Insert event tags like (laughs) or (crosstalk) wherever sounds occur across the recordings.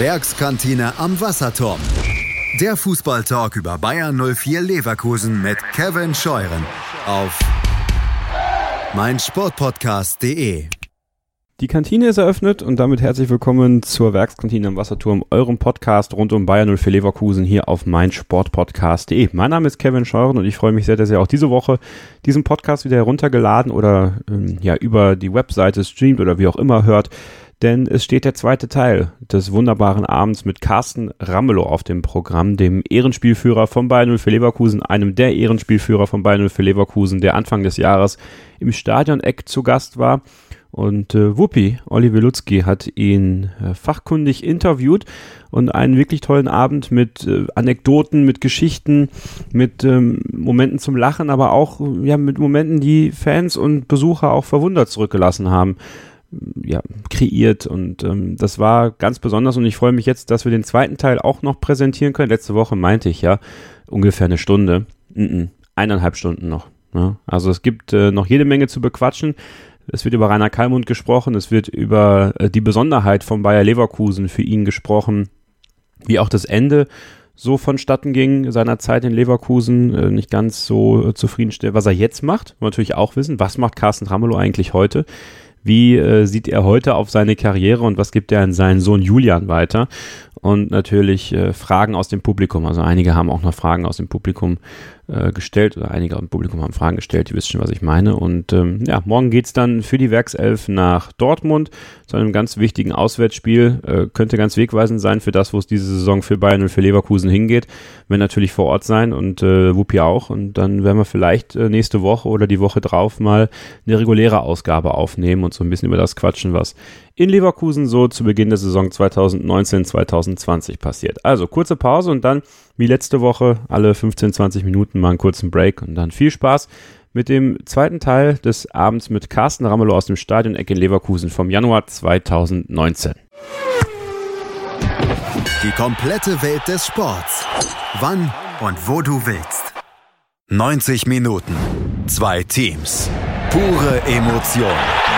Werkskantine am Wasserturm. Der Fußballtalk über Bayern 04 Leverkusen mit Kevin Scheuren auf meinsportpodcast.de. Die Kantine ist eröffnet und damit herzlich willkommen zur Werkskantine am Wasserturm, eurem Podcast rund um Bayern 04 Leverkusen hier auf meinsportpodcast.de. Mein Name ist Kevin Scheuren und ich freue mich sehr, dass ihr auch diese Woche diesen Podcast wieder heruntergeladen oder ähm, ja über die Webseite streamt oder wie auch immer hört denn es steht der zweite Teil des wunderbaren Abends mit Carsten Ramelow auf dem Programm, dem Ehrenspielführer von Bayern 04 Leverkusen, einem der Ehrenspielführer von Bayern 04 Leverkusen, der Anfang des Jahres im Stadion-Eck zu Gast war. Und äh, Wuppi, Olli Wilutzki, hat ihn äh, fachkundig interviewt und einen wirklich tollen Abend mit äh, Anekdoten, mit Geschichten, mit ähm, Momenten zum Lachen, aber auch ja, mit Momenten, die Fans und Besucher auch verwundert zurückgelassen haben ja, kreiert und ähm, das war ganz besonders und ich freue mich jetzt, dass wir den zweiten Teil auch noch präsentieren können. Letzte Woche meinte ich ja ungefähr eine Stunde, mm -mm, eineinhalb Stunden noch. Ne? Also es gibt äh, noch jede Menge zu bequatschen. Es wird über Rainer Kalmund gesprochen, es wird über äh, die Besonderheit von Bayer Leverkusen für ihn gesprochen, wie auch das Ende so vonstatten ging seiner Zeit in Leverkusen, äh, nicht ganz so äh, zufriedenstellend, was er jetzt macht. Natürlich auch wissen, was macht Carsten Ramelow eigentlich heute? Wie äh, sieht er heute auf seine Karriere und was gibt er an seinen Sohn Julian weiter? Und natürlich äh, Fragen aus dem Publikum. Also einige haben auch noch Fragen aus dem Publikum äh, gestellt oder einige im Publikum haben Fragen gestellt, die wissen schon, was ich meine. Und ähm, ja, morgen geht's dann für die Werkself nach Dortmund zu einem ganz wichtigen Auswärtsspiel. Äh, könnte ganz wegweisend sein für das, wo es diese Saison für Bayern und für Leverkusen hingeht. Wenn natürlich vor Ort sein und äh, Wuppi auch. Und dann werden wir vielleicht äh, nächste Woche oder die Woche drauf mal eine reguläre Ausgabe aufnehmen und so ein bisschen über das quatschen, was in Leverkusen so zu Beginn der Saison 2019-2020 passiert. Also kurze Pause und dann wie letzte Woche alle 15, 20 Minuten mal einen kurzen Break und dann viel Spaß mit dem zweiten Teil des Abends mit Carsten Ramelow aus dem Stadion Eck in Leverkusen vom Januar 2019. Die komplette Welt des Sports. Wann und wo du willst. 90 Minuten. Zwei Teams. Pure Emotion.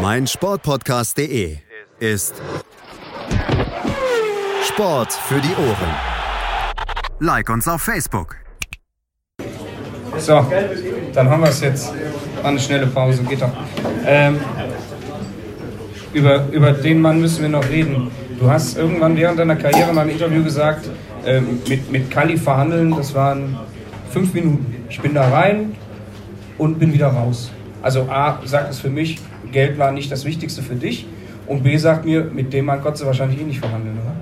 meinsportpodcast.de ist Sport für die Ohren. Like uns auf Facebook. So, dann haben wir es jetzt. War eine schnelle Pause, geht doch. Ähm, über, über den Mann müssen wir noch reden. Du hast irgendwann während deiner Karriere mal im Interview gesagt, ähm, mit, mit Kali verhandeln, das waren fünf Minuten. Ich bin da rein und bin wieder raus. Also A sagt es für mich, Geld war nicht das Wichtigste für dich. Und B sagt mir, mit dem Mann konntest du wahrscheinlich eh nicht verhandeln, oder?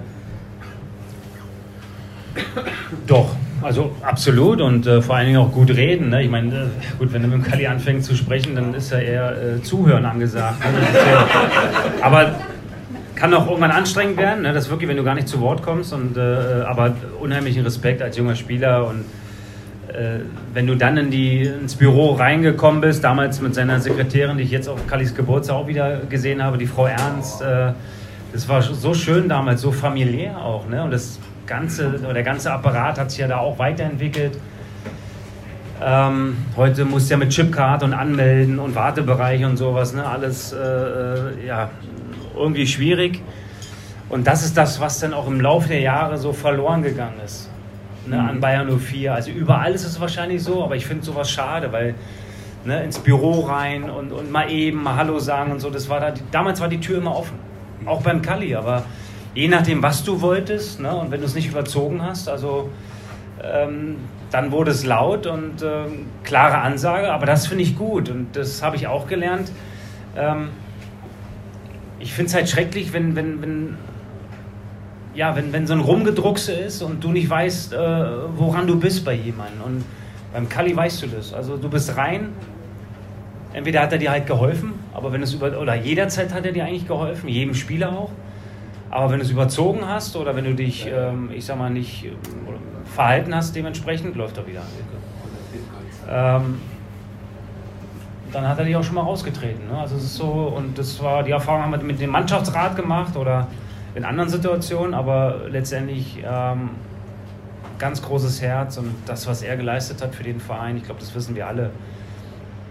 Doch, also absolut und äh, vor allen Dingen auch gut reden. Ne? Ich meine, äh, gut, wenn er mit dem Kali anfängt zu sprechen, dann ist ja eher äh, Zuhören angesagt. Ne? Ja, (laughs) aber kann auch irgendwann anstrengend werden, ne? das wirklich, wenn du gar nicht zu Wort kommst. Und, äh, aber unheimlichen Respekt als junger Spieler und wenn du dann in die, ins Büro reingekommen bist, damals mit seiner Sekretärin, die ich jetzt auf Kallis Geburtstag auch wieder gesehen habe, die Frau Ernst, äh, das war so schön damals, so familiär auch. Ne? Und das ganze, der ganze Apparat hat sich ja da auch weiterentwickelt. Ähm, heute musst du ja mit Chipcard und anmelden und Wartebereich und sowas, ne? alles äh, äh, ja, irgendwie schwierig. Und das ist das, was dann auch im Laufe der Jahre so verloren gegangen ist ne, an Bayern 04. Also überall ist es wahrscheinlich so, aber ich finde sowas schade, weil ne, ins Büro rein und, und mal eben mal Hallo sagen und so, das war da, damals war die Tür immer offen. Auch beim Kali, aber je nachdem, was du wolltest ne, und wenn du es nicht überzogen hast, also ähm, dann wurde es laut und ähm, klare Ansage, aber das finde ich gut und das habe ich auch gelernt. Ähm, ich finde es halt schrecklich, wenn, wenn, wenn ja, wenn, wenn so ein Rumgedruckse ist und du nicht weißt, äh, woran du bist bei jemandem. Und beim Kali weißt du das. Also du bist rein, entweder hat er dir halt geholfen, Aber wenn es über, oder jederzeit hat er dir eigentlich geholfen, jedem Spieler auch. Aber wenn du es überzogen hast oder wenn du dich, ähm, ich sag mal, nicht äh, verhalten hast, dementsprechend läuft er wieder. Ähm, dann hat er dich auch schon mal rausgetreten. Ne? Also es ist so, und das war, die Erfahrung haben wir mit dem Mannschaftsrat gemacht oder in anderen Situationen, aber letztendlich ähm, ganz großes Herz und das, was er geleistet hat für den Verein, ich glaube, das wissen wir alle.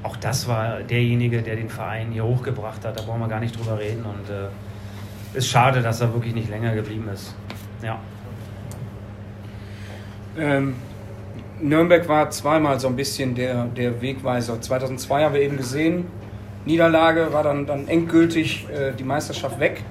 Auch das war derjenige, der den Verein hier hochgebracht hat. Da brauchen wir gar nicht drüber reden. Und äh, ist schade, dass er wirklich nicht länger geblieben ist. Ja. Ähm, Nürnberg war zweimal so ein bisschen der, der Wegweiser. 2002 haben wir eben gesehen, Niederlage war dann, dann endgültig äh, die Meisterschaft weg.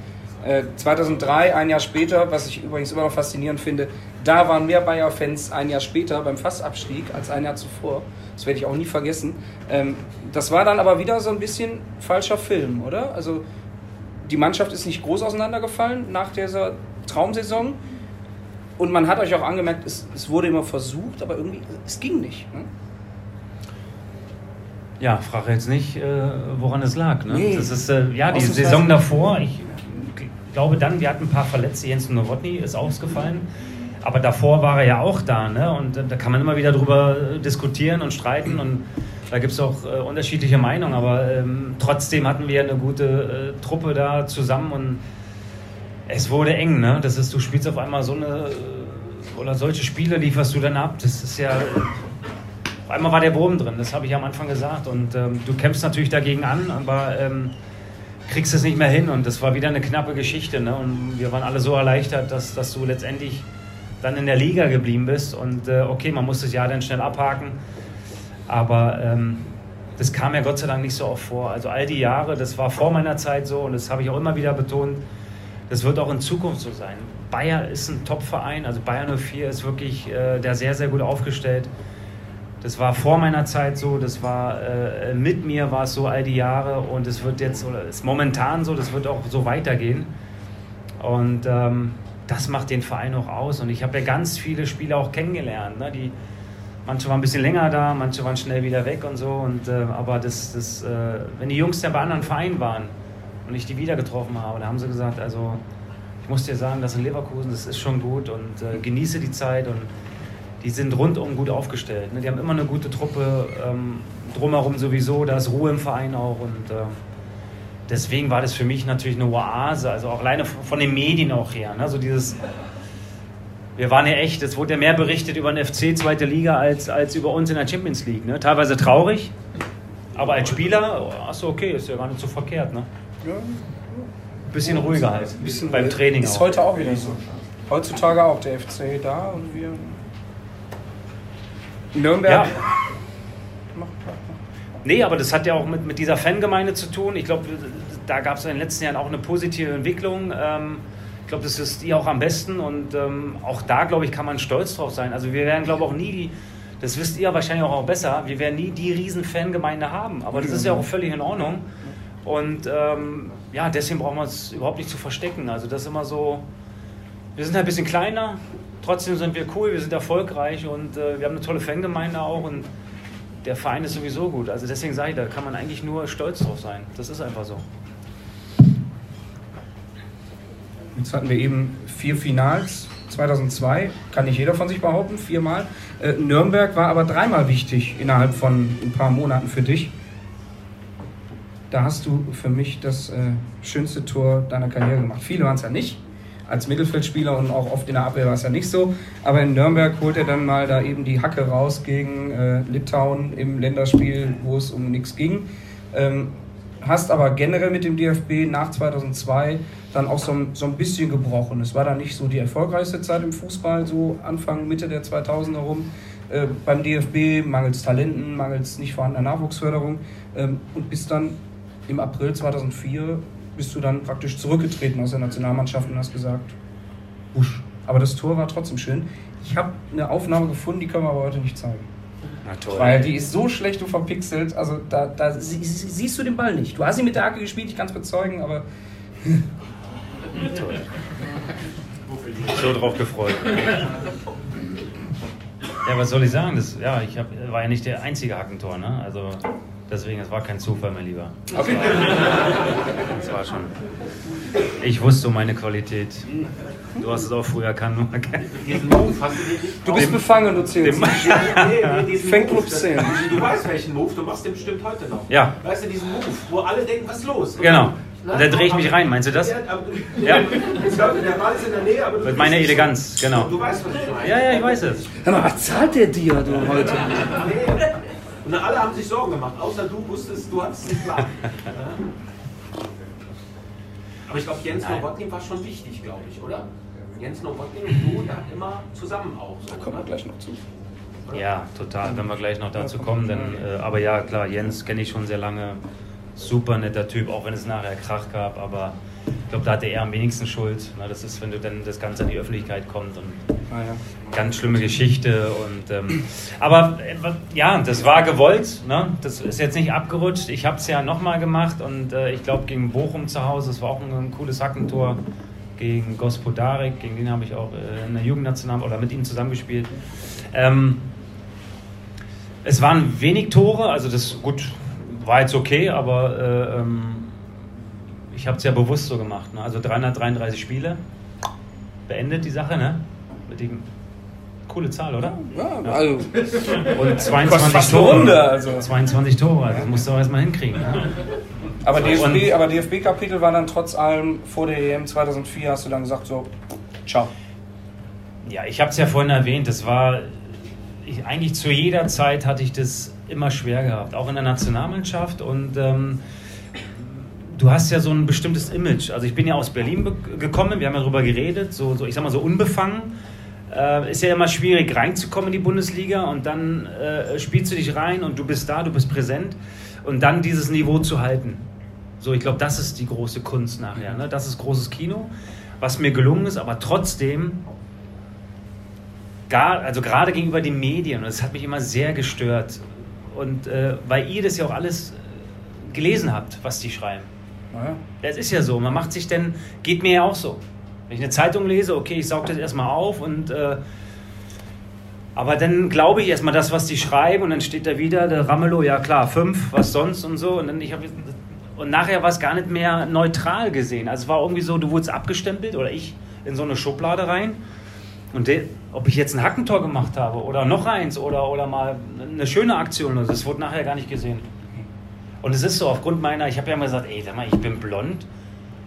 Äh, 2003, ein Jahr später, was ich übrigens immer noch faszinierend finde, da waren mehr Bayer-Fans ein Jahr später beim Fassabstieg als ein Jahr zuvor. Das werde ich auch nie vergessen. Ähm, das war dann aber wieder so ein bisschen falscher Film, oder? Also die Mannschaft ist nicht groß auseinandergefallen nach dieser Traumsaison. Und man hat euch auch angemerkt, es, es wurde immer versucht, aber irgendwie, es ging nicht. Ne? Ja, frage jetzt nicht, äh, woran es lag. Ne? Nee. Das ist, äh, ja, die Saison davor, ich glaube dann, wir hatten ein paar Verletzte, Jens Nowotny ist ausgefallen. Aber davor war er ja auch da. Ne? Und äh, da kann man immer wieder drüber äh, diskutieren und streiten. Und da gibt es auch äh, unterschiedliche Meinungen. Aber ähm, trotzdem hatten wir eine gute äh, Truppe da zusammen. Und es wurde eng. Ne? Das ist, du spielst auf einmal so eine. äh, Oder solche Spiele lieferst du dann ab. Das ist ja. Auf einmal war der Wurm drin, das habe ich am Anfang gesagt. Und ähm, du kämpfst natürlich dagegen an, aber ähm, kriegst es nicht mehr hin. Und das war wieder eine knappe Geschichte. Ne? Und wir waren alle so erleichtert, dass, dass du letztendlich dann in der Liga geblieben bist. Und äh, okay, man muss das Jahr dann schnell abhaken. Aber ähm, das kam ja Gott sei Dank nicht so oft vor. Also all die Jahre, das war vor meiner Zeit so und das habe ich auch immer wieder betont. Das wird auch in Zukunft so sein. Bayer ist ein Top-Verein, also Bayer 04 ist wirklich äh, der sehr, sehr gut aufgestellt. Das war vor meiner Zeit so, das war äh, mit mir war es so all die Jahre und es wird jetzt oder ist momentan so, das wird auch so weitergehen. Und ähm, das macht den Verein auch aus. Und ich habe ja ganz viele Spieler auch kennengelernt. Ne? Die, manche waren ein bisschen länger da, manche waren schnell wieder weg und so. Und, äh, aber das, das, äh, wenn die Jungs dann bei anderen Vereinen waren und ich die wieder getroffen habe, da haben sie gesagt, also ich muss dir sagen, das in Leverkusen, das ist schon gut und äh, genieße die Zeit und die sind rundum gut aufgestellt. Ne? Die haben immer eine gute Truppe, ähm, drumherum sowieso, da ist Ruhe im Verein auch und äh, deswegen war das für mich natürlich eine Oase, also auch alleine von den Medien auch her. Ne? So dieses, wir waren ja echt, es wurde ja mehr berichtet über den FC zweite Liga als, als über uns in der Champions League. Ne? Teilweise traurig, aber als Spieler, oh, achso, okay, ist ja gar nicht so verkehrt. Ne? Bisschen ruhiger halt, Bisschen beim Training Ist auch. heute auch wieder so. Heutzutage auch der FC da und wir. Nürnberg. Ja. Nee, aber das hat ja auch mit, mit dieser Fangemeinde zu tun. Ich glaube, da gab es in den letzten Jahren auch eine positive Entwicklung. Ähm, ich glaube, das ist die auch am besten und ähm, auch da, glaube ich, kann man stolz drauf sein. Also wir werden, glaube ich, auch nie die, das wisst ihr wahrscheinlich auch, besser, wir werden nie die riesen Fangemeinde haben. Aber das ist ja auch völlig in Ordnung. Und ähm, ja, deswegen brauchen wir es überhaupt nicht zu verstecken. Also das ist immer so, wir sind halt ein bisschen kleiner, trotzdem sind wir cool, wir sind erfolgreich und äh, wir haben eine tolle Fangemeinde auch und der Verein ist sowieso gut. Also deswegen sage ich, da kann man eigentlich nur stolz drauf sein. Das ist einfach so. Jetzt hatten wir eben vier Finals. 2002 kann nicht jeder von sich behaupten, viermal. Äh, Nürnberg war aber dreimal wichtig innerhalb von ein paar Monaten für dich. Da hast du für mich das äh, schönste Tor deiner Karriere gemacht. Viele waren es ja nicht. Als Mittelfeldspieler und auch oft in der Abwehr war es ja nicht so. Aber in Nürnberg holt er dann mal da eben die Hacke raus gegen äh, Litauen im Länderspiel, wo es um nichts ging. Ähm, hast aber generell mit dem DFB nach 2002 dann auch so, ein- so ein bisschen gebrochen. Es war dann nicht so die erfolgreichste Zeit im Fußball, so Anfang, Mitte der 2000er rum. Äh, beim DFB mangels Talenten, mangels nicht vorhandener Nachwuchsförderung. Ähm, und bis dann im April 2004 bist du dann praktisch zurückgetreten aus der Nationalmannschaft und hast gesagt, Busch. Aber das Tor war trotzdem schön. Ich habe eine Aufnahme gefunden, die können wir aber heute nicht zeigen. Na toll. Weil die ist so schlecht und verpixelt. Also da, da sie, sie, siehst du den Ball nicht. Du hast ihn mit der Hacke gespielt, ich kann es bezeugen, aber toll. So drauf gefreut. Ja, was soll ich sagen? Das, ja, ich hab, war ja nicht der einzige Hackentor. Ne? Also Deswegen, es war kein Zufall, mein Lieber. Okay. Das war schon. Ich wusste um meine Qualität. Du hast es auch früher erkannt. Diesen Move hast du nicht. Du bist befangen, du zählst. Nee, nee, Fanclub zählen. Du weißt welchen Move, du machst den bestimmt heute noch. Ja. Weißt du, diesen Move, wo alle denken, was ist los? Genau. Und da drehe ich mich rein, meinst du das? Ja. (laughs) Der Ball ist in der Nähe, aber du Mit meiner Eleganz, genau. Du weißt, was ich meine. Ja, ja, ich weiß es. Hör mal, was zahlt der dir du heute? Nee. Und alle haben sich Sorgen gemacht, außer du wusstest, du hattest nicht klar. (laughs) Aber ich glaube, Jens Nowotny war schon wichtig, glaube ich, oder? Jens Nowotny und du, da immer zusammen auch. So, da kommen wir oder? gleich noch zu. Ja, total. Wenn wir gleich noch dazu kommen, dann. Äh, aber ja, klar, Jens kenne ich schon sehr lange. Super netter Typ, auch wenn es nachher Krach gab. Aber ich glaube, da hatte er am wenigsten Schuld. Na, das ist, wenn du dann das Ganze an die Öffentlichkeit kommt und Ah, ja. ganz schlimme Geschichte. Und, ähm, aber äh, ja, das war gewollt. Ne? Das ist jetzt nicht abgerutscht. Ich habe es ja nochmal gemacht und äh, ich glaube gegen Bochum zu Hause, das war auch ein, ein cooles Hackentor. Gegen Gospodarek, gegen den habe ich auch äh, in der Jugendnational oder mit ihm zusammengespielt. Ähm, es waren wenig Tore, also das gut war jetzt okay, aber äh, ähm, ich habe es ja bewusst so gemacht. Ne? Also 333 Spiele, beendet die Sache, ne? Mit dem coole Zahl, oder? Ja, also, Und 22 Kostet fast eine Tore. Runde, also. 22 Tore, das musst du auch erstmal hinkriegen. Ne? aber So, DFB, aber DFB-Kapitel war dann trotz allem vor der EM 2004, hast du dann gesagt so, ciao. Ja, ich habe es ja vorhin erwähnt, das war ich, eigentlich zu jeder Zeit hatte ich das immer schwer gehabt, auch in der Nationalmannschaft und ähm, du hast ja so ein bestimmtes Image. Also ich bin ja aus Berlin be- gekommen, wir haben ja darüber geredet, so, so ich sag mal so unbefangen. Äh, ist ja immer schwierig reinzukommen in die Bundesliga und dann äh, spielst du dich rein und du bist da, du bist präsent und dann dieses Niveau zu halten. So, ich glaube, das ist die große Kunst nachher. Ne? Das ist großes Kino, was mir gelungen ist, aber trotzdem gar, also gerade gegenüber den Medien, das hat mich immer sehr gestört. Und äh, weil ihr das ja auch alles gelesen habt, was die schreiben. Das ist ja so. Man macht sich denn, geht mir ja auch so. Wenn ich eine Zeitung lese, okay, ich saug das erstmal auf und äh, aber dann glaube ich erstmal das, was die schreiben und dann steht da wieder der Ramelow, ja klar, fünf, was sonst und so. Und dann ich habe und nachher war es gar nicht mehr neutral gesehen. Also es war irgendwie so, du wurdest abgestempelt oder ich in so eine Schublade rein. Und de, ob ich jetzt ein Hackentor gemacht habe oder noch eins oder, oder mal eine schöne Aktion, das wurde nachher gar nicht gesehen. Und es ist so, aufgrund meiner, ich habe ja immer gesagt, ey, sag mal, ich bin blond.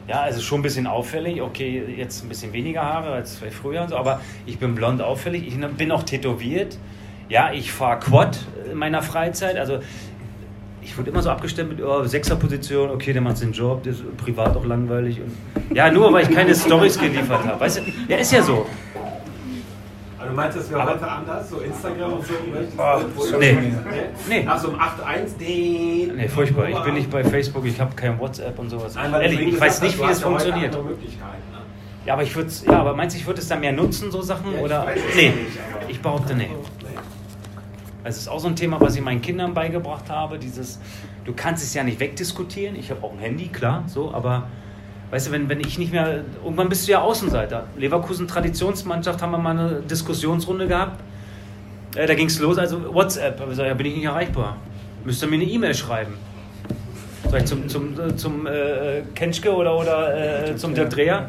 Ja, also schon ein bisschen auffällig. Okay, jetzt ein bisschen weniger Haare als früher und so, aber ich bin blond auffällig. Ich bin auch tätowiert. Ja, ich fahre Quad in meiner Freizeit. Also ich wurde immer so abgestempelt, oh, Sechserposition, okay, der macht seinen Job, der ist privat auch langweilig. Und, ja, nur weil ich keine Stories geliefert habe. Weißt du, ja, ist ja so. Also du meinst, das wäre Aber- heute anders, so Instagram und so? Wo- nee. Nee? Nee. Ach, so um 8.1, nee. Nee, furchtbar. Ich bin nicht bei Facebook, ich habe kein WhatsApp und sowas. Nein, Ehrlich, ich weiß nicht, wie heute funktioniert. ne? Ja, aber ich würde ja, aber meinst du, ich würde es dann mehr nutzen, so Sachen? Ja, ich oder? weiß es nee, nicht, aber- ich behaupte nee. Es ist auch so ein Thema, was ich meinen Kindern beigebracht habe, dieses, du kannst es ja nicht wegdiskutieren, ich habe auch ein Handy, klar, so, aber weißt du, wenn, wenn ich nicht mehr, irgendwann bist du ja Außenseiter. Leverkusen Traditionsmannschaft haben wir mal eine Diskussionsrunde gehabt, äh, da ging es los, also WhatsApp, sag, ja, bin ich nicht erreichbar, müsst ihr mir eine E-Mail schreiben. Sag ich zum, zum, äh, zum äh, Kenschke oder, oder äh, zum Dirk Dreher.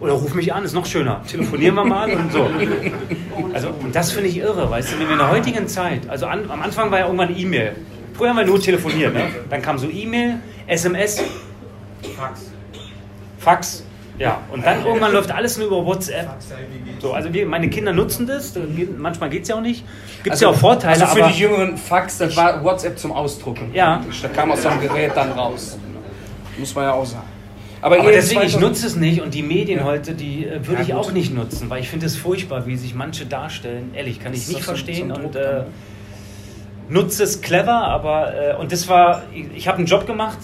Oder ruf mich an, ist noch schöner. Telefonieren wir mal und so. Also, und das finde ich irre, weißt du, wenn wir in der heutigen Zeit, also an, am Anfang war ja irgendwann E-Mail. Früher haben wir nur telefoniert, ne? Dann kam so E-Mail, SMS, Fax. Fax, ja. Und dann irgendwann läuft alles nur über WhatsApp. So, also wir, meine Kinder nutzen das, manchmal geht es ja auch nicht. Gibt es ja auch Vorteile, Also für aber... die jüngeren Fax, das war WhatsApp zum Ausdrucken. Ja. Das kam aus so einem Gerät dann raus. Muss man ja auch sagen. Aber, Aber deswegen, ich 2000 nutze es nicht und die Medien Ja. heute, die äh, würde Ja, ich auch nicht nutzen, weil ich finde es furchtbar, wie sich manche darstellen. Ehrlich, kann ich Das ist nicht so- verstehen so und äh, nutze es clever, aber äh, und das war, ich, ich habe einen Job gemacht,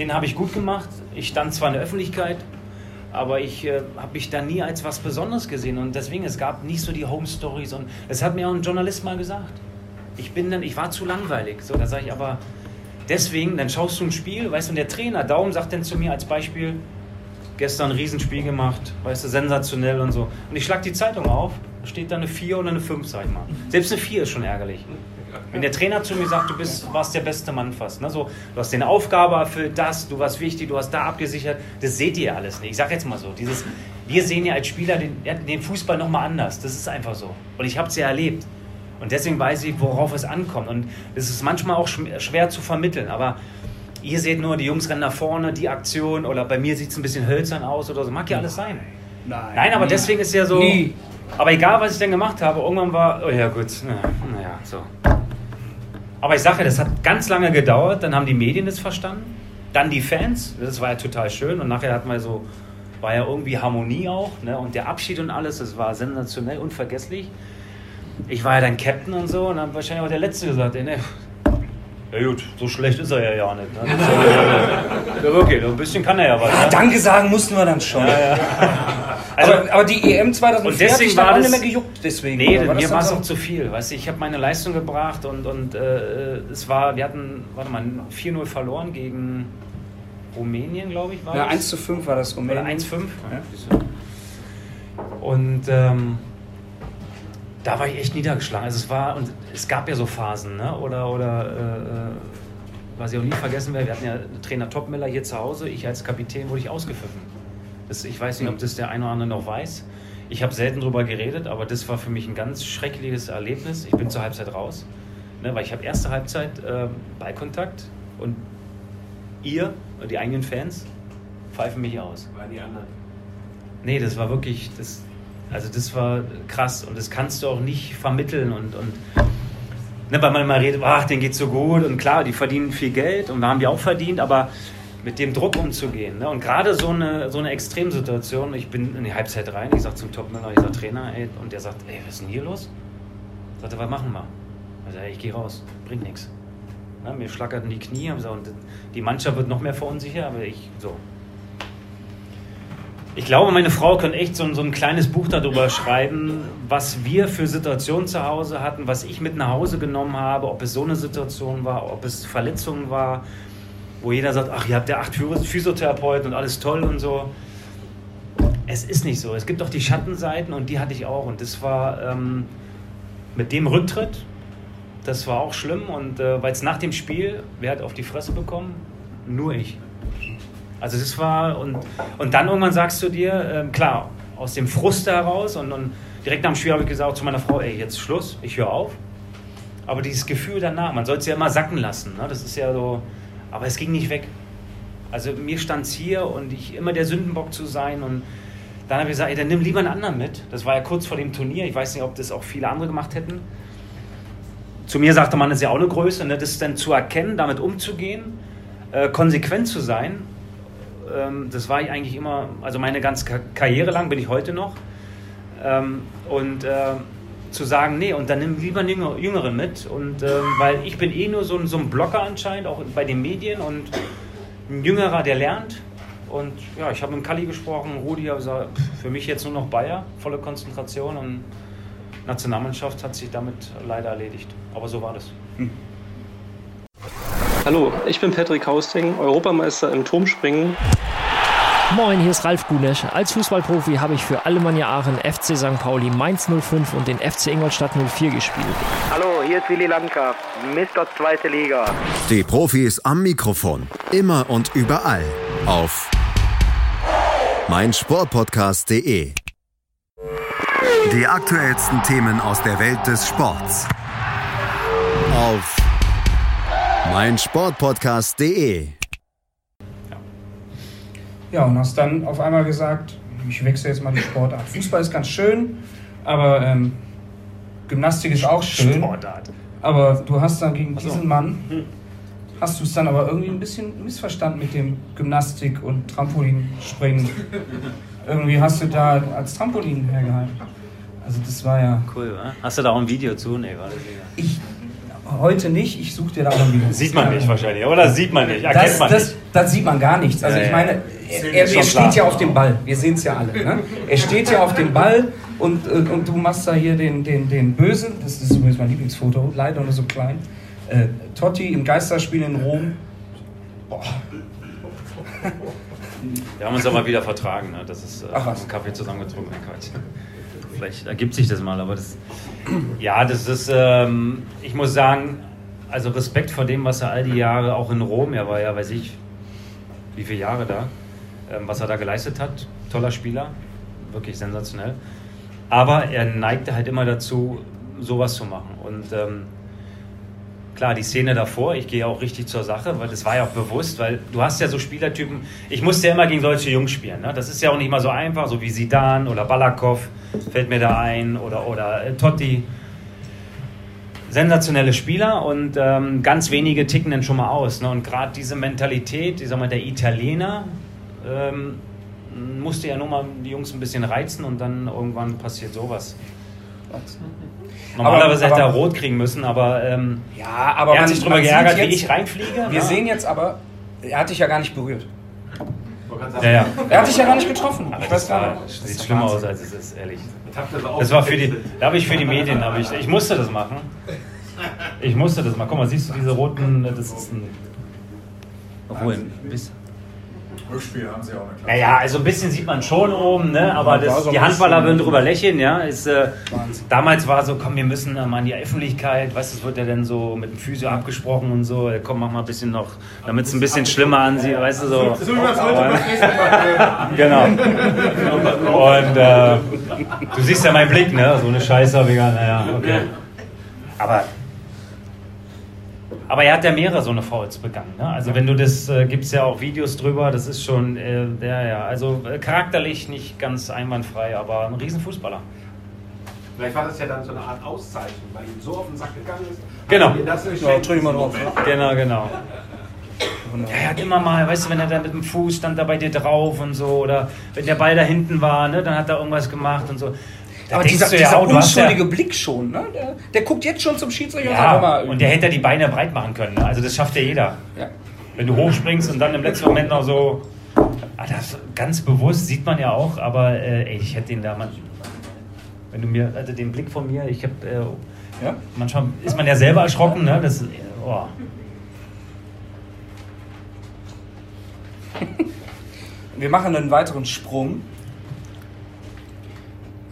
den habe ich gut gemacht. Ich stand zwar in der Öffentlichkeit, aber ich äh, habe mich da nie als was Besonderes gesehen und deswegen, es gab nicht so die Home Stories und das hat mir auch ein Journalist mal gesagt. Ich bin dann, ich war zu langweilig. So, da sage ich aber, deswegen, dann schaust du ein Spiel, weißt du, und der Trainer Daum sagt dann zu mir als Beispiel, gestern ein Riesenspiel gemacht, weißt du, sensationell und so. Und ich schlag die Zeitung auf, steht da eine 4 oder eine 5, sag ich mal. Selbst eine 4 ist schon ärgerlich. Wenn der Trainer zu mir sagt, du bist, warst der beste Mann fast, ne? so, du hast deine Aufgabe erfüllt, das, du warst wichtig, du hast da abgesichert, das seht ihr alles nicht. Ich sag jetzt mal so, dieses, wir sehen ja als Spieler den, den Fußball nochmal anders, das ist einfach so. Und ich habe es ja erlebt. Und deswegen weiß ich, worauf es ankommt. Und es ist manchmal auch schwer zu vermitteln, aber ihr seht nur, die Jungs rennen nach vorne, die Aktion, oder bei mir sieht es ein bisschen hölzern aus oder so, mag ja alles sein. Nein, Nein aber nie. deswegen ist ja so. Nie. Aber egal, was ich denn gemacht habe, irgendwann war, oh ja gut, naja, so. Aber ich sage ja, das hat ganz lange gedauert, dann haben die Medien das verstanden, dann die Fans, das war ja total schön und nachher hat man so, war ja irgendwie Harmonie auch ne? und der Abschied und alles, das war sensationell, unvergesslich. Ich war ja dann Captain und so und dann wahrscheinlich auch der Letzte gesagt, ey, ne, ja gut, so schlecht ist er ja ja nicht. Ne? (laughs) ja, wirklich, ein bisschen kann er ja was. Ja, ne? Danke sagen mussten wir dann schon. Ja. (laughs) Also, aber, aber, die EM 2004 hat sich dann auch nicht mehr gejuckt deswegen. Nee, war mir war es auch zu viel. Weißt du, ich habe meine Leistung gebracht und, und äh, es war, wir hatten, warte mal, 4-0 verloren gegen Rumänien, glaube ich, war Ja, das? 1 zu 5 war das Rumänien. Oder 1-5. Ja. Und ähm, da war ich echt niedergeschlagen. Also es war, und es gab ja so Phasen, ne? Oder, oder äh, äh was ich auch nie vergessen werde, wir hatten ja Trainer Topmiller hier zu Hause, ich als Kapitän wurde ich ausgepfiffen. Das, ich weiß nicht, ob das der eine oder andere noch weiß. Ich habe selten darüber geredet, aber das war für mich ein ganz schreckliches Erlebnis. Ich bin zur Halbzeit raus, ne, weil ich habe erste Halbzeit äh, Ballkontakt und ihr, die eigenen Fans, pfeifen mich aus. Waren die anderen? Nee, das war wirklich, das, also das war krass und das kannst du auch nicht vermitteln und, und ne, weil man immer redet, ach, denen geht's so gut und klar, die verdienen viel Geld und da haben die auch verdient, aber mit dem Druck umzugehen. Ne? Und gerade so eine, so eine Extremsituation, ich bin in die Halbzeit rein, ich sage zum Topmänner, ich sage Trainer, ey, und der sagt, ey, was ist denn hier los? Sagt er, was machen wir? Ich sage, ich gehe raus, bringt nichts. Ne? Mir schlackerten die Knie, und die Mannschaft wird noch mehr verunsichert, aber ich so. Ich glaube, meine Frau könnte echt so, so ein kleines Buch darüber (laughs) schreiben, was wir für Situationen zu Hause hatten, was ich mit nach Hause genommen habe, ob es so eine Situation war, ob es Verletzungen war, wo jeder sagt, ach, ihr habt ja acht Physiotherapeuten und alles toll und so. Es ist nicht so. Es gibt auch die Schattenseiten und die hatte ich auch. Und das war ähm, mit dem Rücktritt, das war auch schlimm. Und äh, weil es nach dem Spiel, wer hat auf die Fresse bekommen? Nur ich. Also das war, und, und dann irgendwann sagst du dir, äh, klar, aus dem Frust heraus und, und direkt nach dem Spiel habe ich gesagt zu meiner Frau, ey, jetzt Schluss, ich höre auf. Aber dieses Gefühl danach, man soll es ja immer sacken lassen. Ne? Das ist ja so, aber es ging nicht weg. Also mir stand es hier und ich immer der Sündenbock zu sein und dann habe ich gesagt, ey, dann nimm lieber einen anderen mit. Das war ja kurz vor dem Turnier. Ich weiß nicht, ob das auch viele andere gemacht hätten. Zu mir sagte man, das ist ja auch eine Größe, ne? das dann zu erkennen, damit umzugehen, äh, konsequent zu sein. Ähm, das war ich eigentlich immer, also meine ganze Karriere lang bin ich heute noch. Ähm, und äh, zu sagen, nee, und dann nimm lieber einen Jüngeren mit. Und ähm, weil ich bin eh nur so ein, so ein Blocker anscheinend, auch bei den Medien und ein Jüngerer, der lernt. Und ja, ich habe mit Kalli gesprochen, Rudi hat gesagt, für mich jetzt nur noch Bayer, volle Konzentration und Nationalmannschaft hat sich damit leider erledigt. Aber so war das. Hm. Hallo, ich bin Patrick Hausting, Europameister im Turmspringen. Moin, hier ist Ralf Gunesch. Als Fußballprofi habe ich für Alemannia Aachen, FC St. Pauli, Mainz 05 und den FC Ingolstadt 04 gespielt. Hallo, hier ist Willi Landgraf, Mr. Zweite Liga. Die Profis am Mikrofon, immer und überall auf meinsportpodcast.de. Die aktuellsten Themen aus der Welt des Sports auf meinsportpodcast.de. Ja, und hast dann auf einmal gesagt, ich wechsle jetzt mal die Sportart. Fußball ist ganz schön, aber ähm, Gymnastik ist auch schön. Sportart. Aber du hast dann gegen diesen Mann, hm. hast du es dann aber irgendwie ein bisschen missverstanden mit dem Gymnastik und Trampolinspringen. irgendwie hast du da als Trampolin hergehalten. Also das war ja... Cool, wa? Hast du da auch ein Video zu? Nee, war das Ich heute nicht. Ich suche dir da auch ein Video. Sieht man nicht wahrscheinlich, oder? Sieht man nicht, erkennt das, man das, nicht. Das sieht man gar nichts. Also ich meine, er, er steht klar. ja auf dem Ball. Wir sehen es ja alle. Ne? Er steht ja auf dem Ball und, äh, und du machst da hier den, den, den Bösen. Das ist übrigens mein Lieblingsfoto, leider nur so klein. Äh, Totti im Geisterspiel in Rom. Boah. Wir haben uns aber wieder vertragen. Ne? Das ist äh, Ach, was? Kaffee zusammengetrunken. Vielleicht ergibt sich das mal, aber das, ja, das ist, ähm, ich muss sagen, also Respekt vor dem, was er all die Jahre auch in Rom, er war ja, weiß ich, wie viele Jahre da, ähm, was er da geleistet hat. Toller Spieler, wirklich sensationell. Aber er neigte halt immer dazu, sowas zu machen. Und ähm, klar, die Szene davor, ich gehe auch richtig zur Sache, weil das war ja auch bewusst, weil du hast ja so Spielertypen, ich musste ja immer gegen solche Jungs spielen. Ne? Das ist ja auch nicht mal so einfach, so wie Sidan oder Balakov fällt mir da ein oder, oder äh, Totti. Sensationelle Spieler und ähm, ganz wenige ticken dann schon mal aus. Ne? Und gerade diese Mentalität, ich sag mal, der Italiener, ähm, musste ja nur mal die Jungs ein bisschen reizen und dann irgendwann passiert sowas. Normalerweise aber, aber, hätte er rot kriegen müssen, aber, ähm, ja, aber er hat sich darüber geärgert, jetzt, wie ich reinfliege. Wir ja. sehen jetzt aber, er hat dich ja gar gar nicht berührt. Ja, ja. Er hat dich ja gar nicht getroffen. Aber das war, sieht schlimmer aus, als es ist, ehrlich. Das war für die, da habe ich für die Medien, ich, ich musste das machen. Ich musste das machen. Guck mal, siehst du diese roten, das ist ein... Obwohl, ein bisschen... Rückspiel haben sie auch eine Klasse. Ja, also ein bisschen sieht man schon oben, ne? aber das, die Handballer würden drüber lächeln. Ja? Ist, äh, damals war so, komm, wir müssen mal in die Öffentlichkeit, weißt du, es wird ja dann so mit dem Physio abgesprochen und so, komm, mach mal ein bisschen noch, damit es ein bisschen schlimmer ansieht, weißt du, so. So wie man es heute Genau. Und äh, du siehst ja meinen Blick, ne? so eine Scheiße habe ich naja, okay. Aber aber er hat ja mehrere so eine Fouls begangen. Ne? Also wenn du das, äh, gibt es ja auch Videos drüber, das ist schon, äh, ja, ja, also äh, charakterlich nicht ganz einwandfrei, aber ein Riesenfußballer. Vielleicht war das ja dann so eine Art Auszeichnung, weil ihm so auf den Sack gegangen ist. Genau. Das ist ja, drück mal drauf. Genau, genau. Ja, er hat immer mal, weißt du, wenn er da mit dem Fuß stand da bei dir drauf und so, oder wenn der Ball da hinten war, ne, dann hat er irgendwas gemacht und so. Da aber dieser, dieser ja auch, unschuldige Blick schon, ne? Der, der, guckt jetzt schon zum Schiedsrichter ja, und Und der hätte die Beine breit machen können. Ne? Also das schafft ja jeder. Ja. Wenn du hochspringst und dann im letzten Moment noch so. Ah, das ganz bewusst sieht man ja auch, aber äh, ey, ich hätte den da mal. Wenn du mir, also den Blick von mir, ich habe. Äh, ja? Manchmal ist man ja selber erschrocken, ne? Das, oh. Wir machen einen weiteren Sprung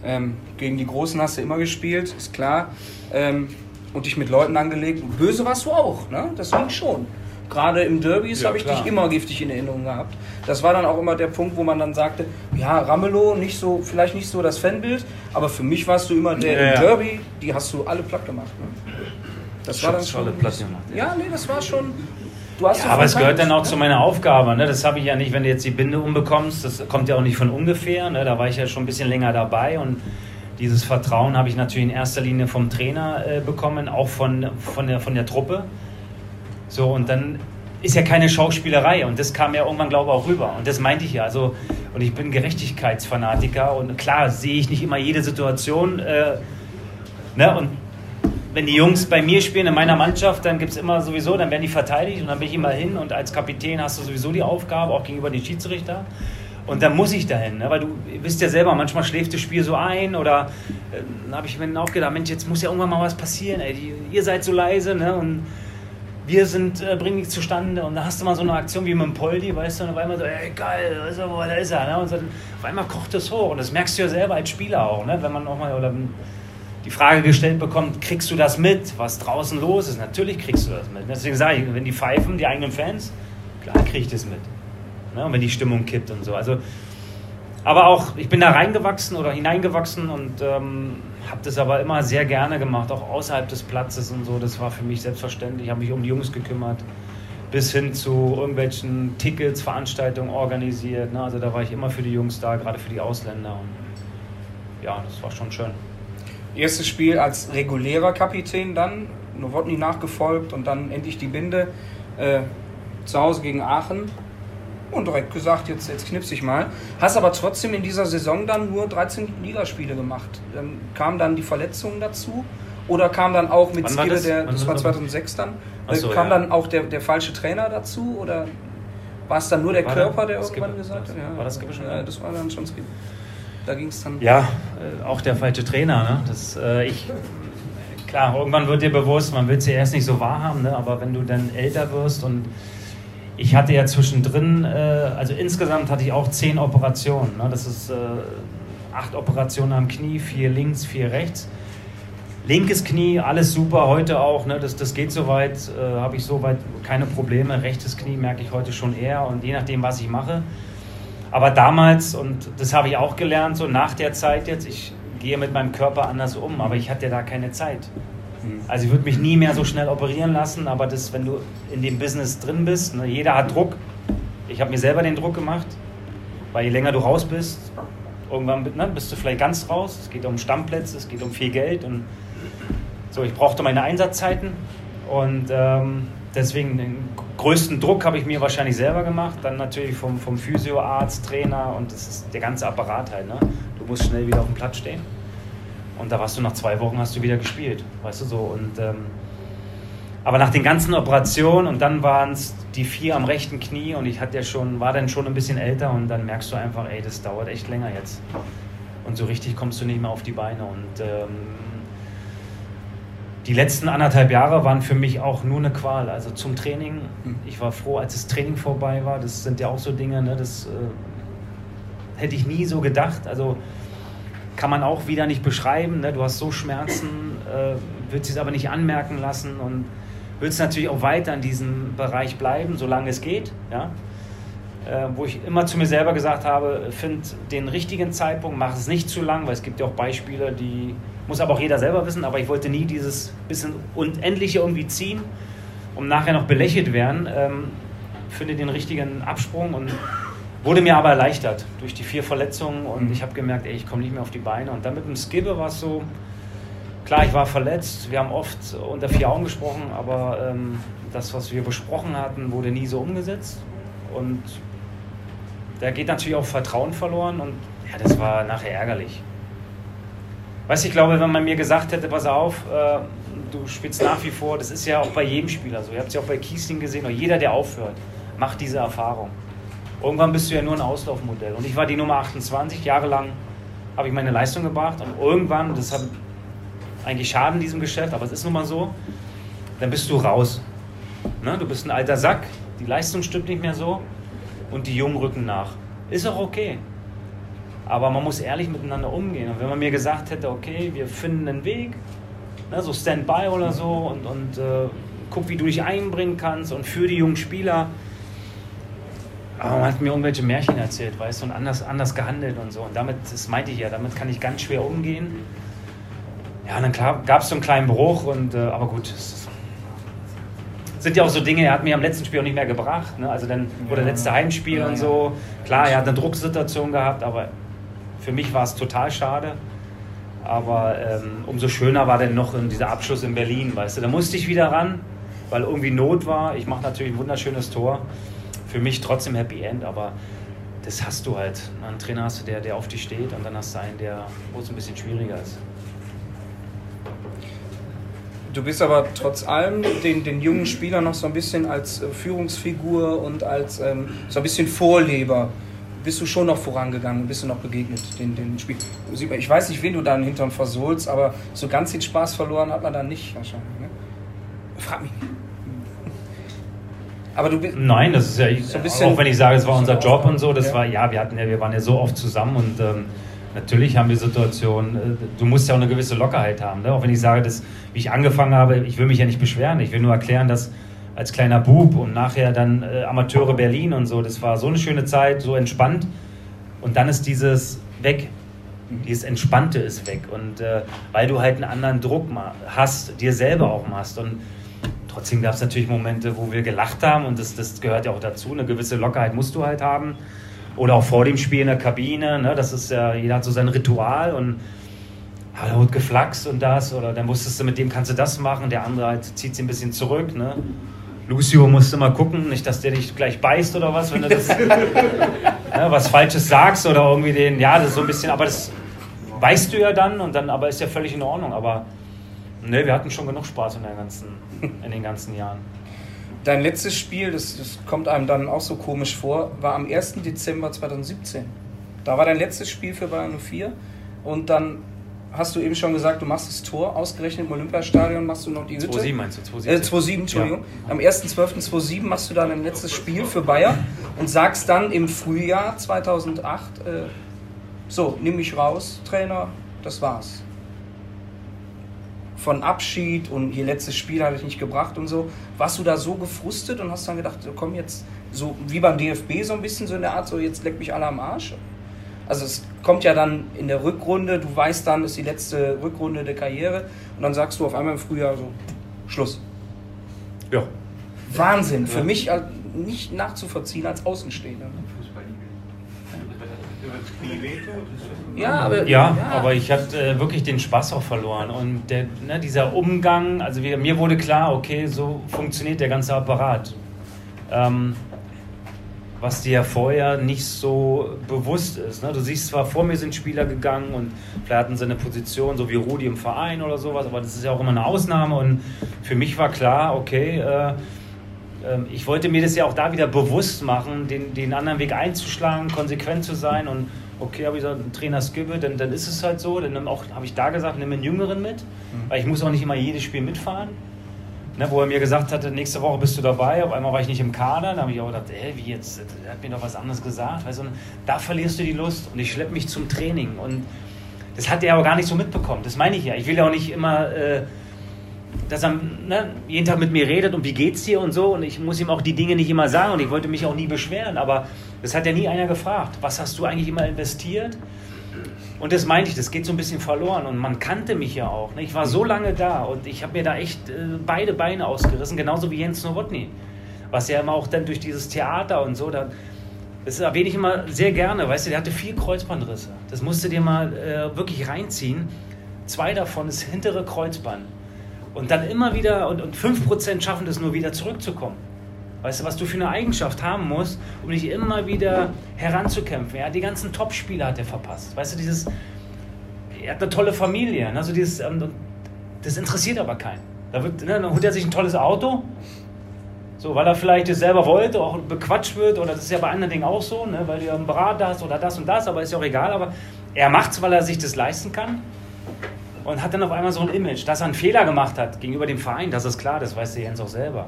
ähm, gegen die Großen hast du immer gespielt, ist klar. Ähm, und dich mit Leuten angelegt. Böse warst du auch, ne? Das ging schon. Gerade im Derbys ja, habe ich klar. dich immer giftig in Erinnerung gehabt. Das war dann auch immer der Punkt, wo man dann sagte, ja, Ramelow, nicht so, vielleicht nicht so das Fanbild, aber für mich warst du immer der ja, im Derby, die hast du alle platt gemacht. Ne? Das war dann schon. Platt gemacht, ja. ja, nee, das war schon. Ja, aber es gehört dann auch zu meiner Aufgabe. Ne? Das habe ich ja nicht, wenn du jetzt die Binde umbekommst. Das kommt ja auch nicht von ungefähr. Ne? Da war ich ja schon ein bisschen länger dabei und dieses Vertrauen habe ich natürlich in erster Linie vom Trainer äh, bekommen, auch von, von, der, von der Truppe. So, und dann ist ja keine Schauspielerei und das kam ja irgendwann, glaube ich, auch rüber. Und das meinte ich ja. Also, und ich bin Gerechtigkeitsfanatiker und klar sehe ich nicht immer jede Situation. Äh, ne? Und wenn die Jungs bei mir spielen in meiner Mannschaft, dann gibt es immer sowieso, dann werden die verteidigt und dann bin ich immer hin und als Kapitän hast du sowieso die Aufgabe, auch gegenüber den Schiedsrichter. Und dann muss ich dahin, ne? weil du wisst ja selber, manchmal schläft das Spiel so ein oder äh, habe ich mir dann auch gedacht, Mensch, jetzt muss ja irgendwann mal was passieren, ey, die, ihr seid so leise ne? und wir sind, äh, bringen nichts zustande und da hast du mal so eine Aktion wie mit dem Poldi, weißt du, und auf einmal so, ey, geil, du, wo, da ist er, ne? und so, auf einmal kocht es hoch und das merkst du ja selber als Spieler auch, ne? wenn man auch mal, oder die Frage gestellt bekommt, kriegst du das mit, was draußen los ist? Natürlich kriegst du das mit. Deswegen sage ich, wenn die pfeifen, die eigenen Fans, klar kriege ich das mit. Ne? Und wenn die Stimmung kippt und so. Also, aber auch, ich bin da reingewachsen oder hineingewachsen und ähm, habe das aber immer sehr gerne gemacht, auch außerhalb des Platzes und so. Das war für mich selbstverständlich. Ich habe mich um die Jungs gekümmert, bis hin zu irgendwelchen Tickets, Veranstaltungen organisiert. Ne? Also da war ich immer für die Jungs da, gerade für die Ausländer. Und ja, das war schon schön. Erstes Spiel als regulärer Kapitän dann, Nowotny nachgefolgt und dann endlich die Binde äh, zu Hause gegen Aachen und direkt gesagt, jetzt, jetzt knipse ich mal. Hast aber trotzdem in dieser Saison dann nur 13 Ligaspiele gemacht. Dann kam dann die Verletzung dazu oder kam dann auch mit Skille, das? der, das war 2006 dann, so, kam ja. dann auch der, der falsche Trainer dazu oder war es dann nur der war Körper, der irgendwann gesagt hat? Ja, war das Skibbe schon? Ja, das war dann schon Skibbe. Da ging es dann. Ja, äh, auch der falsche Trainer. Ne? Das, äh, ich, klar, irgendwann wird dir bewusst, man will es ja erst nicht so wahrhaben, ne? aber wenn du dann älter wirst und ich hatte ja zwischendrin, äh, also insgesamt hatte ich auch zehn Operationen. Ne? Das ist, äh, acht Operationen am Knie, vier links, vier rechts. Linkes Knie, alles super, heute auch, ne, das, das geht soweit, äh, habe ich soweit keine Probleme. Rechtes Knie merke ich heute schon eher und je nachdem, was ich mache. Aber damals, und das habe ich auch gelernt, so nach der Zeit jetzt, ich gehe mit meinem Körper anders um, aber ich hatte da keine Zeit. Mhm. Also ich würde mich nie mehr so schnell operieren lassen, aber das, wenn du in dem Business drin bist, ne, jeder hat Druck. Ich habe mir selber den Druck gemacht, weil je länger du raus bist, irgendwann ne, bist du vielleicht ganz raus. Es geht um Stammplätze, es geht um viel Geld und so. Ich brauchte meine Einsatzzeiten und ähm, deswegen den größten Druck habe ich mir wahrscheinlich selber gemacht. Dann natürlich vom, vom Physioarzt, Trainer und das ist der ganze Apparat halt. Ne? Du musst schnell wieder auf dem Platz stehen. Und da warst du nach zwei Wochen, hast du wieder gespielt, weißt du so. Und, ähm, aber nach den ganzen Operationen und dann waren es die vier am rechten Knie und ich hatte ja schon, war dann schon ein bisschen älter und dann merkst du einfach, ey, das dauert echt länger jetzt. Und so richtig kommst du nicht mehr auf die Beine. Und ähm, die letzten anderthalb Jahre waren für mich auch nur eine Qual. Also zum Training, ich war froh, als das Training vorbei war. Das sind ja auch so Dinge, ne, das äh, hätte ich nie so gedacht. Also kann man auch wieder nicht beschreiben. Ne? Du hast so Schmerzen, äh, willst es aber nicht anmerken lassen und willst natürlich auch weiter in diesem Bereich bleiben, solange es geht. Ja? Äh, wo ich immer zu mir selber gesagt habe, find den richtigen Zeitpunkt, mach es nicht zu lang, weil es gibt ja auch Beispiele, die muss aber auch jeder selber wissen, aber ich wollte nie dieses bisschen Unendliche irgendwie ziehen, um nachher noch belächelt werden. Ähm, finde den richtigen Absprung und Wurde mir aber erleichtert durch die vier Verletzungen und mhm. ich habe gemerkt, ey, ich komme nicht mehr auf die Beine. Und dann mit dem Skibbe war es so, klar, ich war verletzt, wir haben oft unter vier Augen gesprochen, aber ähm, das, was wir besprochen hatten, wurde nie so umgesetzt. Und da geht natürlich auch Vertrauen verloren und ja, das war nachher ärgerlich. Weißt du, ich glaube, wenn man mir gesagt hätte, pass auf, äh, du spielst nach wie vor, das ist ja auch bei jedem Spieler so. Ihr habt es ja auch bei Kiesling gesehen, oder jeder, der aufhört, macht diese Erfahrung. Irgendwann bist du ja nur ein Auslaufmodell. Und ich war die Nummer 28, jahrelang habe ich meine Leistung gebracht und irgendwann, das hat eigentlich Schaden in diesem Geschäft, aber es ist nun mal so, dann bist du raus. Ne? Du bist ein alter Sack, die Leistung stimmt nicht mehr so und die Jungen rücken nach. Ist auch okay. Aber man muss ehrlich miteinander umgehen. Und wenn man mir gesagt hätte, okay, wir finden einen Weg, ne, so Standby oder so und, und äh, guck, wie du dich einbringen kannst und für die jungen Spieler, aber man hat mir irgendwelche Märchen erzählt, weißt du, und anders, anders gehandelt und so. Und damit, das meinte ich ja, damit kann ich ganz schwer umgehen. Ja, und dann gab es so einen kleinen Bruch, und, äh, aber gut, es sind ja auch so Dinge, er hat mir am letzten Spiel auch nicht mehr gebracht. Ne? Also dann wurde ja. letzte Heimspiel ja, und so. Klar, er hat eine Drucksituation gehabt, aber für mich war es total schade. Aber ähm, umso schöner war dann noch dieser Abschluss in Berlin, weißt du. Da musste ich wieder ran, weil irgendwie Not war. Ich mache natürlich ein wunderschönes Tor für mich trotzdem Happy End, aber das hast du halt. Einen Trainer hast du, der, der auf dich steht und dann hast du einen, der, wo es ein bisschen schwieriger ist. Du bist aber trotz allem den, den jungen Spielern noch so ein bisschen als äh, Führungsfigur und als ähm, so ein bisschen Vorleber. Bist du schon noch vorangegangen, bist du noch begegnet den, den Spiel? Ich weiß nicht, wen du dann hinterm versohlst, aber so ganz den Spaß verloren hat man dann nicht wahrscheinlich. Ne? Frag mich nicht. (laughs) Aber du bist Nein, das ist ja so auch wenn ich sage, es war unser Job und so, das ja. war ja, wir hatten ja, wir waren ja so oft zusammen und ähm, natürlich haben wir Situationen. Äh, du musst ja auch eine gewisse Lockerheit haben, ne? auch wenn ich sage, dass wie ich angefangen habe, ich will mich ja nicht beschweren, ich will nur erklären, dass als kleiner Bub und nachher dann äh, Amateure Berlin und so, das war so eine schöne Zeit, so entspannt und dann ist dieses weg. Dieses Entspannte ist weg und äh, weil du halt einen anderen Druck hast, dir selber auch machst und Trotzdem gab es natürlich Momente, wo wir gelacht haben und das, das gehört ja auch dazu. Eine gewisse Lockerheit musst du halt haben. Oder auch vor dem Spiel in der Kabine. Ne? Das ist ja, jeder hat so sein Ritual und da wird geflaxt und das. Oder dann wusstest du, mit dem kannst du das machen. Der andere halt zieht sich ein bisschen zurück. Ne? Lucio musste mal gucken, nicht, dass der dich gleich beißt oder was, wenn du das, (laughs) ne, was Falsches sagst oder irgendwie den, ja, das ist so ein bisschen, aber das weißt du ja dann und dann, aber ist ja völlig in Ordnung. Aber Ne, wir hatten schon genug Spaß in, der ganzen, in den ganzen Jahren. Dein letztes Spiel, das, das kommt einem dann auch so komisch vor, war am 1. Dezember 2017. Da war dein letztes Spiel für Bayern 04 und dann hast du eben schon gesagt, du machst das Tor, ausgerechnet im Olympiastadion machst du noch die Hütte. 2-7 meinst du? 2-7, äh, 2-7 Entschuldigung. Ja. Am 1.12.2007 machst du dann ein letztes Spiel für Bayern und sagst dann im Frühjahr 2008, äh, So, nimm mich raus, Trainer, das war's. Von Abschied und hier letztes Spiel hatte ich nicht gebracht und so. Warst du da so gefrustet und hast dann gedacht, komm jetzt, so wie beim DFB so ein bisschen so in der Art, so jetzt leck mich alle am Arsch? Also es kommt ja dann in der Rückrunde, du weißt dann, ist die letzte Rückrunde der Karriere und dann sagst du auf einmal im Frühjahr so, Schluss. Ja. Wahnsinn, für mich als- nicht nachzuvollziehen als Außenstehender. Ja, aber, Ja, aber ich hatte äh, wirklich den Spaß auch verloren. Und der, ne, dieser Umgang, also wir, mir wurde klar, okay, so funktioniert der ganze Apparat. Ähm, was dir ja vorher nicht so bewusst ist. Ne? Du siehst zwar, vor mir sind Spieler gegangen und vielleicht hatten sie eine Position, so wie Rudi im Verein oder sowas, aber das ist ja auch immer eine Ausnahme. Und für mich war klar, okay, äh, ähm, ich wollte mir das ja auch da wieder bewusst machen, den, den anderen Weg einzuschlagen, konsequent zu sein und okay, habe ich gesagt, ein Trainer Skibbe, dann, dann ist es halt so. Dann auch, habe ich da gesagt, nimm einen Jüngeren mit, weil ich muss auch nicht immer jedes Spiel mitfahren. Ne, wo er mir gesagt hatte, nächste Woche bist du dabei, auf einmal war ich nicht im Kader, da habe ich auch gedacht, ey, wie jetzt, er hat mir doch was anderes gesagt. Weißt du, da verlierst du die Lust und ich schleppe mich zum Training und das hat er aber gar nicht so mitbekommen, das meine ich ja. Ich will ja auch nicht immer... Äh, dass er ne, jeden Tag mit mir redet und wie geht's dir und so und ich muss ihm auch die Dinge nicht immer sagen und ich wollte mich auch nie beschweren, aber das hat ja nie einer gefragt. Was hast du eigentlich immer investiert? Und das meinte ich, das geht so ein bisschen verloren und man kannte mich ja auch. Ne? Ich war so lange da und ich habe mir da echt äh, beide Beine ausgerissen, genauso wie Jens Nowotny. Was ja immer auch dann durch dieses Theater und so, da, das erwähne ich immer sehr gerne, weißt du, der hatte vier Kreuzbandrisse. Das musst du dir mal äh, wirklich reinziehen. Zwei davon ist hintere Kreuzband. Und dann immer wieder, und, und 5% schaffen das nur wieder zurückzukommen. Weißt du, was du für eine Eigenschaft haben musst, um dich immer wieder heranzukämpfen. Ja, die ganzen Top-Spieler hat er verpasst. Weißt du, dieses, er hat eine tolle Familie. Also dieses, ähm, das interessiert aber keinen. Da wird, ne, dann holt er sich ein tolles Auto, so, weil er vielleicht es selber wollte, auch bequatscht wird, oder das ist ja bei anderen Dingen auch so, ne, weil du einen Berater hast oder das und das, aber ist ja auch egal. Aber er macht es, weil er sich das leisten kann und hat dann auf einmal so ein Image, dass er einen Fehler gemacht hat gegenüber dem Verein, das ist klar, das weiß der Jens auch selber.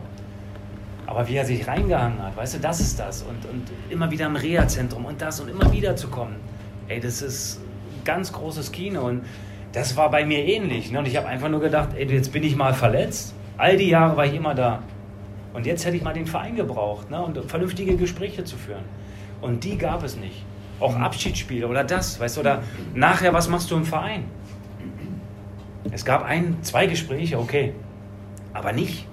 Aber wie er sich reingehangen hat, weißt du, das ist das. Und, und immer wieder im Reha-Zentrum und das und immer wieder zu kommen. Ey, das ist ganz großes Kino und das war bei mir ähnlich. Ne? Und ich habe einfach nur gedacht, ey, jetzt bin ich mal verletzt. All die Jahre war ich immer da. Und jetzt hätte ich mal den Verein gebraucht ne? und vernünftige Gespräche zu führen. Und die gab es nicht. Auch Abschiedsspiele oder das, weißt du, oder nachher, was machst du im Verein? Es gab ein, zwei Gespräche, okay, aber nicht,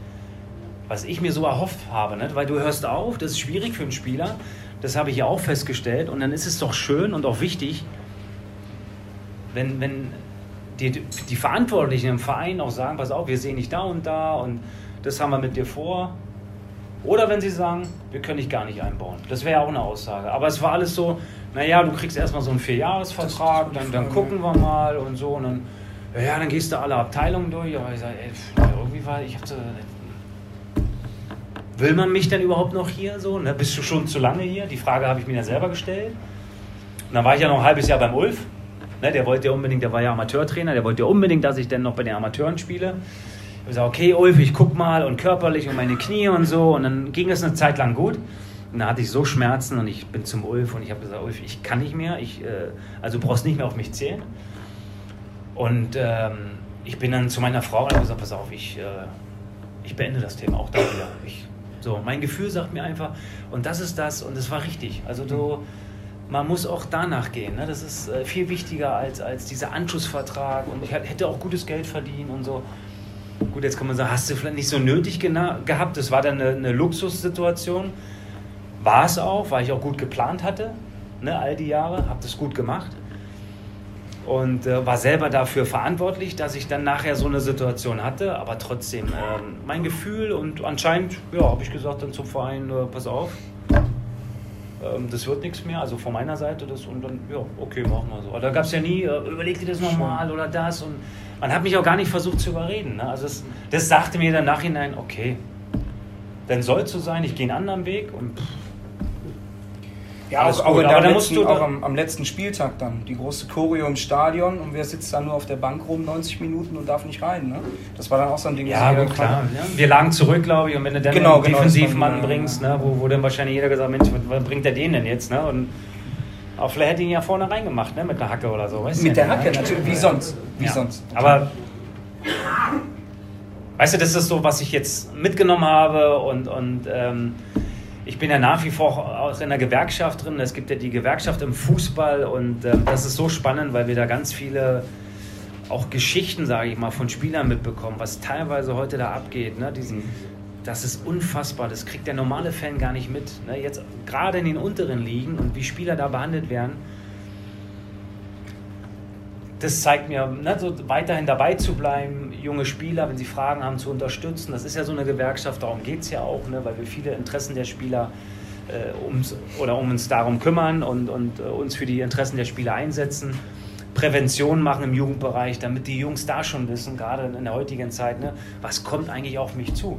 was ich mir so erhofft habe, nicht? weil du hörst auf, das ist schwierig für einen Spieler, das habe ich ja auch festgestellt und dann ist es doch schön und auch wichtig, wenn, wenn die, die Verantwortlichen im Verein auch sagen, pass auf, wir sehen dich da und da und das haben wir mit dir vor. Oder wenn sie sagen, wir können dich gar nicht einbauen. Das wäre ja auch eine Aussage. Aber es war alles so, naja, du kriegst erstmal so einen Vierjahresvertrag, dann, dann gucken wir mal und so. Und dann, ja, dann gehst du alle Abteilungen durch. Aber ich sage, irgendwie war, ich hatte, will man mich denn überhaupt noch hier so? Ne? Bist du schon zu lange hier? Die Frage habe ich mir ja selber gestellt. Und dann war ich ja noch ein halbes Jahr beim Ulf. Ne, der wollte ja unbedingt, der war ja Amateurtrainer, der wollte ja unbedingt, dass ich dann noch bei den Amateuren spiele. Ich habe gesagt, okay, Ulf, ich guck mal und körperlich und meine Knie und so. Und dann ging es eine Zeit lang gut. Und da hatte ich so Schmerzen und ich bin zum Ulf und ich habe gesagt, Ulf, ich kann nicht mehr. Ich, äh, also du brauchst nicht mehr auf mich zählen. Und ähm, ich bin dann zu meiner Frau und habe gesagt, pass auf, ich, äh, ich beende das Thema auch da wieder. Ich, so, mein Gefühl sagt mir einfach, und das ist das und es war richtig. Also du, man muss auch danach gehen. Ne? Das ist äh, viel wichtiger als, als dieser Anschlussvertrag und ich hätte auch gutes Geld verdient und so. Gut, jetzt kann man sagen, hast du vielleicht nicht so nötig gehabt. Das war dann eine, eine Luxussituation. War es auch, weil ich auch gut geplant hatte, ne, all die Jahre, habe das gut gemacht und äh, war selber dafür verantwortlich, dass ich dann nachher so eine Situation hatte. Aber trotzdem, äh, mein Gefühl und anscheinend, ja, habe ich gesagt dann zum Verein, äh, pass auf, ähm, das wird nichts mehr, also von meiner Seite das und dann, ja, okay, machen wir so. Aber da gab es ja nie, äh, überleg dir das nochmal oder das und man hat mich auch gar nicht versucht zu überreden. Ne? Also das, das sagte mir dann nachhinein, okay, dann soll es so sein, ich gehe einen anderen Weg und pff, Ja, Alles auch, auch, gut, in aber der da musst letzten, du auch am, am letzten Spieltag dann. Die große Choreo im Stadion und wer sitzt da nur auf der Bank rum 90 Minuten und darf nicht rein. Ne? Das war dann auch so ein Ding. Ja, gut, klar. Ja. Wir lagen zurück, glaube ich, und wenn du dann Genau, einen genau, Defensivmann bringst, ne, wo, wo dann wahrscheinlich jeder gesagt hat, Mensch, was, bringt der den denn jetzt? Ne? Und Aber vielleicht hätte ihn ja vorne reingemacht, ne? mit der Hacke oder so. Weißt Mit du der ja, Hacke, ne? natürlich, wie sonst. Wie Ja. sonst. Aber weißt du, das ist so, was ich jetzt mitgenommen habe und, und ähm, ich bin ja nach wie vor auch in der Gewerkschaft drin. Es gibt ja die Gewerkschaft im Fußball und ähm, das ist so spannend, weil wir da ganz viele auch Geschichten, sage ich mal, von Spielern mitbekommen, was teilweise heute da abgeht. Ne? Diesen, das ist unfassbar. Das kriegt der normale Fan gar nicht mit. Ne? Jetzt gerade in den unteren Ligen und wie Spieler da behandelt werden das zeigt mir, ne, so weiterhin dabei zu bleiben, junge Spieler, wenn sie Fragen haben, zu unterstützen. Das ist ja so eine Gewerkschaft, darum geht es ja auch, ne, weil wir viele Interessen der Spieler äh, ums, oder um uns darum kümmern und, und äh, uns für die Interessen der Spieler einsetzen. Prävention machen im Jugendbereich, damit die Jungs da schon wissen, gerade in der heutigen Zeit, ne, was kommt eigentlich auf mich zu.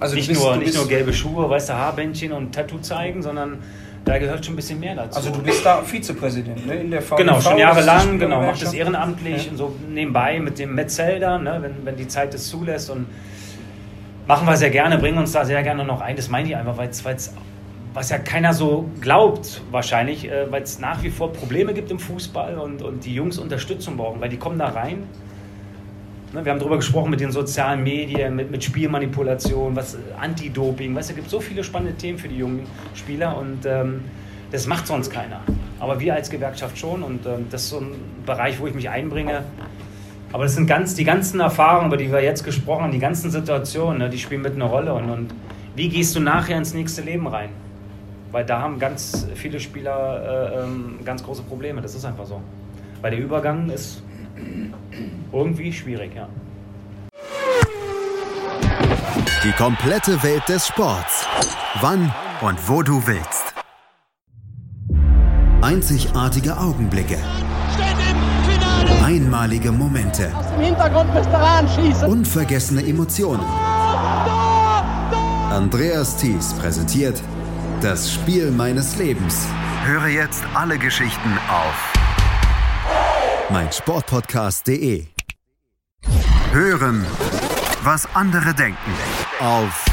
Also nicht, bist- nur, nicht nur gelbe Schuhe, weißt du, Haarbändchen und Tattoo zeigen, sondern da gehört schon ein bisschen mehr dazu. Also du bist da Vizepräsident ne? in der VDV. Genau, schon jahrelang, genau, mache das ehrenamtlich und so nebenbei mit dem Metzelder, ne, wenn, wenn die Zeit es zulässt und machen wir sehr gerne, bringen uns da sehr gerne noch ein. Das meine ich einfach, weil es was ja keiner so glaubt wahrscheinlich, äh, weil es nach wie vor Probleme gibt im Fußball und, und die Jungs Unterstützung brauchen, weil die kommen da rein. Ne, wir haben darüber gesprochen mit den sozialen Medien, mit, mit Spielmanipulation, was Anti-Doping, weißt du, es gibt so viele spannende Themen für die jungen Spieler und ähm, das macht sonst keiner. Aber wir als Gewerkschaft schon und ähm, das ist so ein Bereich, wo ich mich einbringe. Aber das sind ganz, die ganzen Erfahrungen, über die wir jetzt gesprochen haben, die ganzen Situationen, ne, die spielen mit eine Rolle. Und, und wie gehst du nachher ins nächste Leben rein? Weil da haben ganz viele Spieler äh, ähm, ganz große Probleme. Das ist einfach so. Weil der Übergang ist irgendwie schwierig, ja. Die komplette Welt des Sports. Wann und wo du willst. Einzigartige Augenblicke. Einmalige Momente. Im Hintergrund müsste schießen. Unvergessene Emotionen. Andreas Thies präsentiert das Spiel meines Lebens. Höre jetzt alle Geschichten auf meinsportpodcast.de. Hören, was andere denken. Auf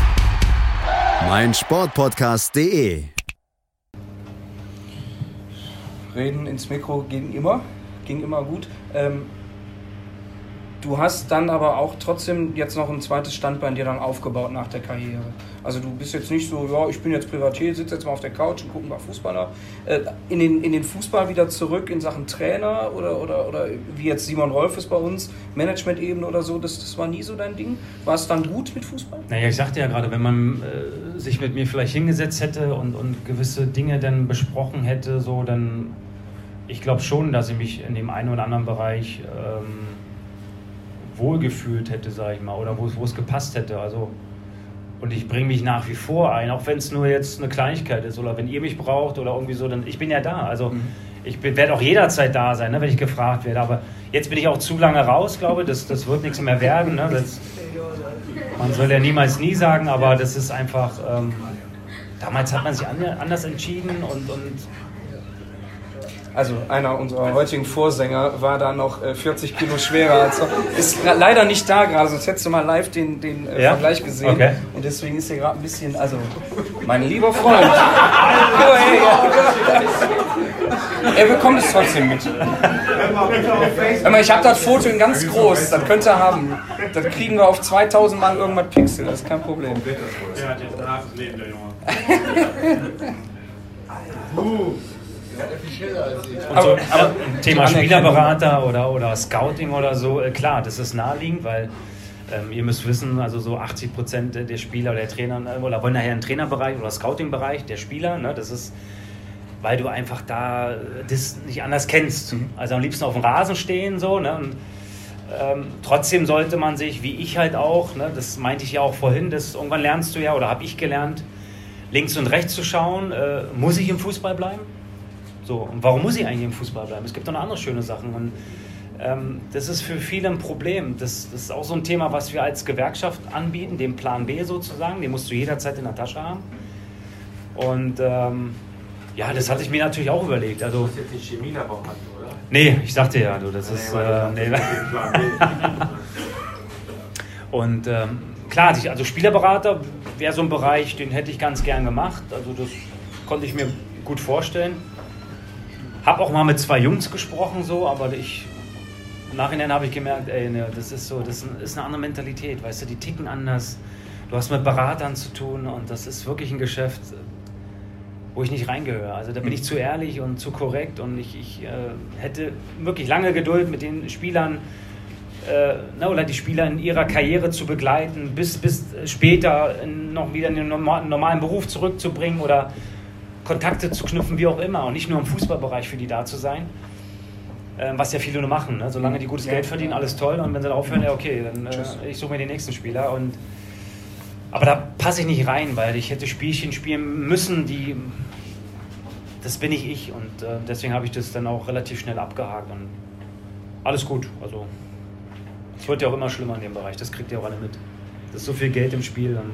meinsportpodcast.de. Reden ins Mikro ging immer, ging immer gut. Ähm, du hast dann aber auch trotzdem jetzt noch ein zweites Standbein dir dann aufgebaut nach der Karriere. Also du bist jetzt nicht so, ja, ich bin jetzt Privatier, sitze jetzt mal auf der Couch und gucke mal Fußballer. Äh, in, den, in den Fußball wieder zurück in Sachen Trainer oder, oder, oder wie jetzt Simon Rolf ist bei uns, Management-Ebene oder so, das, das war nie so dein Ding? War es dann gut mit Fußball? Naja, ich sagte ja gerade, wenn man äh, sich mit mir vielleicht hingesetzt hätte und, und gewisse Dinge dann besprochen hätte, so dann, ich glaube schon, dass ich mich in dem einen oder anderen Bereich ähm, wohlgefühlt hätte, sage ich mal, oder wo es- wo es gepasst hätte. Also, und ich bringe mich nach wie vor ein, auch wenn es nur jetzt eine Kleinigkeit ist oder wenn ihr mich braucht oder irgendwie so, dann ich bin ja da. Also ich werde auch jederzeit da sein, ne, wenn ich gefragt werde. Aber jetzt bin ich auch zu lange raus, glaube ich. Das, das wird nichts mehr werden. Ne? Das, man soll ja niemals nie sagen, aber das ist einfach. Ähm, damals hat man sich an, anders entschieden und, und Also einer unserer heutigen Vorsänger war da noch äh, 40 Kilo schwerer. Also ist leider nicht da gerade, sonst hättest du mal live den, den äh, Ja? Vergleich gesehen. Okay. Und deswegen ist er gerade ein bisschen, also mein lieber Freund. Oh. Er bekommt es trotzdem mit. Ich habe das Foto in ganz groß, das könnt ihr haben. Das kriegen wir auf 2000 Mal irgendwas Pixel, das ist kein Problem. Ja, der Draht neben der Junge. (laughs) Und Aber- so, aber ja, Thema die Anerkennung. Spielerberater oder, oder Scouting oder so, äh, klar, das ist naheliegend, weil ähm, ihr müsst wissen, also so 80 Prozent der Spieler oder der Trainer äh, oder wollen nachher einen Trainerbereich oder Scouting-Bereich der Spieler, ne, das ist, weil du einfach da äh, das nicht anders kennst. Also am liebsten auf dem Rasen stehen so, ne, und ähm, trotzdem sollte man sich, wie ich halt auch, ne, das meinte ich ja auch vorhin, das irgendwann lernst du ja oder habe ich gelernt, links und rechts zu schauen, äh, muss ich im Fußball bleiben? So, und warum muss ich eigentlich im Fußball bleiben? Es gibt doch noch andere schöne Sachen. Und ähm, das ist für viele ein Problem. Das, das ist auch so ein Thema, was wir als Gewerkschaft anbieten, den Plan B sozusagen. Den musst du jederzeit in der Tasche haben. Und ähm, ja, das hatte ich mir natürlich auch überlegt. Also, Das ist jetzt nicht Chemielabor oder? nee, ich sagte ja, du, das ist. Äh, nee. Und ähm, klar, also Spielerberater wäre so ein Bereich, den hätte ich ganz gern gemacht. Also das konnte ich mir gut vorstellen. Habe auch mal mit zwei Jungs gesprochen, so, aber ich, im Nachhinein habe ich gemerkt, ey, ne, das ist so, das ist eine andere Mentalität, weißt du, die ticken anders. Du hast mit Beratern zu tun und das ist wirklich ein Geschäft, wo ich nicht reingehöre. Also da bin ich zu ehrlich und zu korrekt und ich, ich äh, hätte wirklich lange Geduld mit den Spielern äh, na, oder die Spieler in ihrer Karriere zu begleiten, bis, bis später noch wieder in den normalen Beruf zurückzubringen oder Kontakte zu knüpfen, wie auch immer. Und nicht nur im Fußballbereich für die da zu sein. Äh, was ja viele nur machen. Ne? Solange die gutes Geld verdienen, alles toll. Und wenn sie aufhören, ja okay, dann äh, ich suche mir den nächsten Spieler. Und, aber da passe ich nicht rein, weil ich hätte Spielchen spielen müssen, die das bin ich ich und äh, deswegen habe ich das dann auch relativ schnell abgehakt und alles gut. Also es wird ja auch immer schlimmer in dem Bereich, das kriegt ihr auch alle mit. Das ist so viel Geld im Spiel. Und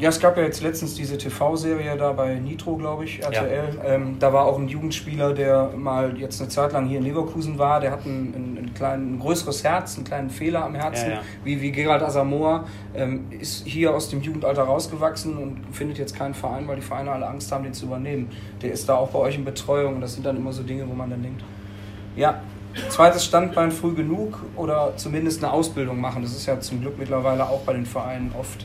ja, es gab ja jetzt letztens diese TV-Serie da bei Nitro, glaube ich, RTL. Ja. Ähm, da war auch ein Jugendspieler, der mal jetzt eine Zeit lang hier in Leverkusen war. Der hat ein, ein, ein, klein, ein größeres Herz, einen kleinen Fehler am Herzen, ja, ja. Wie, wie Gerald Asamoah. Ähm, ist hier aus dem Jugendalter rausgewachsen und findet jetzt keinen Verein, weil die Vereine alle Angst haben, den zu übernehmen. Der ist da auch bei euch in Betreuung und das sind dann immer so Dinge, wo man dann denkt, ja, zweites Standbein früh genug oder zumindest eine Ausbildung machen. Das ist ja zum Glück mittlerweile auch bei den Vereinen oft.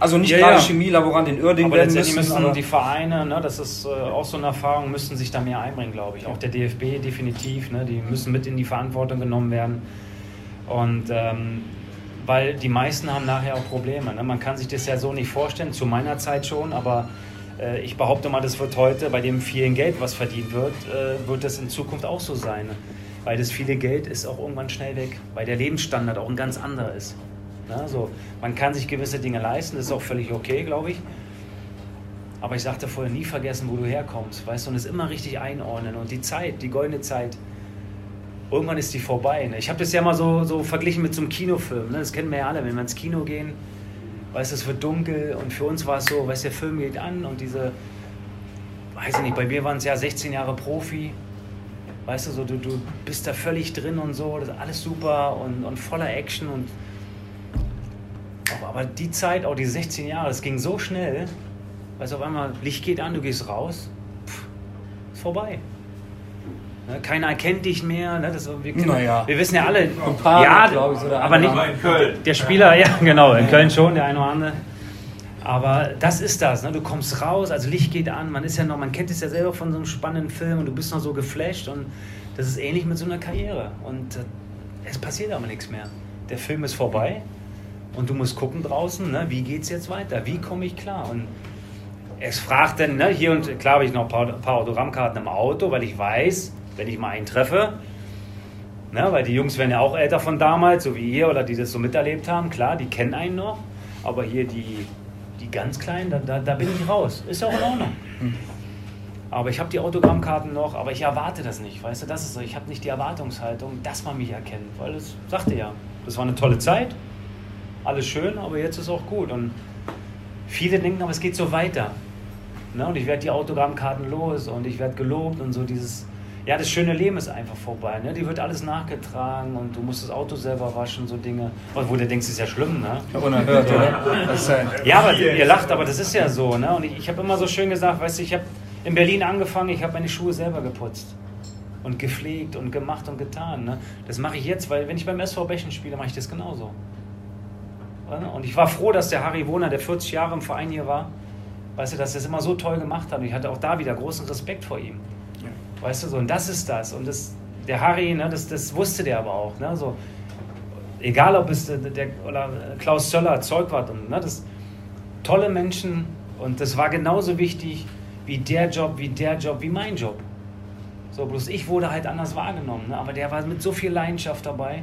Also nicht ja, gerade ja. Chemielaborant in Uerdingen aber werden müssen. müssen die Vereine, ne, das ist äh, auch so eine Erfahrung, müssen sich da mehr einbringen, glaube ich. Auch der DFB definitiv, ne, die müssen mit in die Verantwortung genommen werden. Und ähm, weil die meisten haben nachher auch Probleme. Ne? Man kann sich das ja so nicht vorstellen, zu meiner Zeit schon, aber äh, ich behaupte mal, das wird heute, bei dem vielen Geld, was verdient wird, äh, wird das in Zukunft auch so sein. Ne? weil das viele Geld ist auch irgendwann schnell weg, weil der Lebensstandard auch ein ganz anderer ist. Na, so, man kann sich gewisse Dinge leisten, das ist auch völlig okay, glaube ich. Aber ich sagte vorher, nie vergessen, wo du herkommst, weißt du, und es immer richtig einordnen. Und die Zeit, die goldene Zeit, irgendwann ist die vorbei. Ne? Ich habe das ja mal so, so verglichen mit so einem Kinofilm. Ne? Das kennen wir ja alle, wenn wir ins Kino gehen, weißt du, es wird dunkel und für uns war es so, weißt du, der Film geht an und diese, weiß ich nicht, bei mir waren es ja 16 Jahre Profi, Weißt du, so, du, du bist da völlig drin und so, das ist alles super und, und voller Action und aber die Zeit, auch die 16 Jahre, das ging so schnell, weißt du, auf einmal Licht geht an, du gehst raus, pff, ist vorbei. Ne, keiner erkennt dich mehr. Ne? Das, wir, naja. wir wissen ja alle. Ein paar, ja, ich, aber nicht. In Köln. Der Spieler, ja, genau, in Köln schon, der eine oder andere. Aber das ist das, ne? du kommst raus, also Licht geht an, man ist ja noch, man kennt es ja selber von so einem spannenden Film und du bist noch so geflasht und das ist ähnlich mit so einer Karriere und äh, es passiert aber nichts mehr. Der Film ist vorbei und du musst gucken draußen, ne? wie geht es jetzt weiter, wie komme ich klar und es fragt dann, ne, hier und klar habe ich noch ein paar, ein paar Autogrammkarten im Auto, weil ich weiß, wenn ich mal einen treffe, ne, weil die Jungs werden ja auch älter von damals, so wie ihr oder die das so miterlebt haben, klar, die kennen einen noch, aber hier die die ganz kleinen, da, da, da bin ich raus. Ist ja auch in Ordnung. Aber ich habe die Autogrammkarten noch, aber ich erwarte das nicht. Weißt du, das ist so. Ich habe nicht die Erwartungshaltung, dass man mich erkennt. Weil das sagte ja, das war eine tolle Zeit, alles schön, aber jetzt ist auch gut. Und viele denken, aber es geht so weiter. Ne? Und ich werde die Autogrammkarten los und ich werde gelobt und so dieses ja, das schöne Leben ist einfach vorbei. Ne? Die wird alles nachgetragen und du musst das Auto selber waschen, so Dinge. Obwohl du denkst, das ist ja schlimm, ne? Unerhört, oder? Ja, aber ihr lacht, aber das ist ja so, ne? Und ich, ich habe immer so schön gesagt, weißt du, ich habe in Berlin angefangen, ich habe meine Schuhe selber geputzt und gepflegt und gemacht und getan. Ne? Das mache ich jetzt, weil wenn ich beim SV Bechen spiele, mache ich das genauso. Und ich war froh, dass der Harry Wohner, der 40 Jahre im Verein hier war, weißt du, dass er das immer so toll gemacht hat. Und ich hatte auch da wieder großen Respekt vor ihm. Weißt du, so, und das ist das. Und das, der Harry, ne, das, das wusste der aber auch. Ne, so, egal ob es der, der oder Klaus Zöller, Zeugwart und ne, das tolle Menschen und das war genauso wichtig wie der Job, wie der Job, wie mein Job. So, bloß ich wurde halt anders wahrgenommen, ne, aber der war mit so viel Leidenschaft dabei.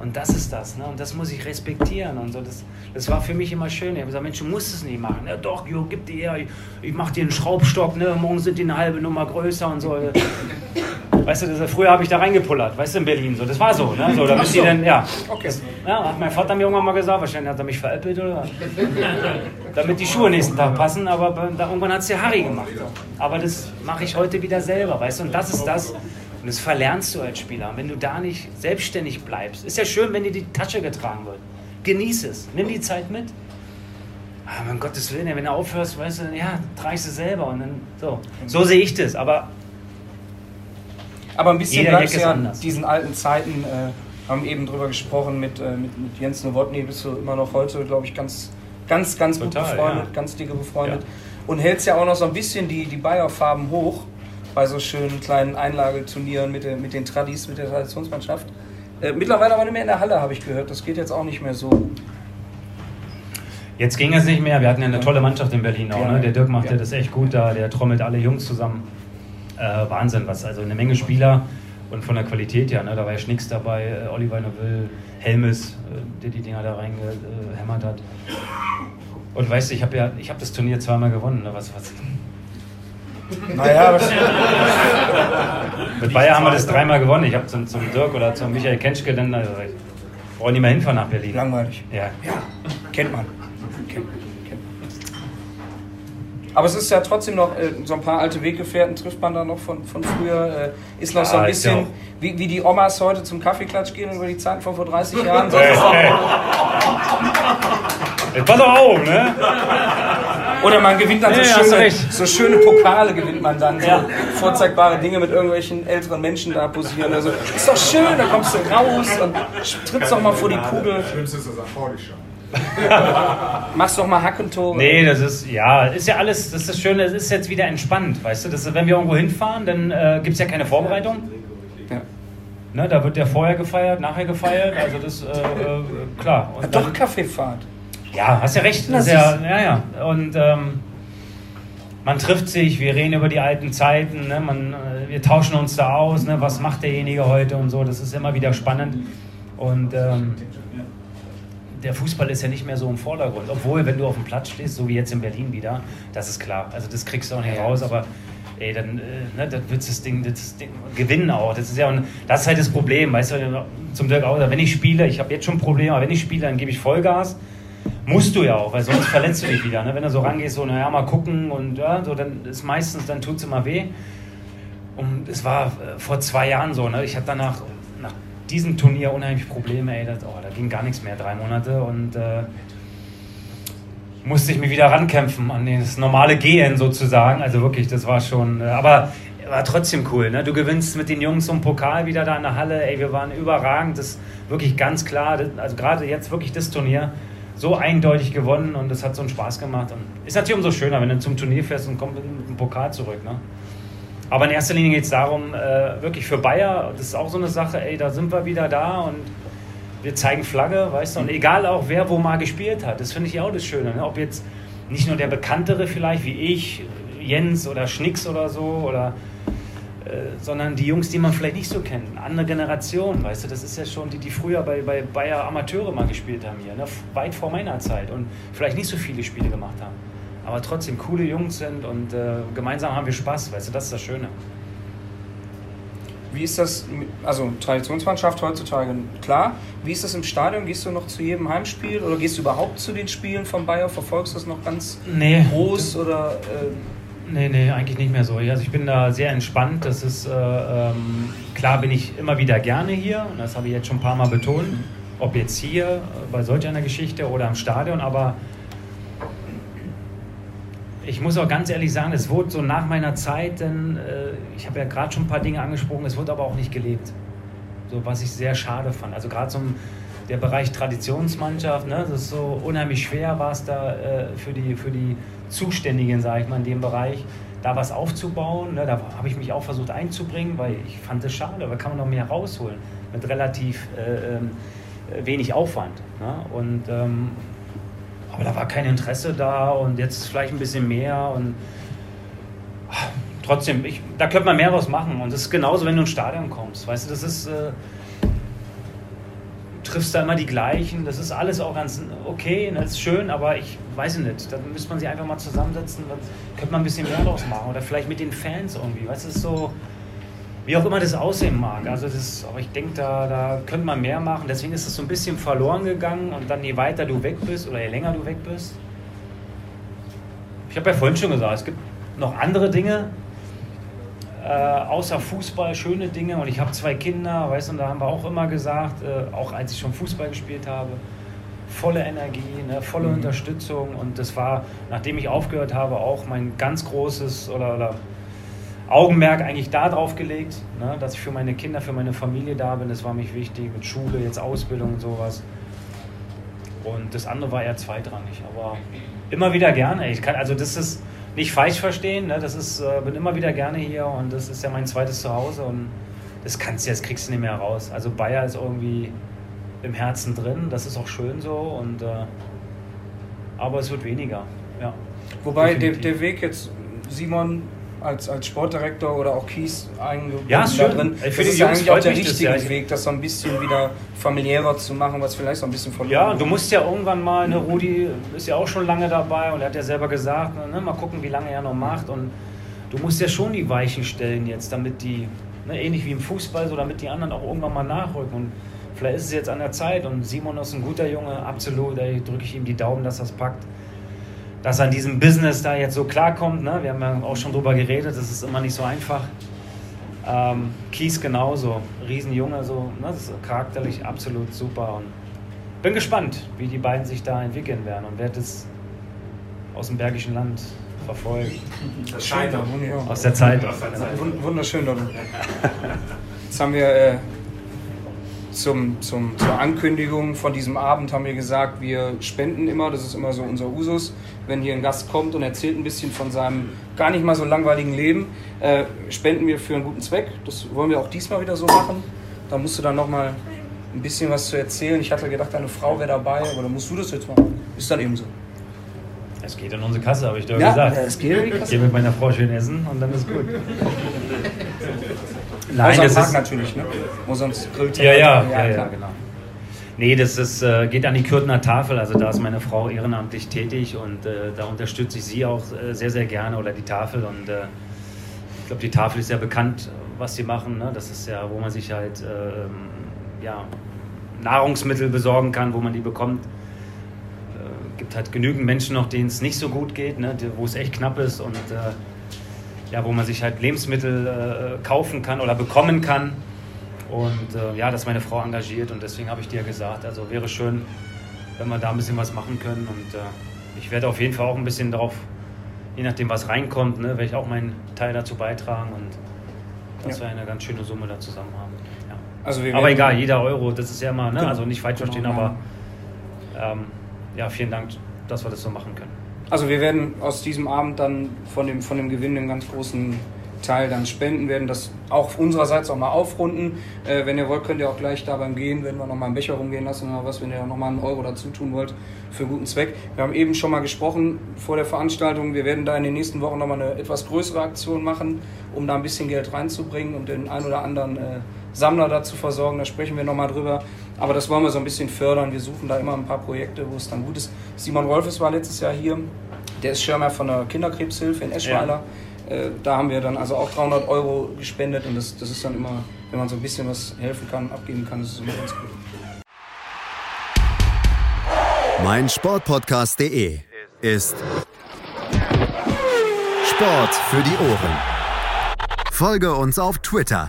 Und das ist das, ne? Und das muss ich respektieren und so. Das, das war für mich immer schön. Ich habe gesagt, Mensch, du musst es nicht machen. Ja, doch, jo, gib dir her. Ich, ich mache dir einen Schraubstock, ne? Morgen sind die eine halbe Nummer größer und so. Weißt du, das, früher habe ich da reingepullert, weißt du, in Berlin so. Das war so, ne? So, damit so. die dann, ja. Okay. Das, ja, hat mein Vater mir irgendwann mal gesagt, wahrscheinlich hat er mich veräppelt oder (laughs) damit die Schuhe nächsten Tag passen, aber da, irgendwann hat es der Harry gemacht. Aber das mache ich heute wieder selber, weißt du, und das ist das, und das verlernst du als Spieler. wenn du da nicht selbstständig bleibst, ist ja schön, wenn dir die Tasche getragen wird. Genieß es. Nimm die Zeit mit. Aber um Gottes Willen, wenn du aufhörst, weißt du, ja, tragst du selber. Und dann, so. so sehe ich das. Aber Aber ein bisschen Jeder bleibst du ja anders. diesen alten Zeiten, äh, haben eben drüber gesprochen mit, äh, mit, mit Jens Nowotny, bist du immer noch heute, glaube ich, ganz, ganz, ganz gut Total, befreundet, ja. ganz dicke befreundet. Und hältst ja auch noch so ein bisschen die, die Bayer-Farben hoch bei so schönen kleinen Einlageturnieren mit, den- mit den Tradis, mit der Traditionsmannschaft. Äh, mittlerweile aber nicht mehr in der Halle, habe ich gehört. Das geht jetzt auch nicht mehr so. Jetzt ging es nicht mehr. Wir hatten ja eine tolle Mannschaft in Berlin auch. Ne? Der Dirk macht ja. Ja. das echt gut da. Der trommelt alle Jungs zusammen. Äh, Wahnsinn, was. Also eine Menge Spieler und von der Qualität her. Ne? Da war ja Schnicks dabei, äh, Oliver Neville, Helmes, äh, der die Dinger da reingehämmert hat. Und weißt du, ich habe ja, ich habe das Turnier zweimal gewonnen. Ne? Was, was, Naja, mit Bayern haben wir das dreimal gewonnen. Ich habe zum, zum Dirk oder zum Michael Kenschke dann, also ich brauche nicht mehr hinfahren nach Berlin. langweilig. Ja. Kennt man. Kennt, kennt. Aber es ist ja trotzdem noch, äh, so ein paar alte Weggefährten trifft man da noch von, von früher. Äh, ist noch so Ja, ein ja bisschen, wie, wie die Omas heute zum Kaffeeklatsch gehen über die Zeiten von vor 30 Jahren. So Hey, hey. Jetzt pass auf, ne? Oder man gewinnt dann Nee, so, schöne, so schöne Pokale, gewinnt man dann. Ja. So vorzeigbare Dinge mit irgendwelchen älteren Menschen da posieren. Also, ist doch schön, da kommst du raus und trittst doch mal vor die Kugel. Schlimmste ist das Akkordische. (laughs) Machst doch mal Hackentore. Nee, das ist, ja, ist ja alles, das ist das Schöne, es ist jetzt wieder entspannt, weißt du, das ist, wenn wir irgendwo hinfahren, dann äh, gibt es ja keine Vorbereitung. Ja. Ne, da wird ja vorher gefeiert, nachher gefeiert, also das, äh, äh, klar. Und Doch dann, Kaffeefahrt. Ja, hast ja recht, das ja, ja, ja. Und ähm, man trifft sich, wir reden über die alten Zeiten, ne, man, äh, wir tauschen uns da aus, ne, was macht derjenige heute und so, das ist immer wieder spannend. Und ähm, der Fußball ist ja nicht mehr so im Vordergrund. Obwohl, wenn du auf dem Platz stehst, so wie jetzt in Berlin wieder, das ist klar. Also das kriegst du auch nicht raus, aber ey, dann, äh, ne, dann wird das Ding, das Ding gewinnen auch. Das ist ja und das ist halt das Problem, weißt du, zum Dirk auch, wenn ich spiele, ich habe jetzt schon Probleme, aber wenn ich spiele, dann gebe ich Vollgas. Musst du ja auch, weil sonst verletzt du dich wieder. Ne? Wenn du so rangehst, so, naja, mal gucken und ja, so, dann ist meistens, dann tut es immer weh. Und es war äh, vor zwei Jahren so, ne? ich hatte danach, nach diesem Turnier unheimlich Probleme, ey, das, oh, da ging gar nichts mehr, drei Monate und äh, musste ich mich wieder rankämpfen an das normale Gehen sozusagen, also wirklich, das war schon, äh, aber war trotzdem cool, ne? du gewinnst mit den Jungs so einen Pokal wieder da in der Halle, ey, wir waren überragend, das ist wirklich ganz klar, also gerade jetzt wirklich das Turnier, so eindeutig gewonnen und das hat so einen Spaß gemacht und ist natürlich umso schöner, wenn du zum Turnier fährst und kommst mit einem Pokal zurück, ne? Aber in erster Linie geht es darum, äh, wirklich für Bayer, das ist auch so eine Sache, ey, da sind wir wieder da und wir zeigen Flagge, weißt du, und egal auch wer wo mal gespielt hat, das finde ich auch das Schöne. Ne? Ob jetzt nicht nur der Bekanntere vielleicht wie ich, Jens oder Schnicks oder so, oder, sondern die Jungs, die man vielleicht nicht so kennt, eine andere Generation, weißt du, das ist ja schon die, die früher bei, bei Bayer Amateure mal gespielt haben hier, ne? weit vor meiner Zeit und vielleicht nicht so viele Spiele gemacht haben. Aber trotzdem coole Jungs sind und äh, gemeinsam haben wir Spaß, weißt du, das ist das Schöne. Wie ist das, also Traditionsmannschaft heutzutage, klar. Wie ist das im Stadion? Gehst du noch zu jedem Heimspiel oder gehst du überhaupt zu den Spielen von Bayer? Verfolgst du das noch ganz Nee. groß oder äh, Nee, nee, eigentlich nicht mehr so. Also ich bin da sehr entspannt. Das ist, äh, ähm, klar bin ich immer wieder gerne hier. Und das habe ich jetzt schon ein paar Mal betont. Ob jetzt hier, bei solch einer Geschichte oder im Stadion. Aber ich muss auch ganz ehrlich sagen, es wurde so nach meiner Zeit, denn äh, ich habe ja gerade schon ein paar Dinge angesprochen, es wurde aber auch nicht gelebt. So, was ich sehr schade fand. Also gerade so der Bereich Traditionsmannschaft, ne, das ist so unheimlich schwer war es da äh, für, die, für die Zuständigen, sage ich mal, in dem Bereich, da was aufzubauen. Ne, da habe ich mich auch versucht einzubringen, weil ich fand es schade, da kann man noch mehr rausholen mit relativ äh, ähm, wenig Aufwand. Ne? Und, ähm, aber da war kein Interesse da und jetzt vielleicht ein bisschen mehr und ah, trotzdem, ich, da könnte man mehr draus machen. Und das ist genauso, wenn du ins Stadion kommst. Weißt du, das ist. Äh, triffst da immer die gleichen. Das ist alles auch ganz okay, das ist schön, aber ich weiß nicht. Da müsste man sich einfach mal zusammensetzen. Dann könnte man ein bisschen mehr draus machen. Oder vielleicht mit den Fans irgendwie. Weißt du, das so. Wie auch immer das aussehen mag. Also das, aber ich denke, da, da könnte man mehr machen. Deswegen ist es so ein bisschen verloren gegangen. Und dann je weiter du weg bist oder je länger du weg bist. Ich habe ja vorhin schon gesagt, es gibt noch andere Dinge, äh, außer Fußball, schöne Dinge. Und ich habe zwei Kinder, weißt du, und da haben wir auch immer gesagt, äh, auch als ich schon Fußball gespielt habe, volle Energie, ne, volle Mhm. Unterstützung. Und das war, nachdem ich aufgehört habe, auch mein ganz großes oder, oder Augenmerk eigentlich da drauf gelegt, ne, dass ich für meine Kinder, für meine Familie da bin. Das war mich wichtig mit Schule, jetzt Ausbildung und sowas. Und das andere war eher zweitrangig, aber immer wieder gerne. Ich kann, also das ist nicht falsch verstehen, ne? das ist, äh, bin immer wieder gerne hier und das ist ja mein zweites Zuhause und das kannst du jetzt kriegst du nicht mehr raus. Also Bayer ist irgendwie im Herzen drin, das ist auch schön so und äh, aber es wird weniger. Ja. Wobei der, der Weg jetzt, Simon, als, als Sportdirektor oder auch Kies eingebunden Ja, ist da schön. drin, Ich das ist ja eigentlich auch der das, richtige ja. Weg, das so ein bisschen wieder familiärer zu machen, was vielleicht so ein bisschen verloren Ja, du musst ja irgendwann mal, ne, Rudi ist ja auch schon lange dabei und er hat ja selber gesagt, ne, mal gucken, wie lange er noch macht. Und du musst ja schon die Weichen stellen jetzt, damit die, ne, ähnlich wie im Fußball, so damit die anderen auch irgendwann mal nachrücken. Und vielleicht ist es jetzt an der Zeit und Simon ist ein guter Junge, absolut, da drücke ich ihm die Daumen, dass es packt. Dass er an diesem Business da jetzt so klarkommt, ne? wir haben ja auch schon drüber geredet, das ist immer nicht so einfach. Ähm, Kies genauso, Riesenjunge, so, ne? das ist charakterlich absolut super. Und bin gespannt, wie die beiden sich da entwickeln werden und werde es aus dem Bergischen Land verfolgen. Das scheint doch, wunderbar. Aus der Zeit. Wund- Wunderschön, Leute. (laughs) Jetzt haben wir äh, zum, zum, zur Ankündigung von diesem Abend haben wir gesagt, wir spenden immer, das ist immer so unser Usus, wenn hier ein Gast kommt und erzählt ein bisschen von seinem gar nicht mal so langweiligen Leben, äh, spenden wir für einen guten Zweck. Das wollen wir auch diesmal wieder so machen. Da musst du dann nochmal ein bisschen was zu erzählen. Ich hatte gedacht, deine Frau wäre dabei, aber dann musst du das jetzt machen. Ist dann eben so. Es geht in unsere Kasse, habe ich doch Ja, gesagt. es geht in die Kasse. Ich gehe mit meiner Frau schön essen und dann ist gut. (laughs) Außer am das Tag ist- natürlich, ne? Wo sonst grillt Ja, ja, ja, ja, klar. genau. Nee, das ist, äh, geht an die Kürtner Tafel. Also da ist meine Frau ehrenamtlich tätig und äh, da unterstütze ich sie auch äh, sehr, sehr gerne oder die Tafel. Und äh, ich glaube, die Tafel ist ja bekannt, was sie machen. Ne? Das ist ja, wo man sich halt ähm, ja, Nahrungsmittel besorgen kann, wo man die bekommt. Äh, gibt halt genügend Menschen noch, denen es nicht so gut geht, ne? wo es echt knapp ist und ja, wo man sich halt Lebensmittel äh, kaufen kann oder bekommen kann. Und äh, ja, das ist meine Frau engagiert und deswegen habe ich dir gesagt, also wäre schön, wenn wir da ein bisschen was machen können. Und äh, ich werde auf jeden Fall auch ein bisschen darauf, je nachdem was reinkommt, ne, werde ich auch meinen Teil dazu beitragen und dass Ja. wir eine ganz schöne Summe da zusammen haben. Ja. Also wir aber egal, jeder Euro, das ist ja immer, ne, Genau. also nicht falsch Genau, verstehen, nein. aber ähm, ja, vielen Dank, dass wir das so machen können. Also wir werden aus diesem Abend dann von dem, von dem Gewinn einen ganz großen Teil dann spenden, werden das auch unsererseits auch mal aufrunden. Äh, wenn ihr wollt, könnt ihr auch gleich da beim Gehen, wenn wir noch mal einen Becher rumgehen lassen oder was, wenn ihr noch mal einen Euro dazu tun wollt, für guten Zweck. Wir haben eben schon mal gesprochen vor der Veranstaltung, wir werden da in den nächsten Wochen noch mal eine etwas größere Aktion machen, um da ein bisschen Geld reinzubringen und den ein oder anderen äh, Sammler da zu versorgen. Da sprechen wir noch mal drüber. Aber das wollen wir so ein bisschen fördern. Wir suchen da immer ein paar Projekte, wo es dann gut ist. Simon Wolfes war letztes Jahr hier. Der ist Schirmer von der Kinderkrebshilfe in Eschweiler. Äh, Da haben wir dann also auch 300 Euro gespendet und das, das ist dann immer, wenn man so ein bisschen was helfen kann, abgeben kann, das ist immer ganz gut. mein Sportpodcast.de ist Sport für die Ohren. Folge uns auf Twitter.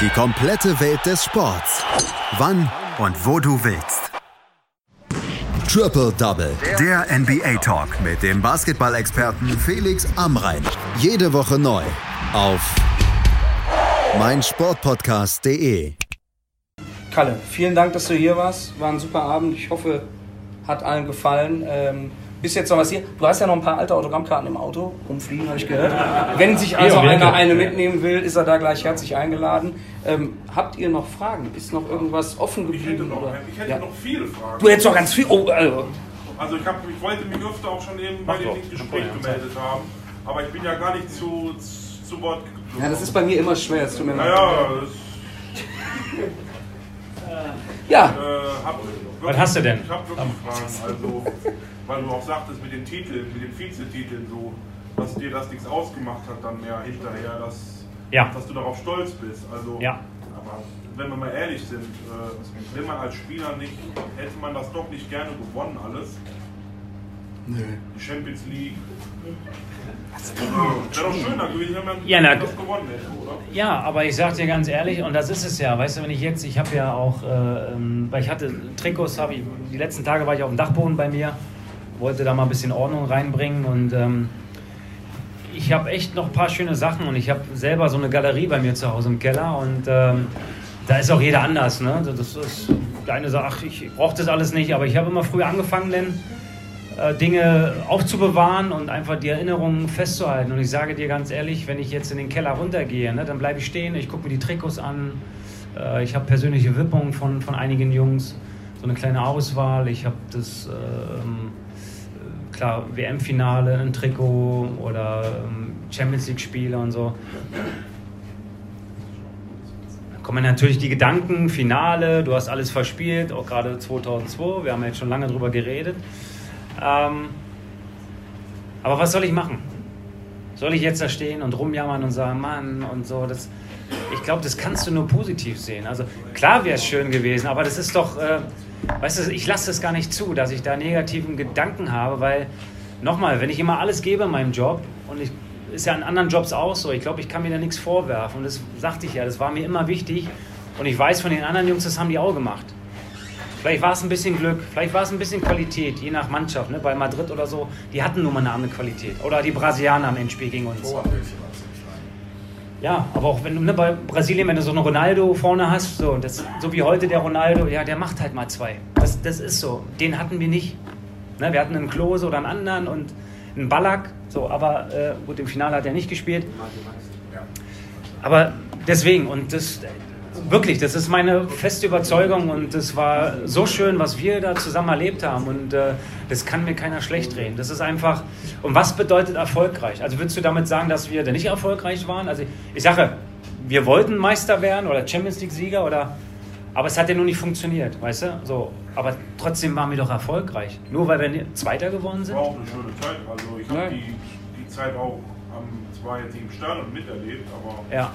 Die komplette Welt des Sports. Wann und wo du willst. Triple Double. Der NBA Talk mit dem Basketball-Experten Felix Amrein. Jede Woche neu auf meinsportpodcast.de. Kalle, vielen Dank, dass du hier warst. War ein super Abend. Ich hoffe, hat allen gefallen. Ähm, bist jetzt noch was hier? Du hast ja noch ein paar alte Autogrammkarten im Auto rumfliegen, habe ich gehört. Wenn sich also Ja, einer eine mitnehmen will, ist er da gleich herzlich eingeladen. Ähm, habt ihr noch Fragen? Ist noch irgendwas offen geblieben? oder? Ich hätte Ja. noch viele Fragen. Du hättest noch ganz viel. Oh, also. Also ich, hab, ich wollte mich öfter auch schon eben bei Mach doch. dem Gespräch gemeldet haben, aber ich bin ja gar nicht zu, zu Wort gekommen. Ja, das ist bei mir immer schwer, es tut mir leid. Naja, (laughs) das, Ja. äh, hab Was hast du denn? Ich habe wirklich Fragen, also, weil du auch sagtest mit den Titeln, mit den Vizetiteln so, dass dir das nichts ausgemacht hat dann mehr hinterher, dass, Ja. dass du darauf stolz bist. Also, Ja. aber wenn wir mal ehrlich sind, äh, wenn man als Spieler nicht, hätte man das doch nicht gerne gewonnen alles. Nö. Die Champions League. Ja, na? Ja, aber ich sag dir ganz ehrlich, und das ist es ja, weißt du, wenn ich jetzt, ich habe ja auch, äh, ähm, weil ich hatte Trikots, habe ich, die letzten Tage war ich auf dem Dachboden bei mir, wollte da mal ein bisschen Ordnung reinbringen und ähm, ich habe echt noch ein paar schöne Sachen und ich habe selber so eine Galerie bei mir zu Hause im Keller und ähm, da ist auch jeder anders, ne? Das ist, der eine sagt, ich brauche das alles nicht, aber ich habe immer früher angefangen, denn Dinge aufzubewahren und einfach die Erinnerungen festzuhalten. Und ich sage dir ganz ehrlich, wenn ich jetzt in den Keller runtergehe, ne, dann bleibe ich stehen, ich gucke mir die Trikots an. Äh, ich habe persönliche Wippungen von, von einigen Jungs, so eine kleine Auswahl. Ich habe das, ähm, äh, klar, WM-Finale, ein Trikot oder ähm, Champions League-Spiele und so. Dann kommen natürlich die Gedanken, Finale, du hast alles verspielt, auch gerade 2002, wir haben jetzt schon lange drüber geredet. Ähm, aber was soll ich machen? Soll ich jetzt da stehen und rumjammern und sagen, Mann und so? Das, ich glaube, das kannst du nur positiv sehen. Also klar wäre es schön gewesen, aber das ist doch, äh, weißt du, ich lasse es gar nicht zu, dass ich da negativen Gedanken habe, weil nochmal, wenn ich immer alles gebe in meinem Job und ich ist ja in anderen Jobs auch so, ich glaube, ich kann mir da nichts vorwerfen und das sagte ich ja, das war mir immer wichtig und ich weiß von den anderen Jungs, das haben die auch gemacht. Vielleicht war es ein bisschen Glück, vielleicht war es ein bisschen Qualität, je nach Mannschaft. Ne? Bei Madrid oder so, die hatten nun mal eine andere Qualität. Oder die Brasilianer am Endspiel gegen uns. Ja, aber auch wenn du ne, bei Brasilien, wenn du so einen Ronaldo vorne hast, so, das, so wie heute der Ronaldo, ja, der macht halt mal zwei. Das, das ist so. Den hatten wir nicht. Ne, wir hatten einen Klose oder einen anderen und einen Ballack, so, aber äh, gut, im Finale hat er nicht gespielt. Aber deswegen, und das wirklich, das ist meine feste Überzeugung und es war so schön, was wir da zusammen erlebt haben und äh, das kann mir keiner schlecht reden. Das ist einfach, und was bedeutet erfolgreich? Also würdest du damit sagen, dass wir da nicht erfolgreich waren? Also ich sage, wir wollten Meister werden oder Champions League Sieger oder aber es hat ja nur nicht funktioniert, weißt du? So, aber trotzdem waren wir doch erfolgreich. Nur weil wir Zweiter geworden sind. War auch eine schöne Zeit. Also ich habe die, die Zeit auch am zwar jetzt im Stadion miterlebt, aber Ja.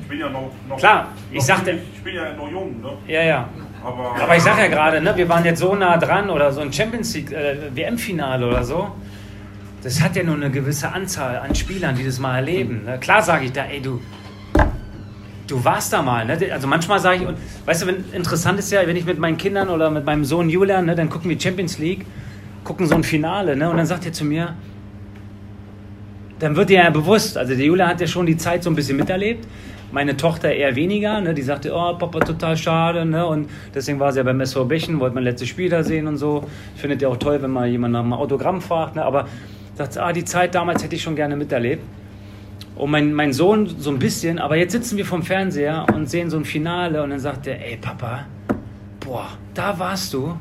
Ich bin ja noch, noch Klar, ich noch sagte- ich bin ja noch jung, ne? Ja, ja. Aber, Aber ich sag ja gerade, ne, wir waren jetzt so nah dran oder so ein Champions League äh, WM-Finale oder so. Das hat ja nur eine gewisse Anzahl an Spielern, die das mal erleben. Ne? Klar sage ich da, ey, du, du warst da mal. Ne? Also manchmal sage ich, und weißt du, wenn, interessant ist ja, wenn ich mit meinen Kindern oder mit meinem Sohn Julian, ne, dann gucken wir Champions League, gucken so ein Finale, ne, und dann sagt er zu mir, dann wird dir ja bewusst, also der Julian hat ja schon die Zeit so ein bisschen miterlebt, meine Tochter eher weniger, ne, die sagte, oh Papa, total schade, ne, und deswegen war sie ja beim SV Bechen, wollte man letztes Spiel da sehen und so. Ich finde ja auch toll, wenn mal jemand nach einem Autogramm fragt, ne, aber sagt, ah, die Zeit damals hätte ich schon gerne miterlebt. Und mein, mein Sohn so ein bisschen, aber jetzt sitzen wir vom Fernseher und sehen so ein Finale und dann sagt er, ey Papa, boah, da warst du.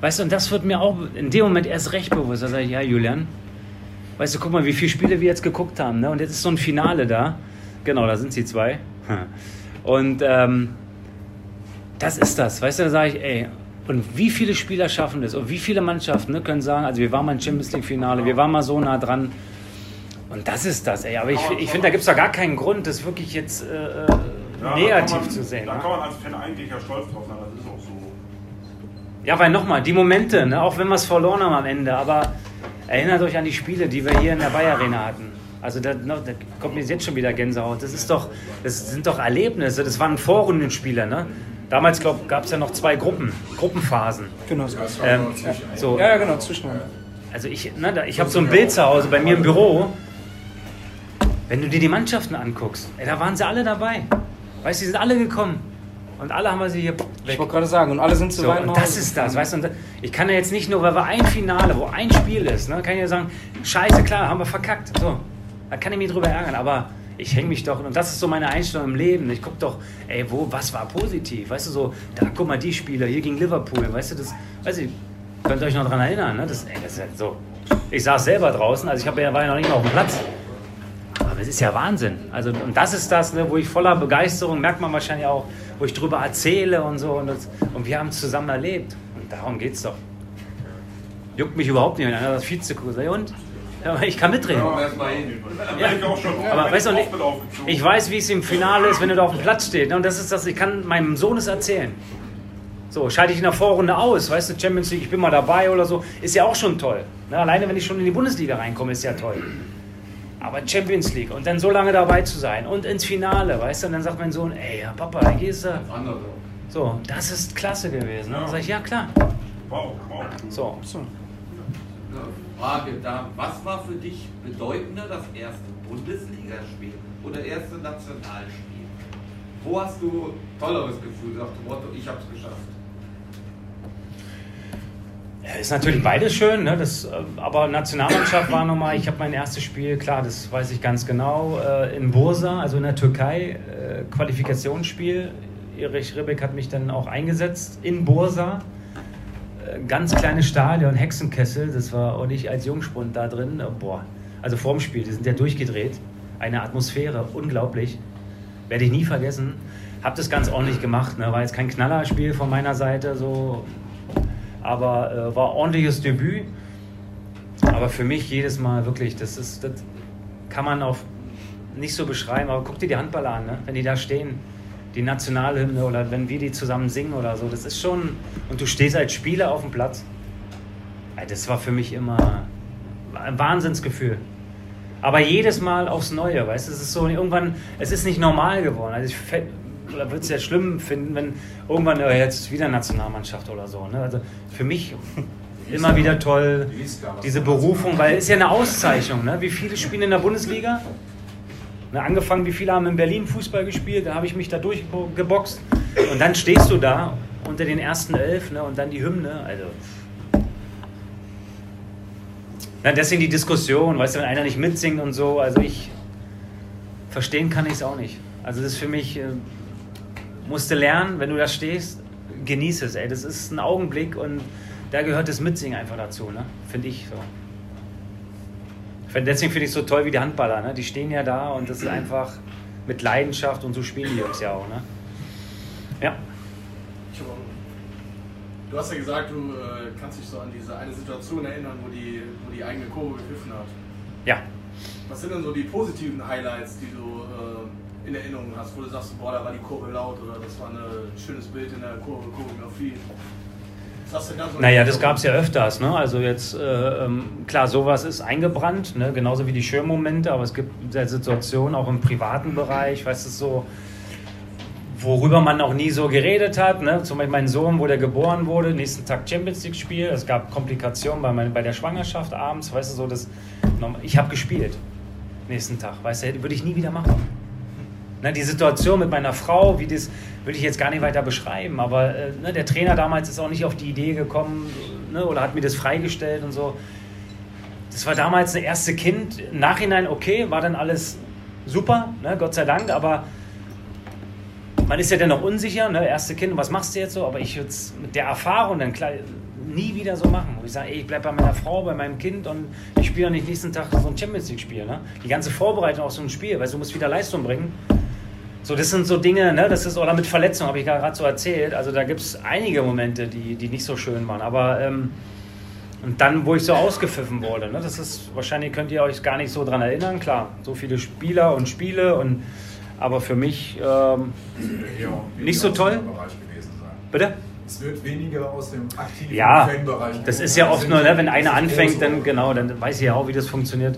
Weißt du, und das wird mir auch in dem Moment erst recht bewusst. Da sage ich, ja, Julian, weißt du, guck mal, wie viele Spiele wir jetzt geguckt haben, ne? Und jetzt ist so ein Finale da. Genau, da sind sie zwei. Und ähm, das ist das, weißt du, da sage ich, ey, und wie viele Spieler schaffen das? Und wie viele Mannschaften ne, können sagen, also wir waren mal im Champions League-Finale, wir waren mal so nah dran. Und das ist das, ey. Aber ich, ich finde, da gibt es doch gar keinen Grund, das wirklich jetzt äh, Ja, negativ man, zu sehen. Da ne? kann man als Fan eigentlich ja stolz drauf sein, das ist auch so. Ja, weil nochmal, die Momente, ne, auch wenn wir es verloren haben am Ende, aber erinnert euch an die Spiele, die wir hier in der Bayer Arena hatten. Also da, da kommt mir jetzt schon wieder Gänsehaut. Das ist doch, das sind doch Erlebnisse. Das waren Vorrundenspiele, ne? Damals gab es ja noch zwei Gruppen, Gruppenphasen. Genau so. Ähm, so. Ja, ja, genau, Zwischenrunde. Also ich, ne, da, ich habe so ein Bild zu Hause bei mir im Büro. Wenn du dir die Mannschaften anguckst, ey, da waren sie alle dabei. Weißt du, die sind alle gekommen. Und alle haben wir sie hier Ich wollte gerade sagen, und alle sind zu so, und das ist das, weißt du, ich kann ja jetzt nicht nur, weil wir ein Finale, wo ein Spiel ist, ne, kann ich ja sagen, scheiße, klar, haben wir verkackt, so, da kann ich mich drüber ärgern, aber ich hänge mich doch, und das ist so meine Einstellung im Leben, ich gucke doch, ey, wo, was war positiv, weißt du, so, da, guck mal, die Spieler, hier gegen Liverpool, weißt du, das, weiß ich, Könnt ihr euch noch daran erinnern? Ne? Das, ey, das ist ja so. Ich saß selber draußen, also ich hab, war ja noch nicht mal auf dem Platz. Aber es ist ja Wahnsinn. Also, und das ist das, ne, wo ich voller Begeisterung, merkt man wahrscheinlich auch, wo ich drüber erzähle und so. Und, das, und wir haben es zusammen erlebt. Und darum geht's doch. Juckt mich überhaupt nicht, wenn einer das Vizekuh und? Ja, ich kann mitreden. Ja, aber weißt du, ich, ich weiß, wie es im Finale ist, wenn er da auf dem Platz steht. Ne? Und das ist das, ich kann meinem Sohn es erzählen. So, schalte ich in der Vorrunde aus, weißt du, Champions League, ich bin mal dabei oder so, ist ja auch schon toll. Ne? Alleine, wenn ich schon in die Bundesliga reinkomme, ist ja toll. Aber Champions League und dann so lange dabei zu sein und ins Finale, weißt du, und dann sagt mein Sohn, ey, ja, Papa, da gehst du. So, das ist klasse gewesen. Ne? Dann sage ich, ja, klar. So. so. Frage da, was war für dich bedeutender, das erste Bundesligaspiel oder erste Nationalspiel? Wo hast du tolleres Gefühl, nach dem Motto, ich hab's geschafft? Ja, ist natürlich beides schön, ne? das, äh, aber Nationalmannschaft war nochmal, ich habe mein erstes Spiel, klar, das weiß ich ganz genau, äh, in Bursa, also in der Türkei, äh, Qualifikationsspiel. Erich Ribbeck hat mich dann auch eingesetzt in Bursa. Ganz kleines Stadion, Hexenkessel, das war und ich als Jungspund da drin, boah, also vorm Spiel, die sind ja durchgedreht. Eine Atmosphäre, unglaublich. Werde ich nie vergessen. Hab das ganz ordentlich gemacht, ne? war jetzt kein Knallerspiel von meiner Seite, so aber äh, war ordentliches Debüt. Aber für mich jedes Mal wirklich, das ist, das kann man auch nicht so beschreiben, aber guck dir die Handballer an, ne? wenn die da stehen, die Nationalhymne oder wenn wir die zusammen singen oder so, das ist schon, und du stehst als Spieler auf dem Platz, das war für mich immer ein Wahnsinnsgefühl. Aber jedes Mal aufs Neue, weißt du, es ist so, irgendwann, es ist nicht normal geworden. Also ich würde es ja schlimm finden, wenn irgendwann äh, jetzt wieder Nationalmannschaft oder so. Ne? Also für mich immer wieder toll, diese Berufung, weil es ist ja eine Auszeichnung. Ne? Wie viele spielen in der Bundesliga? Ne, angefangen, wie viele haben in Berlin Fußball gespielt, da habe ich mich da durchgeboxt. Und dann stehst du da unter den ersten elf ne? und dann die Hymne. Also. Na, deswegen die Diskussion, weißt du, wenn einer nicht mitsingt und so, also ich verstehen kann ich es auch nicht. Also das ist für mich, äh, musste lernen, wenn du da stehst, genieße es, ey. Das ist ein Augenblick und da gehört das Mitsingen einfach dazu, ne? Finde ich so. Deswegen finde ich es so toll wie die Handballer, ne? Die stehen ja da und das ist einfach mit Leidenschaft und so spielen die Jungs ja auch, ne? Ja. Du hast ja gesagt, du äh, kannst dich so an diese eine Situation erinnern, wo die, wo die eigene Kurve gepfiffen hat. Ja. Was sind denn so die positiven Highlights, die du äh, in Erinnerung hast, wo du sagst, boah, da war die Kurve laut oder das war ein schönes Bild in der Kurve, Choreografie? Was hast du so naja, das gab es ja öfters. Ne? Also jetzt, äh, ähm, klar, sowas ist eingebrannt, ne? genauso wie die Schirmmomente, aber es gibt Situationen auch im privaten Bereich, weißt du, so, worüber man auch nie so geredet hat. Ne? Zum Beispiel mein Sohn, wo der geboren wurde, nächsten Tag Champions League Spiel. Es gab Komplikationen bei, mein, bei der Schwangerschaft abends, weißt du, so das. Ich habe gespielt nächsten Tag, weißt du, würde ich nie wieder machen. Ne, die Situation mit meiner Frau, wie das würde ich jetzt gar nicht weiter beschreiben, aber äh, ne, der Trainer damals ist auch nicht auf die Idee gekommen ne, oder hat mir das freigestellt und so. Das war damals das erste Kind. Im Nachhinein okay, war dann alles super, ne, Gott sei Dank, aber man ist ja dann noch unsicher, ne, erste Kind, was machst du jetzt so? Aber ich würde es mit der Erfahrung dann klar, nie wieder so machen. Ich sage, ich bleibe bei meiner Frau, bei meinem Kind und ich spiele nicht nächsten Tag so ein Champions League-Spiel. Ne? Die ganze Vorbereitung auf so ein Spiel, weil du musst wieder Leistung bringen. So, das sind so Dinge, ne, das ist, oder mit Verletzungen, habe ich gerade so erzählt. Also da gibt es einige Momente, die, die nicht so schön waren. Aber ähm, und dann, wo ich so ausgepfiffen wurde, ne, das ist, wahrscheinlich könnt ihr euch gar nicht so dran erinnern, klar, so viele Spieler und Spiele und aber für mich ähm, nicht so toll. Bitte? Es wird weniger aus dem aktiven ja, Fanbereich. Das ist ja oft nur, ne, wenn einer anfängt, dann genau, dann weiß ich ja auch, wie das funktioniert.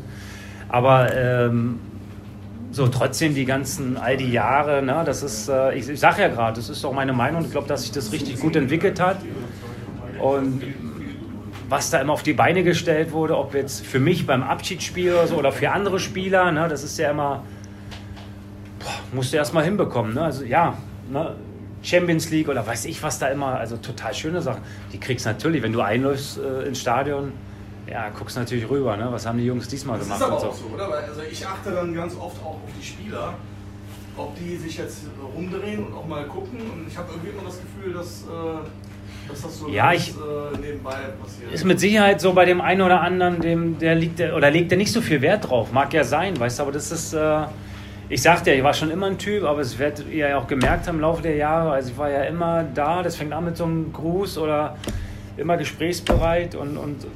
Aber ähm, so trotzdem die ganzen, all die Jahre, ne, das ist, äh, ich, ich sage ja gerade, das ist auch meine Meinung, ich glaube, dass sich das richtig gut entwickelt hat. Und was da immer auf die Beine gestellt wurde, ob jetzt für mich beim Abschiedsspiel oder so oder für andere Spieler, ne, das ist ja immer, boah, musst du erst mal hinbekommen. Ne? Also ja, ne, Champions League oder weiß ich was da immer, also total schöne Sachen. Die kriegst du natürlich, wenn du einläufst äh, ins Stadion, ja, guckst natürlich rüber, ne? Was haben die Jungs diesmal das gemacht? Das ist aber auch so, oder? Also ich achte dann ganz oft auch auf die Spieler, ob die sich jetzt rumdrehen und auch mal gucken. Und ich habe irgendwie immer das Gefühl, dass äh, Das hast du Ja, ganz, ich- äh, nebenbei passiert. Ist mit Sicherheit so bei dem einen oder anderen, dem, der liegt der, oder legt der nicht so viel Wert drauf. Mag ja sein, weißt du, aber das ist, äh, ich sagte ja, ich war schon immer ein Typ, aber es wird ihr ja auch gemerkt haben im Laufe der Jahre. Also ich war ja immer da, das fängt an mit so einem Gruß oder immer gesprächsbereit und, und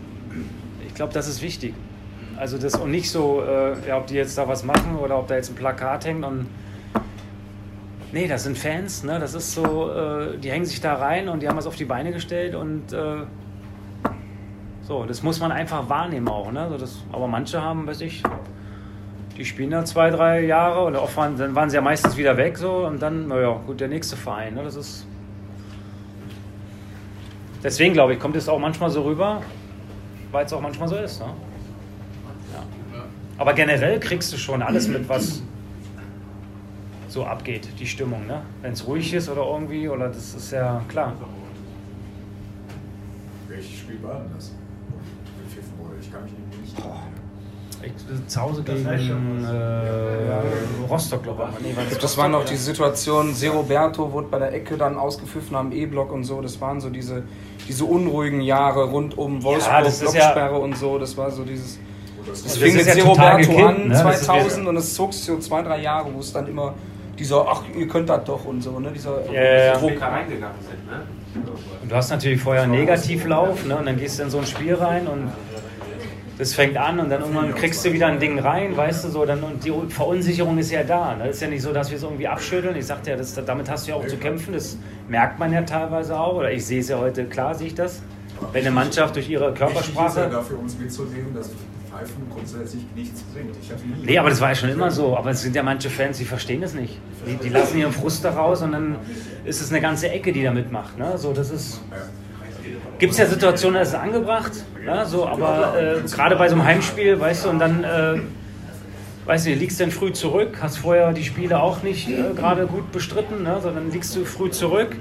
ich glaube, das ist wichtig. Also das und nicht so, äh, ja, ob die jetzt da was machen oder ob da jetzt ein Plakat hängt und Nee, das sind Fans, ne? Das ist so, äh, die hängen sich da rein und die haben was auf die Beine gestellt und äh, so, das muss man einfach wahrnehmen auch, ne? So das, aber manche haben, weiß ich, die spielen da zwei, drei Jahre und oft waren, dann waren sie ja meistens wieder weg so und dann, naja, gut, der nächste Verein, ne? Das ist. Deswegen glaube ich, kommt es auch manchmal so rüber, weil es auch manchmal so ist, ne? Ja. Aber generell kriegst du schon alles mit, was so abgeht, die Stimmung, ne? Wenn es ruhig ist oder irgendwie, oder das ist ja klar. Welches Spiel war denn das? Gepfiffen wurde? Ich kann mich nicht erinnern. Zu Hause gegen äh, Rostock, glaube ich. Nee, war das Das waren noch die Situationen, Se Roberto wurde bei der Ecke dann ausgepfiffen am E-Block und so. Das waren so diese, diese unruhigen Jahre rund um Wolfsburg, ist Blocksperre ja- und so. Das war so dieses. Das Das fing mit ja Roberto an, ne? Das ist 2000, ja- und es zog sich so zwei, drei Jahre, wo es dann immer dieser, ach, ihr könnt das doch und so, ne? Dieser Ja, ja, ja. Druck. reingegangen sind, ne? Und du hast natürlich vorher einen Negativlauf, ne? Und dann gehst du in so ein Spiel rein und das fängt an und dann irgendwann kriegst du wieder ein Ding rein, weißt du so, dann und die Verunsicherung ist ja da. Ne? ist ja nicht so, dass wir es irgendwie abschütteln. Ich sagte ja, das, damit hast du ja auch zu kämpfen, das merkt man ja teilweise auch. Oder ich sehe es ja heute, klar sehe ich das. Wenn eine Mannschaft durch ihre Wichtig ist ja Körpersprache. dafür uns mitzunehmen, dass Pfeifen grundsätzlich nichts bringt. Ich nie Nee, aber das war ja schon immer so. Aber es sind ja manche Fans, die verstehen das nicht. Die, die lassen ihren Frust da raus und dann ist es eine ganze Ecke, die da mitmacht. Ne? So, das ist. Gibt es ja Situationen, da ist es angebracht, ne? so, aber äh, gerade bei so einem Heimspiel, weißt du, und dann, äh, weißt du, liegst dann früh zurück, hast vorher die Spiele auch nicht äh, gerade gut bestritten, ne? sondern liegst du früh zurück,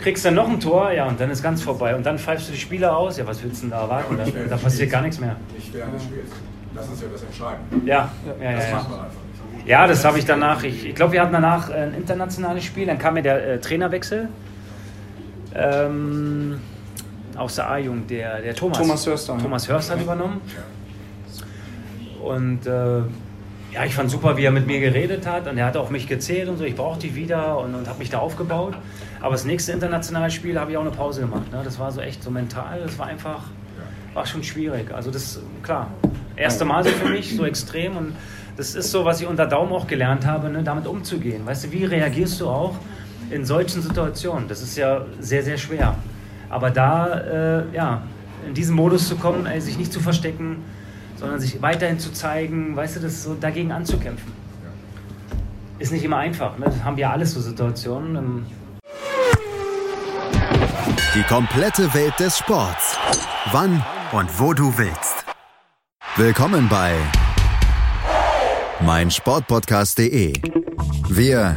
kriegst dann noch ein Tor, ja, und dann ist ganz vorbei. Und dann pfeifst du die Spieler aus, ja, was willst du denn da erwarten? Da, da passiert gar nichts mehr. Nicht während des Spiels. Das ist ja das Entscheidende. Ja, ja, ja. Das ja. macht man einfach nicht. Ja, das habe ich danach. Ich, ich glaube, wir hatten danach ein internationales Spiel. Dann kam mir der äh, Trainerwechsel. Ähm, aus der A-Jugend, der, der Thomas. Thomas Hörster. Thomas Hörster hat übernommen. Und äh, ja, ich fand super, wie er mit mir geredet hat. Und er hat auf mich gezählt und so. Ich brauche die wieder und, und habe mich da aufgebaut. Aber das nächste internationale Spiel habe ich auch eine Pause gemacht. Ne? Das war so echt so mental. Das war einfach, war schon schwierig. Also das, klar, erste Mal so für mich, so extrem. Und das ist so, was ich unter Daumen auch gelernt habe, ne? damit umzugehen. Weißt du, wie reagierst du auch in solchen Situationen? Das ist ja sehr, sehr schwer. Aber da, äh, ja, in diesen Modus zu kommen, ey, sich nicht zu verstecken, sondern sich weiterhin zu zeigen, weißt du, das so dagegen anzukämpfen. Ist nicht immer einfach, ne? Das haben wir alles so Situationen. Ähm, Die komplette Welt des Sports. Wann und wo du willst. Willkommen bei meinsportpodcast.de. Wir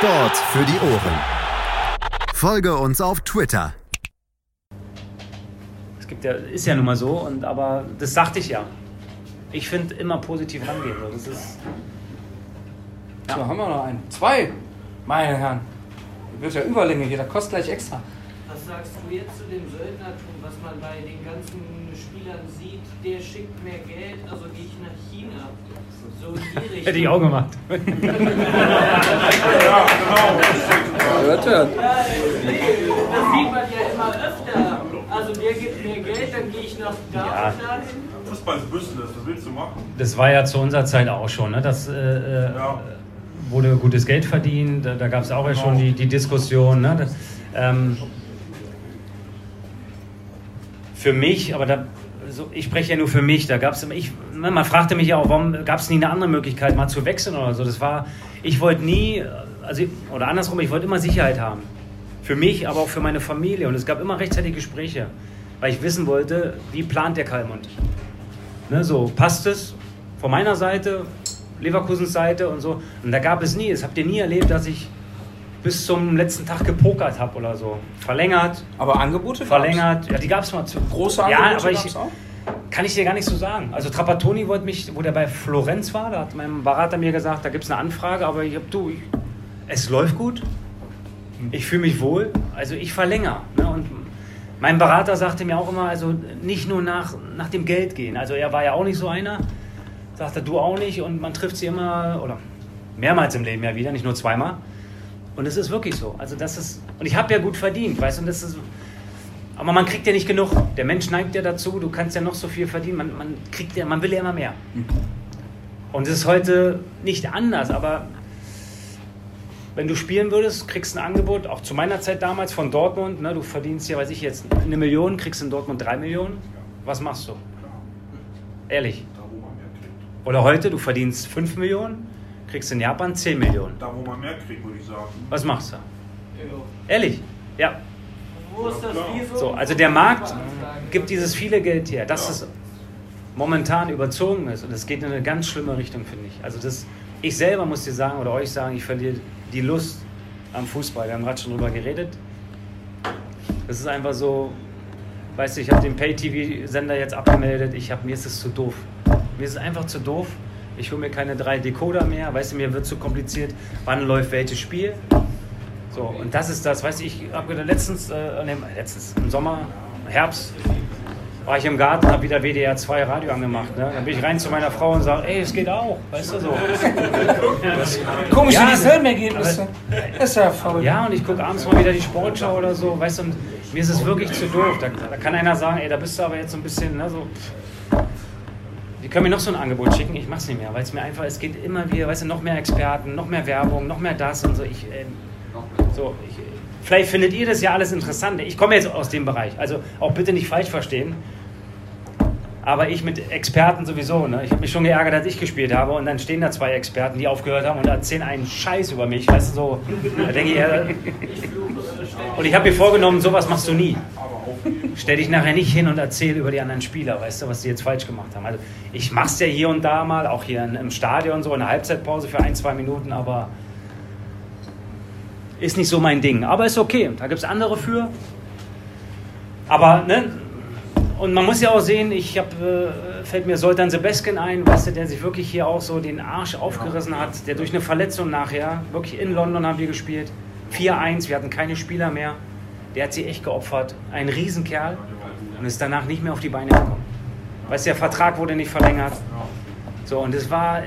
Sport für die Ohren. Folge uns auf Twitter. Es gibt ja, ist ja nun mal so, und, aber das sagte ich ja. Ich finde immer positiv rangehen. So. Das ist, So, haben wir noch einen. Zwei! Meine Herren. Wird ja Überlänge hier, das kostet gleich extra. Was sagst du jetzt zu dem Söldnertum, was man bei den ganzen Spielern sieht? Der schickt mehr Geld, also gehe ich nach China. So hätte ich auch gemacht. (laughs) Hört, hört. Ja, das sieht man ja immer öfter. Also der gibt mehr Geld, dann gehe ich nach da Ja. Fußball ist Business, was willst du machen? Das war ja zu unserer Zeit auch schon. Ne? Das äh, äh, wurde gutes Geld verdient. Da, da gab es auch ja schon die, die Diskussion. Ne? Das, ähm, für mich, aber da, so, ich spreche ja nur für mich. Da gab es, ich, man fragte mich ja auch, warum gab es nie eine andere Möglichkeit, mal zu wechseln oder so. Das war, ich wollte nie, also oder andersrum, ich wollte immer Sicherheit haben. Für mich, aber auch für meine Familie. Und es gab immer rechtzeitig Gespräche, weil ich wissen wollte, wie plant der Kalmund. Ne, so, passt es von meiner Seite, Leverkusens Seite und so. Und da gab es nie, das habt ihr nie erlebt, dass ich bis zum letzten Tag gepokert habe oder so. Verlängert. Aber Angebote Verlängert. Ja, die gab es mal zu. Große Angebote ja, aber ich, gab's auch? Kann ich dir gar nicht so sagen. Also Trapattoni wollte mich, wo der bei Florenz war, da hat mein Berater mir gesagt, da gibt es eine Anfrage, aber ich hab, du, ich, es läuft gut. Ich fühle mich wohl. Also ich verlängere. Ne? Und mein Berater sagte mir auch immer, also nicht nur nach, nach dem Geld gehen. Also er war ja auch nicht so einer. Sagte du auch nicht und man trifft sie immer oder mehrmals im Leben ja wieder, nicht nur zweimal. Und es ist wirklich so. Also das ist und ich habe ja gut verdient, weißt du, und das ist aber man kriegt ja nicht genug. Der Mensch neigt ja dazu, du kannst ja noch so viel verdienen, man, man kriegt ja, man will ja immer mehr. Und es ist heute nicht anders, aber wenn du spielen würdest, kriegst du ein Angebot, auch zu meiner Zeit damals von Dortmund, ne, du verdienst ja, weiß ich jetzt, eine Million, kriegst in Dortmund drei Millionen. Was machst du? Ehrlich. Oder heute, du verdienst fünf Millionen, kriegst in Japan 10 Millionen. Da, wo man mehr kriegt, würde ich sagen. Was machst du? Ehrlich? Ja. Wo ist das Visum? So, also der Markt gibt dieses viele Geld her, dass es momentan überzogen ist und es geht in eine ganz schlimme Richtung, finde ich. Also das, ich selber muss dir sagen oder euch sagen, ich verliere die Lust am Fußball. Wir haben gerade schon drüber geredet. Das ist einfach so, weißt du, ich habe den Pay-TV-Sender jetzt abgemeldet, ich hab, mir ist es zu doof. Mir ist es einfach zu doof. Ich hole mir keine drei Decoder mehr, weißt du, mir wird zu kompliziert, wann läuft welches Spiel. So, und das ist das, weißt du, ich habe letztens, äh, nee, letztens, im Sommer, Herbst, war ich im Garten, habe wieder WDR 2 Radio angemacht. Ne? Dann bin ich rein zu meiner Frau und sage, ey, es geht auch, weißt du so. (laughs) Das, Komisch, Ja, wie dieselben Ergebnisse. Das ist ja verrückt. ja, und ich gucke abends mal wieder die Sportschau oder so, weißt du, und mir ist es wirklich zu doof. Da, da kann einer sagen, ey, da bist du aber jetzt so ein bisschen, ne, so. Die können mir noch so ein Angebot schicken, ich mach's nicht mehr, weil es mir einfach, es geht immer wieder, weißt du, noch mehr Experten, noch mehr Werbung, noch mehr das und so. Ich, ähm, so, ich, vielleicht findet ihr das ja alles interessant. Ich komme jetzt aus dem Bereich, also auch bitte nicht falsch verstehen. Aber ich mit Experten sowieso. Ne? Ich habe mich schon geärgert, als ich gespielt habe. Und dann stehen da zwei Experten, die aufgehört haben und erzählen einen Scheiß über mich. Weißt du, so. Da denke ich, ja, und ich habe mir vorgenommen, sowas machst du nie. Stell dich nachher nicht hin und erzähl über die anderen Spieler, weißt du, was die jetzt falsch gemacht haben. Also ich mach's ja hier und da mal, auch hier im Stadion so, in der Halbzeitpause für ein, zwei Minuten, aber ist nicht so mein Ding. Aber ist okay, da gibt es andere für. Aber, ne, und man muss ja auch sehen, ich hab, äh, fällt mir Soltan Sebeskin ein, weißt du, der sich wirklich hier auch so den Arsch aufgerissen hat, der durch eine Verletzung nachher, wirklich in London haben wir gespielt, 4-1, wir hatten keine Spieler mehr, der hat sich echt geopfert, ein Riesenkerl und ist danach nicht mehr auf die Beine gekommen. Weißt du, der Vertrag wurde nicht verlängert. So, und es war,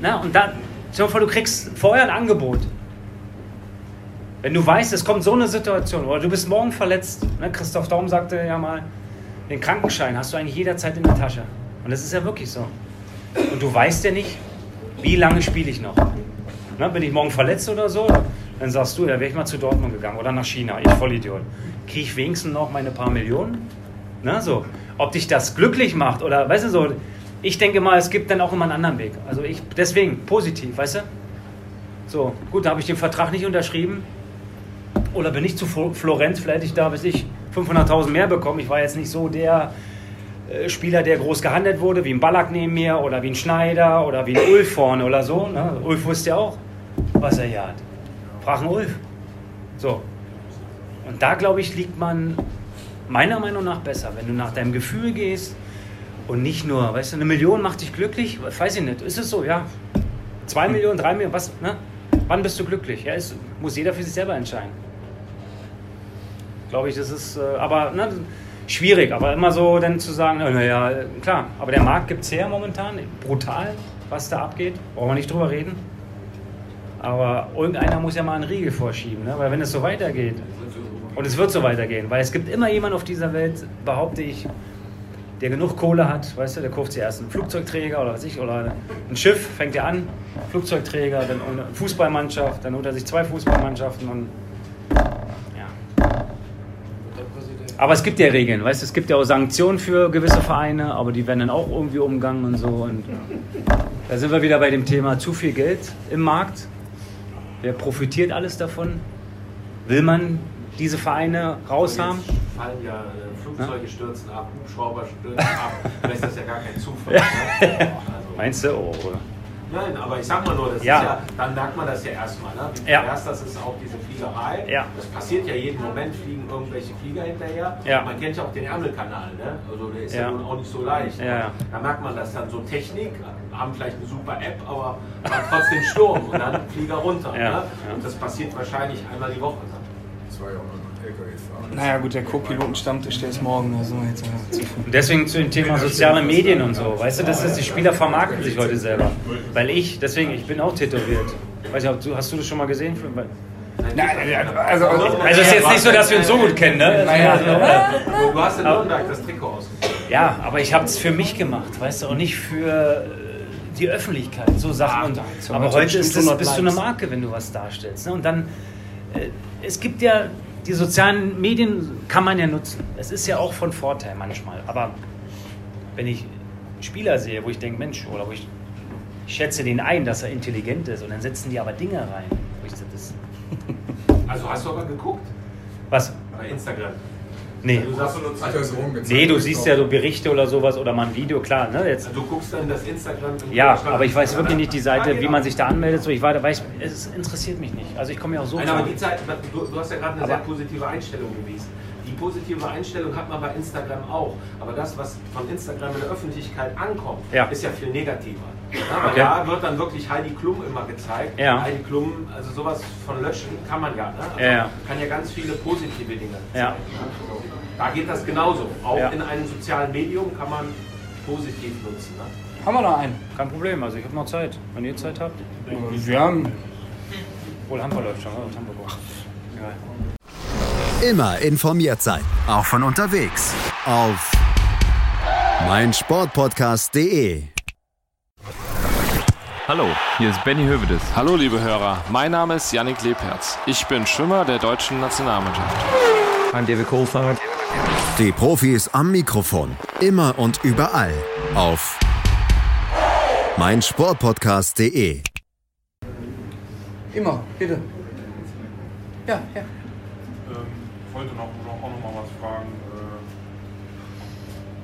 na, und da, stell dir vor, du kriegst vorher ein Angebot. Wenn du weißt, es kommt so eine Situation, oder du bist morgen verletzt, ne? Christoph Daum sagte ja mal, den Krankenschein hast du eigentlich jederzeit in der Tasche. Und das ist ja wirklich so. Und du weißt ja nicht, wie lange spiele ich noch. Ne? Bin ich morgen verletzt oder so, dann sagst du, ja, wäre ich mal zu Dortmund gegangen oder nach China, ich Vollidiot. Kriege ich wenigstens noch meine paar Millionen? Ne? So. Ob dich das glücklich macht oder, weißt du, so, ich denke mal, es gibt dann auch immer einen anderen Weg. Also ich, deswegen, positiv, weißt du? So, gut, da habe ich den Vertrag nicht unterschrieben. Oder bin ich zu Flo- Florenz, vielleicht hätte ich da, weiß ich, 500.000 mehr bekommen. Ich war jetzt nicht so der äh, Spieler, der groß gehandelt wurde, wie ein Ballack neben mir oder wie ein Schneider oder wie ein (clears throat) Ulf vorne oder so. Ne? Ulf wusste ja auch, was er hier hat. Frag einen Ulf. So. Und da, glaube ich, liegt man meiner Meinung nach besser, wenn du nach deinem Gefühl gehst und nicht nur, weißt du, eine Million macht dich glücklich, weiß ich nicht, ist es so, ja. Zwei Millionen, drei Millionen, was, ne? Wann bist du glücklich? Ja, ist, muss jeder für sich selber entscheiden. Glaube ich, das ist, äh, aber ne, schwierig, aber immer so dann zu sagen, naja, klar, aber der Markt gibt es her momentan, brutal, was da abgeht, brauchen wir nicht drüber reden. Aber irgendeiner muss ja mal einen Riegel vorschieben, ne? weil wenn es so weitergeht, und es wird so weitergehen, weil es gibt immer jemanden auf dieser Welt, behaupte ich, der genug Kohle hat, weißt du, der kauft sich erst einen Flugzeugträger oder was ich, oder ein Schiff, fängt er an, Flugzeugträger, dann eine Fußballmannschaft, dann unter sich zwei Fußballmannschaften und Aber es gibt ja Regeln, weißt du, es gibt ja auch Sanktionen für gewisse Vereine, aber die werden dann auch irgendwie umgangen und so. Und da sind wir wieder bei dem Thema zu viel Geld im Markt. Wer profitiert alles davon? Will man diese Vereine raushaben? Fallen ja äh, Flugzeuge stürzen ab, Hubschrauber stürzen ab. Vielleicht ist das ja gar kein Zufall. Ne? (laughs) Also, Meinst du? Oh. Nein, aber ich sag mal nur, das Ja. ist ja, dann merkt man das ja erstmal. Ne? Wie Ja. pervers das ist auch diese Fliegerei. Ja. Das passiert ja jeden Moment, fliegen irgendwelche Flieger hinterher. Ja. Man kennt ja auch den Ärmelkanal, ne? Also der ist ja, Ja. nun auch nicht so leicht. Ja, ja. Da merkt man das dann so Technik, haben vielleicht eine super App, aber war trotzdem Sturm und dann Flieger runter. Ja, Ne? Und das passiert wahrscheinlich einmal die Woche. Das war ja auch Naja gut, der Co-Piloten-Stammtisch, der ist morgen, also jetzt äh. Und deswegen zu dem Thema soziale Medien und so. Weißt du, das ist, die Spieler vermarkten sich heute selber. Weil ich, deswegen, ich bin auch tätowiert. Weiß nicht, du, hast du das schon mal gesehen? Weil- Nein, also, Also es ist jetzt nicht so, dass wir uns so gut kennen, ne? Naja, Also, Du, du hast in Nürnberg das Trikot ausgesucht. Ja, aber ich habe es für mich gemacht, weißt du, und nicht für äh, die Öffentlichkeit, so Sachen. Und, so aber heute ist das, 100 bist du eine. Marke, wenn du was darstellst. Ne? Und dann, äh, es gibt ja, die sozialen Medien kann man ja nutzen. Es ist ja auch von Vorteil manchmal. Aber wenn ich einen Spieler sehe, wo ich denke, Mensch, oder wo ich, ich schätze den ein, dass er intelligent ist, und dann setzen die aber Dinge rein. Wo ich das, Also hast du aber geguckt was? bei Instagram. Nee. Du sagst, du, er so rumgezeigt. Nee, du siehst ja so Berichte oder sowas oder mal ein Video, klar. Ne? Jetzt, du guckst dann das Instagram. Ja, aber ich weiß wirklich nicht die Seite, wie genau. man sich da anmeldet. So, ich war, da weiß, es interessiert mich nicht. Also ich komme ja auch so. Nein, aber die Zeit, du, du hast ja gerade eine Aber- sehr positive Einstellung gewiesen. Die positive Einstellung hat man bei Instagram auch. Aber das, was von Instagram in der Öffentlichkeit ankommt, Ja. ist ja viel negativer. Ja, weil Okay. Da wird dann wirklich Heidi Klum immer gezeigt. Ja. Heidi Klum, also sowas von löschen kann man ja. Ne? Also Ja, ja. Kann ja ganz viele positive Dinge zeigen. Ja. Ne? Da geht das genauso. Auch Ja. in einem sozialen Medium kann man positiv nutzen. Ne? Haben wir noch einen? Kein Problem, also ich habe noch Zeit. Wenn ihr Zeit habt. Wir haben. Wohl Handball läuft schon, oder? Handball läuft. Egal. Immer informiert sein, auch von unterwegs. Auf meinsportpodcast.de. Hallo, hier ist Benny Hövedes. Hallo, liebe Hörer. Mein Name ist Yannick Lebherz. Ich bin Schwimmer der deutschen Nationalmannschaft. I'm David Coulthard. Die Profis am Mikrofon. Immer und überall. Auf meinsportpodcast.de. Immer, bitte. Ja, ja. Ähm, ich wollte noch, noch, auch noch mal was fragen äh,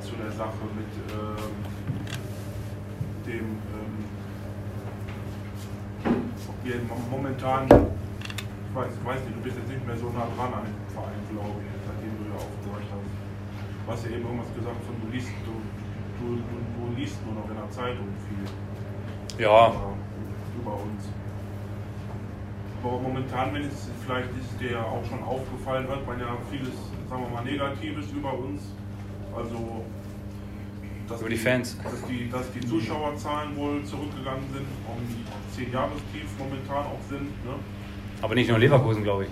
zu der Sache mit ähm, dem, ähm, ob wir mo- momentan, ich weiß, ich weiß nicht, du bist jetzt nicht mehr so nah dran an dem Verein, glaube ich, seitdem du ja aufgehört hast. Du hast ja eben irgendwas gesagt von, du liest, du, du, du, du liest nur noch in der Zeitung viel. Ja. Über, über uns. Aber momentan, wenn es vielleicht ist dir ja auch schon aufgefallen, hört man ja vieles, sagen wir mal, Negatives über uns. Also dass Über die Fans. Dass die, dass die Zuschauerzahlen wohl zurückgegangen sind, um die 10 Jahrestief momentan auch sind. Ne? Aber nicht nur Leverkusen, glaube ich.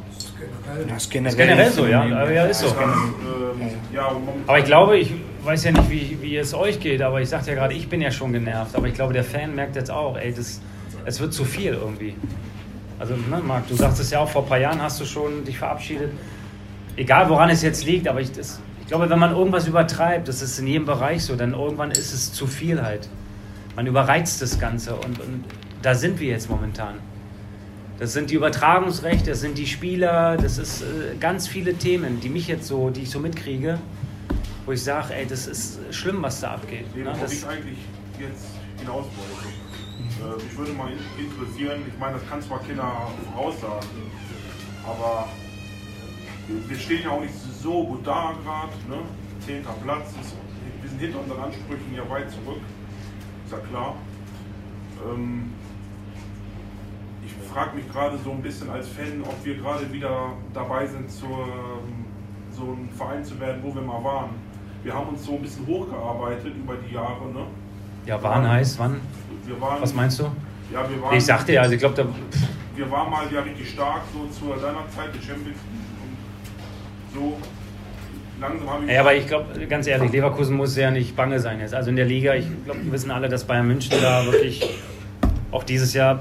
Das ist Ist generell so, ja. Aber ja, ist so. Ähm, Aber ich glaube, ich weiß ja nicht, wie, wie es euch geht, aber ich sagte ja gerade, ich bin ja schon genervt. Aber ich glaube, der Fan merkt jetzt auch, ey, das, es wird zu viel irgendwie. Also, ne, Marc, du sagtest ja auch, vor ein paar Jahren hast du schon dich verabschiedet. Egal, woran es jetzt liegt, aber ich, das, ich glaube, wenn man irgendwas übertreibt, das ist in jedem Bereich so, dann irgendwann ist es zu viel halt. Man überreizt das Ganze und, und da sind wir jetzt momentan. Das sind die Übertragungsrechte, das sind die Spieler, das ist äh, ganz viele Themen, die mich jetzt so, die ich so mitkriege, wo ich sage, ey, das ist schlimm, was da abgeht. Nee, Ne? Das, ich eigentlich jetzt hinaus wollte. Äh, mich würde mal in- interessieren, ich meine, das kann zwar keiner voraussagen, aber wir- stehen ja auch nicht so gut da gerade. Ne? Zehnter Platz, ist, wir sind hinter unseren Ansprüchen ja weit zurück, ist ja klar. Ähm, frage mich gerade so ein bisschen als Fan, ob wir gerade wieder dabei sind, zur, ähm, so ein Verein zu werden, wo wir mal waren. Wir haben uns so ein bisschen hochgearbeitet über die Jahre. Ne? ja, waren heißt, wann? Wir waren, Was meinst du? Ja, wir waren, Ich sagte ja, also ich glaube, da, wir waren mal ja richtig stark, so zu deiner Zeit, die Champions und so. Langsam habe ich. Ja, aber ich glaube, ganz ehrlich, Leverkusen muss ja nicht bange sein jetzt. Also in der Liga, ich glaube, wir wissen alle, dass Bayern München da wirklich auch dieses Jahr,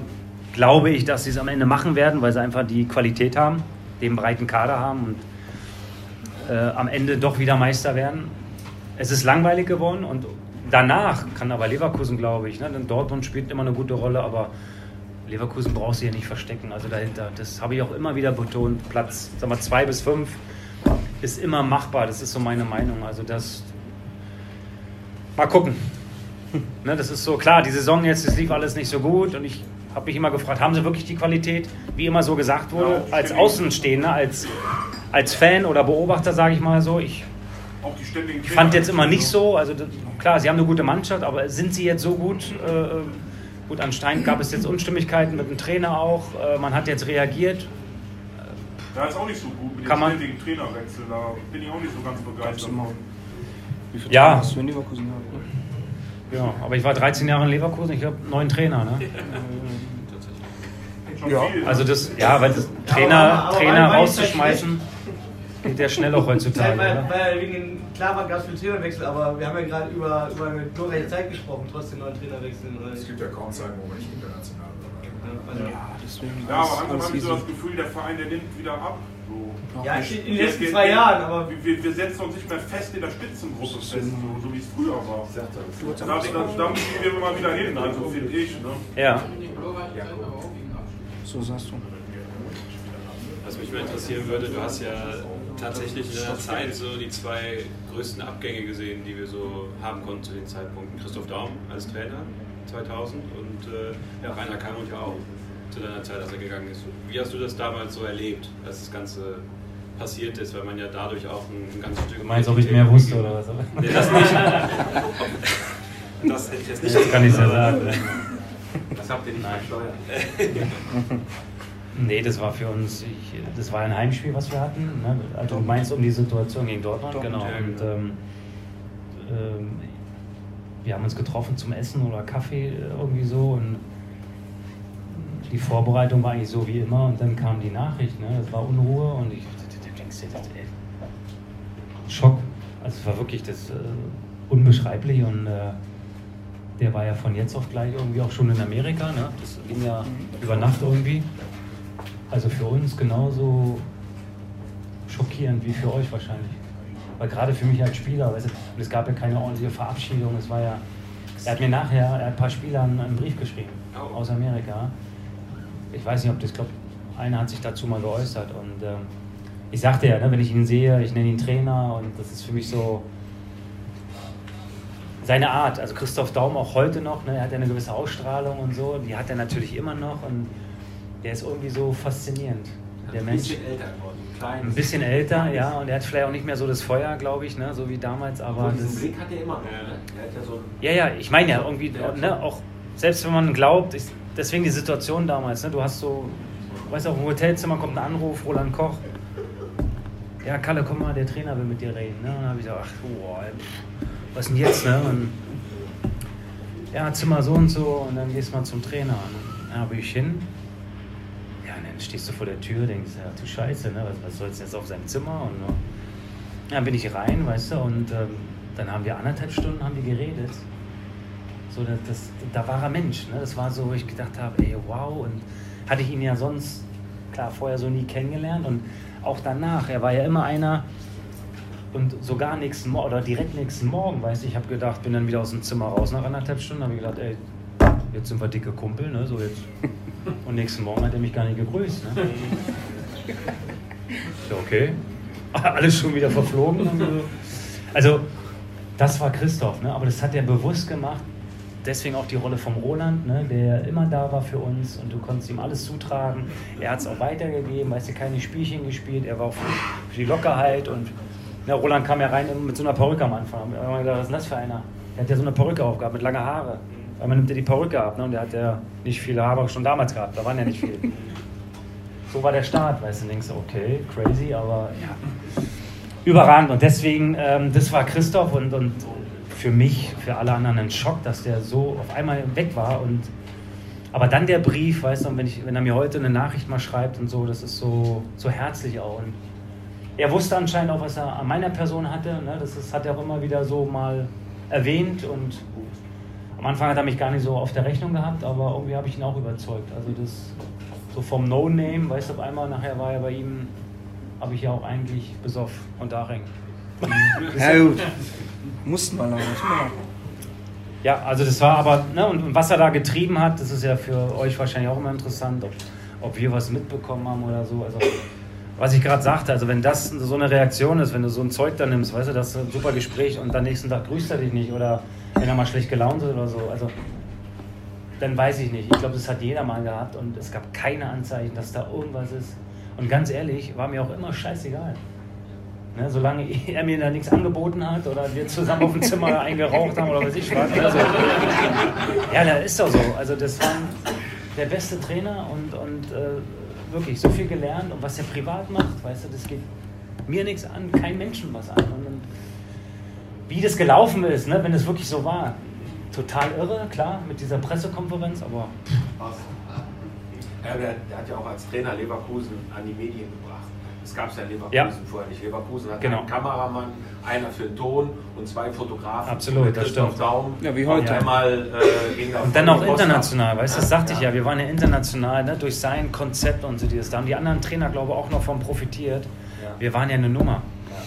glaube ich, dass sie es am Ende machen werden, weil sie einfach die Qualität haben, den breiten Kader haben und äh, am Ende doch wieder Meister werden. Es ist langweilig geworden und danach kann aber Leverkusen, glaube ich, ne, denn Dortmund spielt immer eine gute Rolle, aber Leverkusen brauchst du ja nicht verstecken, also dahinter. Das habe ich auch immer wieder betont. Platz, sag zwei bis fünf ist immer machbar. Das ist so meine Meinung. Also das. Mal gucken. (laughs) Ne, das ist so klar, die Saison jetzt, es lief alles nicht so gut und ich habe mich immer gefragt, haben sie wirklich die Qualität, wie immer so gesagt wurde, Ja, als ständig. Außenstehender, als, als Fan oder Beobachter, sage ich mal so. Ich Auch die ständigen ich fand jetzt immer nicht so, also klar, sie haben eine gute Mannschaft, aber sind sie jetzt so gut? Äh, gut, anscheinend gab es jetzt Unstimmigkeiten mit dem Trainer auch. Äh, man hat jetzt reagiert. Da ist auch nicht so gut mit Kann dem man- ständigen Trainerwechsel. Da bin ich auch nicht so ganz begeistert Ja. Ja, aber ich war 13 Jahre in Leverkusen, ich habe neun Trainer. Ne? Ja. Also das, ja, weil das Trainer, aber- aber Trainer rauszuschmeißen, geht ja schnell auch heutzutage. Weil, weil wegen klar war ganz viel Trainerwechsel, aber wir haben ja gerade über, über eine glorreiche Zeit gesprochen, trotzdem neuen Trainerwechsel. Oder? Es gibt ja kaum Zeiten, wo man nicht international war. Also, Ja, deswegen. Ja, aber langsam habe ich so das Gefühl, der Verein, der nimmt wieder ab. So. Ja, in den letzten zwei Jahren, aber- Wir, wir, wir setzen uns nicht mehr fest in der Spitzengruppe fest, so, so wie es früher war. Da, da, da müssen wir immer wieder hin, also finde ich. Ne? Ja. So sagst du. Was mich mal interessieren würde, du hast ja tatsächlich in der Zeit so die zwei größten Abgänge gesehen, die wir so haben konnten zu den Zeitpunkten. Christoph Daum als Trainer 2000 und äh, ja, Rainer Kalmund ja auch zu deiner Zeit, als er gegangen ist. Wie hast du das damals so erlebt, als das Ganze passiert ist, weil man ja dadurch auch ein, ein ganzes Stück... Du meinst, ob ich mehr wusste oder was? Nee, das nicht. (laughs) das hätte ich jetzt nicht Das kann ich ja sagen. Das habt ihr nicht Nein. versteuert. Nee, das war für uns, ich, das war ein Heimspiel, was wir hatten. Ne? Also du meinst um die Situation gegen Dortmund, Dortmund, genau. ja, Und genau. ähm, ähm, wir haben uns getroffen zum Essen oder Kaffee äh, irgendwie so und die Vorbereitung war eigentlich so wie immer und dann kam die Nachricht, ne? das war Unruhe und ich ey, Schock. Also es war wirklich das äh, unbeschreiblich und äh, der war ja von jetzt auf gleich irgendwie auch schon in Amerika, ne? das ging ja über Nacht irgendwie. Also für uns genauso schockierend wie für euch wahrscheinlich. Weil gerade für mich als Spieler, weißt du, und es gab ja keine ordentliche Verabschiedung. Es war ja. Er hat mir nachher, er hat ein paar Spielern einen Brief geschrieben aus Amerika. Ich weiß nicht, ob das, ich glaube, einer hat sich dazu mal geäußert. Und ähm, ich sagte ja, ne, wenn ich ihn sehe, ich nenne ihn Trainer und das ist für mich so seine Art. Also Christoph Daum auch heute noch, ne, er hat ja eine gewisse Ausstrahlung und so, die hat er natürlich immer noch und der ist irgendwie so faszinierend. Der ein Mensch. bisschen älter geworden. Klein. Ein bisschen älter, ja, und er hat vielleicht auch nicht mehr so das Feuer, glaube ich, ne, so wie damals, aber Aber diesen Blick hat er immer noch. Ne? Er hat ja so ja, ja, ich meine ja irgendwie, ne, auch selbst wenn man glaubt, ich, deswegen die Situation damals, ne, du hast so, weißt du, auf dem Hotelzimmer kommt ein Anruf, Roland Koch, ja, Kalle, komm mal, der Trainer will mit dir reden, ne, und dann habe ich gesagt, ach, boah, was denn jetzt, ne, und ja, Zimmer so und so, und dann gehst du mal zum Trainer, und dann bin ich hin, ja, und dann stehst du vor der Tür, denkst, ja, du Scheiße, ne, was, was du jetzt auf seinem Zimmer, und dann bin ich rein, weißt du, und ähm, dann haben wir anderthalb Stunden haben wir geredet. So, das, das, da war er Mensch. Ne? Das war so, wo ich gedacht habe, ey, wow. Und hatte ich ihn ja sonst, klar, vorher so nie kennengelernt. Und auch danach, er war ja immer einer, und sogar nächsten Morgen, oder direkt nächsten Morgen, weißt du, ich habe gedacht, bin dann wieder aus dem Zimmer raus nach anderthalb Stunden, habe ich gedacht, ey, jetzt sind wir dicke Kumpel, ne, so jetzt. (laughs) Und nächsten Morgen hat er mich gar nicht gegrüßt, ne. (laughs) Ja, okay. (laughs) Alles schon wieder verflogen. Also, das war Christoph, ne? aber das hat er bewusst gemacht. Deswegen auch die Rolle vom Roland, ne? der immer da war für uns und du konntest ihm alles zutragen. Er hat es auch weitergegeben, weißt du, keine Spielchen gespielt. Er war auch für, für die Lockerheit und na, Roland kam ja rein mit so einer Perücke am Anfang. Da haben wir gedacht, was ist das für einer? Er hat ja so eine Perücke aufgehabt mit langer Haare. Weil man nimmt ja die Perücke ab ne? und der hat ja nicht viele Haare schon damals gehabt. Da waren ja nicht viele. So war der Start, weißt du, denkst okay, crazy, aber ja, überragend. Und deswegen, ähm, das war Christoph und, und für mich, für alle anderen ein Schock, dass der so auf einmal weg war. Und, aber dann der Brief, weißt du, wenn, ich, wenn er mir heute eine Nachricht mal schreibt und so, das ist so, so herzlich auch. Und er wusste anscheinend auch, was er an meiner Person hatte. Ne? Das ist, hat er auch immer wieder so mal erwähnt und am Anfang hat er mich gar nicht so auf der Rechnung gehabt, aber irgendwie habe ich ihn auch überzeugt. Also das so vom No-Name, weißt du, auf einmal nachher war er bei ihm, habe ich ja auch eigentlich besoffen und Daring. Ja gut. Mussten wir leider. mir leid. Ja, also das war aber, ne, und was er da getrieben hat, das ist ja für euch wahrscheinlich auch immer interessant, ob, ob wir was mitbekommen haben oder so. Also, was ich gerade sagte, also wenn das so eine Reaktion ist, wenn du so ein Zeug da nimmst, weißt du, das ist ein super Gespräch und am nächsten Tag grüßt er dich nicht oder wenn er mal schlecht gelaunt ist oder so, also dann weiß ich nicht. Ich glaube, das hat jeder mal gehabt und es gab keine Anzeichen, dass da irgendwas ist. Und ganz ehrlich, war mir auch immer scheißegal. Ne, solange (laughs) er mir da nichts angeboten hat oder wir zusammen auf dem Zimmer (laughs) eingeraucht haben oder was ich was. Also, (laughs) ja, da ist doch so. Also das war der beste Trainer und, und äh, wirklich so viel gelernt und was er privat macht, weißt du, das geht mir nichts an, kein Menschen was an. Und, und wie das gelaufen ist, ne, wenn es wirklich so war, total irre, klar, mit dieser Pressekonferenz, aber. Der, der hat ja auch als Trainer Leverkusen an die Medien gebracht. Das gab es ja in Leverkusen Ja. vorher nicht. Leverkusen hat Genau. einen Kameramann, einer für den Ton und zwei Fotografen. Absolut, Mit das Christoph stimmt. Daum. Ja, wie heute. Und einmal äh, ging er Und dann auch international, weißt du, das sagte ich ja, wir waren ja international, ne, durch sein Konzept und so dieses. Da haben die anderen Trainer, glaube ich, auch noch von profitiert. Wir waren ja eine Nummer.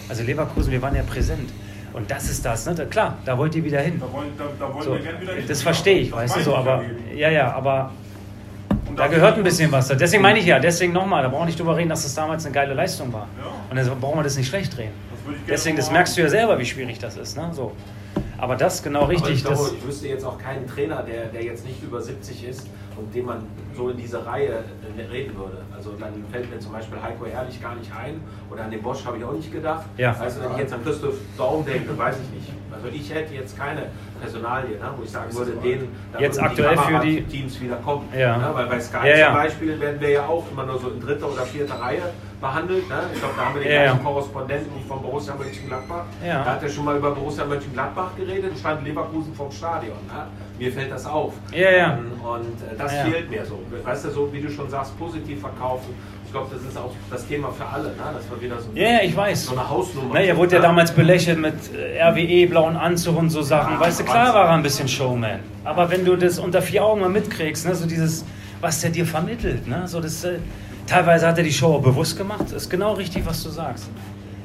Also Leverkusen, wir waren ja präsent. Und das ist das, ne? Da, klar, da wollt ihr wieder hin. Da wollen, da, da wollen So, wir gerne wieder hin. das verstehe ich, Das weißt du so, aber ja ja, ja, aber Da gehört ein bisschen was. Deswegen meine ich ja, deswegen nochmal, da brauchen wir nicht drüber reden, dass das damals eine geile Leistung war. Und deshalb brauchen wir das nicht schlecht drehen. Deswegen, das merkst du ja selber, wie schwierig das ist. Ne? So. Aber das genau Aber richtig. ich, glaube, das, ich wüsste jetzt auch keinen Trainer, der, der jetzt nicht über 70 ist und dem man so in diese Reihe äh, reden würde. Also dann fällt mir zum Beispiel Heiko Ehrlich gar nicht ein oder an den Bosch habe ich auch nicht gedacht. Ja. Also wenn ich jetzt an Christoph Daum denke, weiß ich nicht. Also ich hätte jetzt keine Personalie, ne, wo ich sagen würde, den da Jetzt aktuell für die- Teams wieder kommen. Ja. Ne, weil bei Sky Ja, ja. zum Beispiel werden wir ja auch immer nur so in dritter oder vierter Reihe behandelt. Ne? Ich glaube, da haben wir den Ja, gleichen. Korrespondenten von Borussia Mönchengladbach. Ja. Da hat er schon mal über Borussia Mönchengladbach geredet und stand Leverkusen vom Stadion. Ne? Mir fällt das auf. Ja, ja. Ähm, Und äh, das fehlt mir so. Weißt du, so wie du schon sagst, positiv verkaufen. Ich glaube, das ist auch das Thema für alle, ne? dass wir wieder so, Ja, ja, ich weiß. so eine Hausnummer Na, er wurde ja damals belächelt mit äh, RWE, blauen Anzug und so Sachen. weißt du, klar war er ein bisschen Showman. Aber wenn du das unter vier Augen mal mitkriegst, ne, so dieses, was der dir vermittelt, ne, so das, äh, teilweise hat er die Show auch bewusst gemacht. Das ist genau richtig, was du sagst.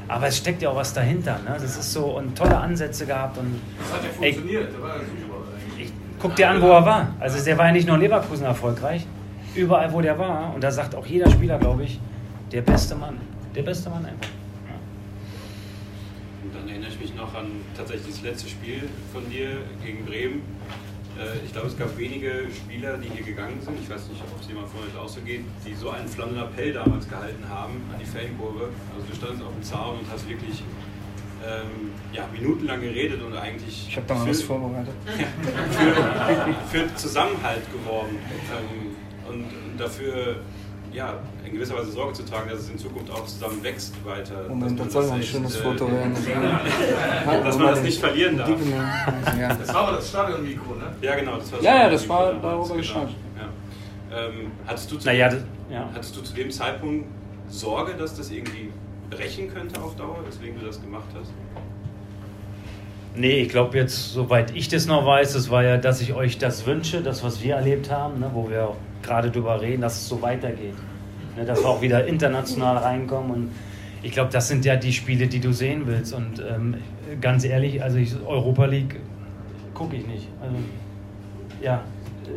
Aber es steckt ja auch was dahinter. Ne? Das ist so und tolle Ansätze gehabt. Und, Das hat ja Ey, funktioniert, der war ja super. ich, guck dir an, wo er war. Also der war ja nicht nur in Leverkusen erfolgreich. Überall, wo der war. Und da sagt auch jeder Spieler, glaube ich, der beste Mann. Der beste Mann einfach. Und dann erinnere ich mich noch an tatsächlich das letzte Spiel von dir gegen Bremen. Äh, Ich glaube, es gab wenige Spieler, die hier gegangen sind. Ich weiß nicht, ob es jemand von euch auch so geht, die so einen flammenden Appell damals gehalten haben an die Fankurve. Also du standst auf dem Zaun und hast wirklich ähm, ja, minutenlang geredet und eigentlich Ich habe da mal für- was vorbereitet. (laughs) für, für Zusammenhalt geworben ähm, und, dafür ja, in gewisser Weise Sorge zu tragen, dass es in Zukunft auch zusammen wächst weiter. Moment, das soll mal ein schönes äh, Foto werden. (laughs) dass man das nicht verlieren darf. Ja. Das war aber das Stadionmikro, ne? Ja, genau. Das war Ja, ja, das war darüber genau. Ja. Ähm, hattest, du zu Naja, ja. hattest du zu dem Zeitpunkt Sorge, dass das irgendwie brechen könnte auf Dauer, weswegen du das gemacht hast? Nee, ich glaube jetzt, soweit ich das noch weiß, das war ja, dass ich euch das wünsche, das, was wir erlebt haben, ne, wo wir auch gerade drüber reden, dass es so weitergeht. Ne, dass wir auch wieder international reinkommen und ich glaube, das sind ja die Spiele, die du sehen willst. Und ähm, ganz ehrlich, also ich, Europa League gucke ich nicht. Also, ja,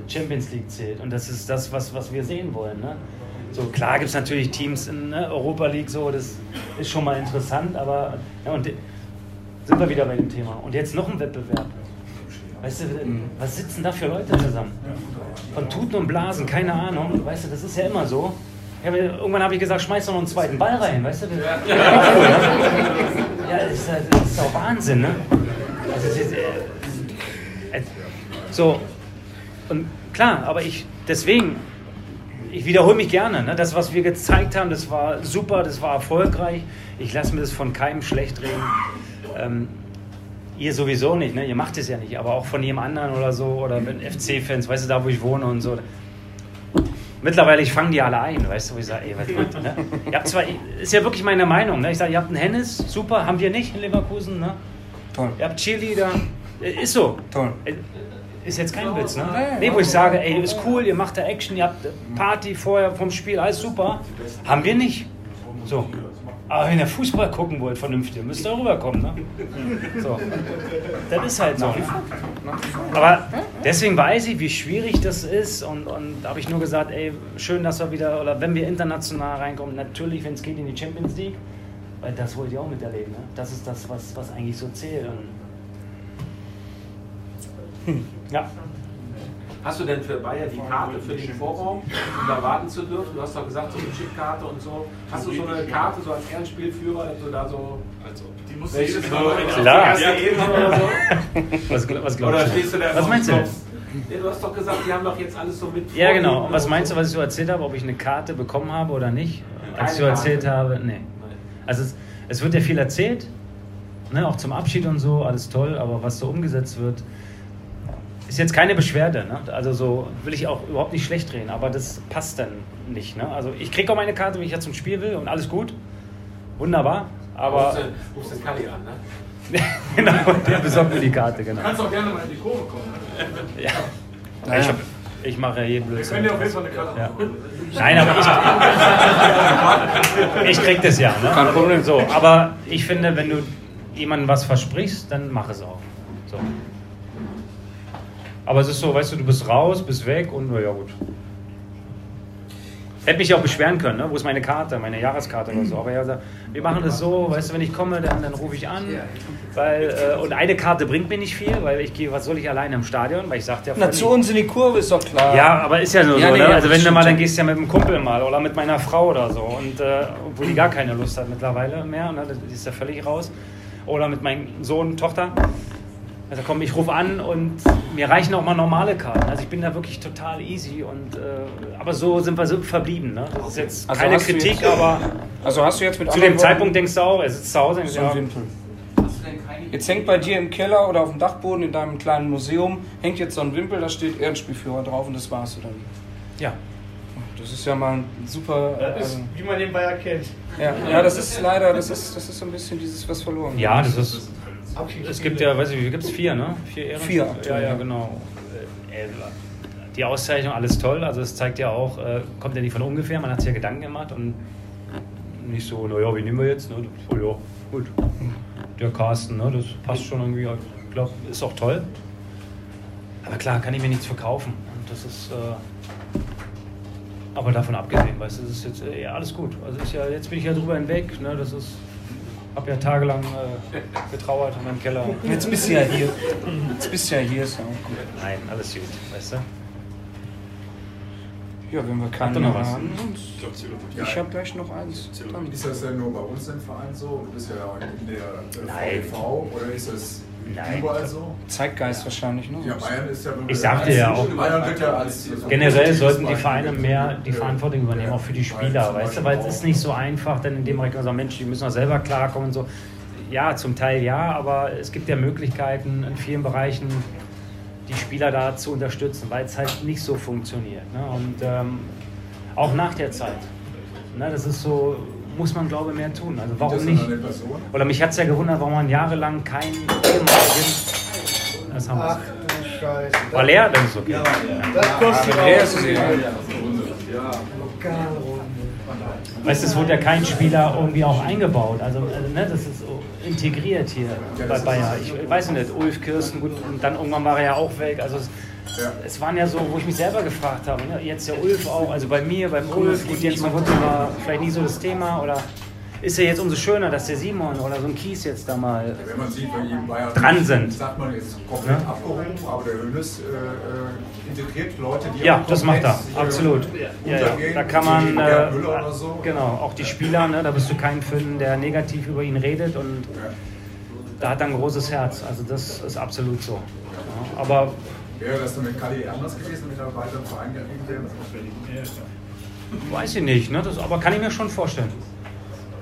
Champions League zählt und das ist das, was, was wir sehen wollen. Ne? So klar gibt es natürlich Teams in ne, Europa League, so das ist schon mal interessant, aber ja, und sind wir wieder bei dem Thema. Und jetzt noch ein Wettbewerb. Weißt du, was sitzen da für Leute zusammen? Von Tuten und Blasen, keine Ahnung. Weißt du, das ist ja immer so. Hab, irgendwann habe ich gesagt, schmeiß doch noch einen zweiten Ball rein, weißt du? Ja, ja das, ist, das ist doch Wahnsinn, ne? Also, ist, äh, äh, so, und klar, aber ich, deswegen, ich wiederhole mich gerne. Ne? Das, was wir gezeigt haben, das war super, das war erfolgreich. Ich lasse mir das von keinem schlecht reden. Ähm, ihr sowieso nicht, ne? ihr macht es ja nicht, aber auch von jedem anderen oder so, oder mit FC-Fans, weißt du, da wo ich wohne und so. Mittlerweile, ich fange die alle ein, weißt du, wo ich sage, ey, was ihr, ne? Ihr habt zwar, ist ja wirklich meine Meinung, ne? ich sage, ihr habt einen Hennis, super, haben wir nicht in Leverkusen, ne? Toll. Ihr habt Cheerleader, äh, ist so. Toll. Äh, Ist jetzt kein Witz, ne? Nee, wo ich sage, ey, ist cool, ihr macht da Action, ihr habt Party vorher vom Spiel, alles super. Haben wir nicht. So. Aber wenn ihr Fußball gucken wollt, vernünftig, müsst ihr rüberkommen, ne? So. Das ist halt so. Aber deswegen weiß ich, wie schwierig das ist und, und da habe ich nur gesagt, ey, schön, dass wir wieder, oder wenn wir international reinkommen, natürlich, wenn es geht in die Champions League, weil das wollt ihr auch miterleben, ne? Das ist das, was, was eigentlich so zählt. Und hm. Ja. Hast du denn für Bayer die Karte für den Vorraum, um da warten zu dürfen? Du hast doch gesagt, so eine Chipkarte und so. Hast du so eine Karte so als Ehrenspielführer, dass du da so. Also, die musst du jetzt so Klar. Ebene oder so? (laughs) Was, was glaubst Oder du? stehst du da Was meinst du? Ja, du hast doch gesagt, die haben doch jetzt alles so mit. Ja, genau. Und was meinst du, was ich so erzählt habe, ob ich eine Karte bekommen habe oder nicht? Keine Als ich so erzählt Karte. habe, nee. Also es, es wird ja viel erzählt, ne, auch zum Abschied und so, alles toll, aber was so umgesetzt wird, ist jetzt keine Beschwerde. Ne? Also so will ich auch überhaupt nicht schlecht reden, aber das passt dann nicht. Ne? Also ich kriege auch meine Karte, wenn ich jetzt zum Spiel will und alles gut. Wunderbar. Aber du- Rufst den Kali an, ne? (laughs) genau, der besorgt mir die Karte, genau. Du kannst auch gerne mal in die Kurve kommen. Ja. Ich, hab, ich mache ja jeden Wir Blödsinn. können dir auf jeden Fall eine Karte Ja. Nein, aber ich, ich krieg das ja. Ne? Kein Problem. So, aber ich finde, wenn du jemandem was versprichst, dann mach es auch. So. Aber es ist so, weißt du, du bist raus, bist weg und na ja gut. Hätte mich auch beschweren können, ne? wo ist meine Karte, meine Jahreskarte oder so. Aber er sagt, wir machen das so, weißt du, wenn ich komme, dann, dann rufe ich an. Weil, äh, und eine Karte bringt mir nicht viel, weil ich gehe, was soll ich alleine im Stadion? Weil ich sagte ja Na, zu uns in die Kurve ist doch klar. ja, aber ist ja nur Ja, so, nee, ne? ja, Also wenn du mal, dann gehst du ja mit dem Kumpel mal oder mit meiner Frau oder so. Und äh, obwohl die gar keine Lust hat mittlerweile mehr, ne? Die ist ja völlig raus. Oder mit meinem Sohn, Tochter. Also komm, ich rufe an und mir reichen auch mal normale Karten. Also ich bin da wirklich total easy und äh, aber so sind wir so verblieben. Ne? Das ist jetzt Also keine du Kritik, jetzt- aber Also hast du jetzt mit zu dem Zeitpunkt denkst du auch, er sitzt zu Hause und So ja, Wimpel. Jetzt hängt bei dir im Keller oder auf dem Dachboden in deinem kleinen Museum, hängt jetzt so ein Wimpel, da steht Ehrenspielführer drauf und das war's oder wie? Ja. Das ist ja mal ein super. Das ist, also, wie man den Bayer kennt. ja, ja, das ist leider, das ist, das ist so ein bisschen dieses, was verloren Ja, das ist. Es gibt ja, weiß ich, wie gibt es vier, ne? Vier Ehren. Vier Ja, aktuell, ja, ja. genau. Äh, Die Auszeichnung, alles toll. Also es zeigt ja auch, äh, kommt ja nicht von ungefähr. Man hat sich ja Gedanken gemacht und nicht so, naja, wie nehmen wir jetzt? Ne? Oh ja, gut. Der Carsten, ne? das passt schon irgendwie. Ich glaube, ist auch toll. Aber klar, kann ich mir nichts verkaufen. Und das ist. Äh, aber davon abgesehen, weißt du, das ist jetzt äh, ja, alles gut. Also ist ja, jetzt bin ich ja drüber hinweg. Ne? Das ist. Hab ja tagelang äh, getrauert in meinem Keller. Jetzt bist du ja hier. Jetzt bist du ja hier, ist ja auch gut. Nein, alles gut, weißt du? Ja, wenn wir keinen noch was? haben. Ich habe gleich noch eins. Dann. Ist das denn nur bei uns im Verein so? Du bist ja in der äh, Nein. VEV oder ist das Nein. überall so? Zeitgeist wahrscheinlich, ne? Ja, Bayern ist ja Ich sagte ja auch, Bayern wird ja als generell sollten die Vereine mehr die Verantwortung übernehmen, auch für die Spieler, weißt du, weil es ist nicht so einfach, dann in dem Bereich sagen, Mensch, die müssen auch selber klarkommen und so. Ja, zum Teil ja, aber es gibt ja Möglichkeiten in vielen Bereichen, die Spieler da zu unterstützen, weil es halt nicht so funktioniert. Ne? Und ähm, auch nach der Zeit. Ne? Das ist so, muss man glaube ich mehr tun. Also warum das nicht? Oder mich hat es ja gewundert, warum man jahrelang keinen ehemaligen. Das haben wir. Scheiße. War leer? Das ist okay. Das kostet Ja, auch. leer ist es egal. Weißt du, es wurde ja kein Spieler irgendwie auch eingebaut. Also, also ne, das ist integriert hier bei Bayer. Ich weiß nicht, Ulf Kirsten, gut, und dann irgendwann war er ja auch weg. Also es, es waren ja so, wo ich mich selber gefragt habe, ne? jetzt der Ulf auch, also bei mir, beim Ulf, gut, Jens Marotto war vielleicht nie so das Thema oder ist ja jetzt umso schöner, dass der Simon oder so ein Kies jetzt da mal Wenn man sieht, bei jedem Bayern dran sind. sagt man jetzt komplett Ne? abgehoben, aber der Hönes äh, äh, integriert Leute, die Ja, auch das macht er, äh, absolut. Ja, ja. Da kann man, äh, so. genau, auch die Spieler, ne, da wirst du keinen finden, der negativ über ihn redet und da hat er ein großes Herz. Also das ist absolut so. Ja, aber Wäre das dann mit Kali anders gewesen, mit einem weiteren Verein geblieben weiß ich nicht, ne, das, aber kann ich mir schon vorstellen.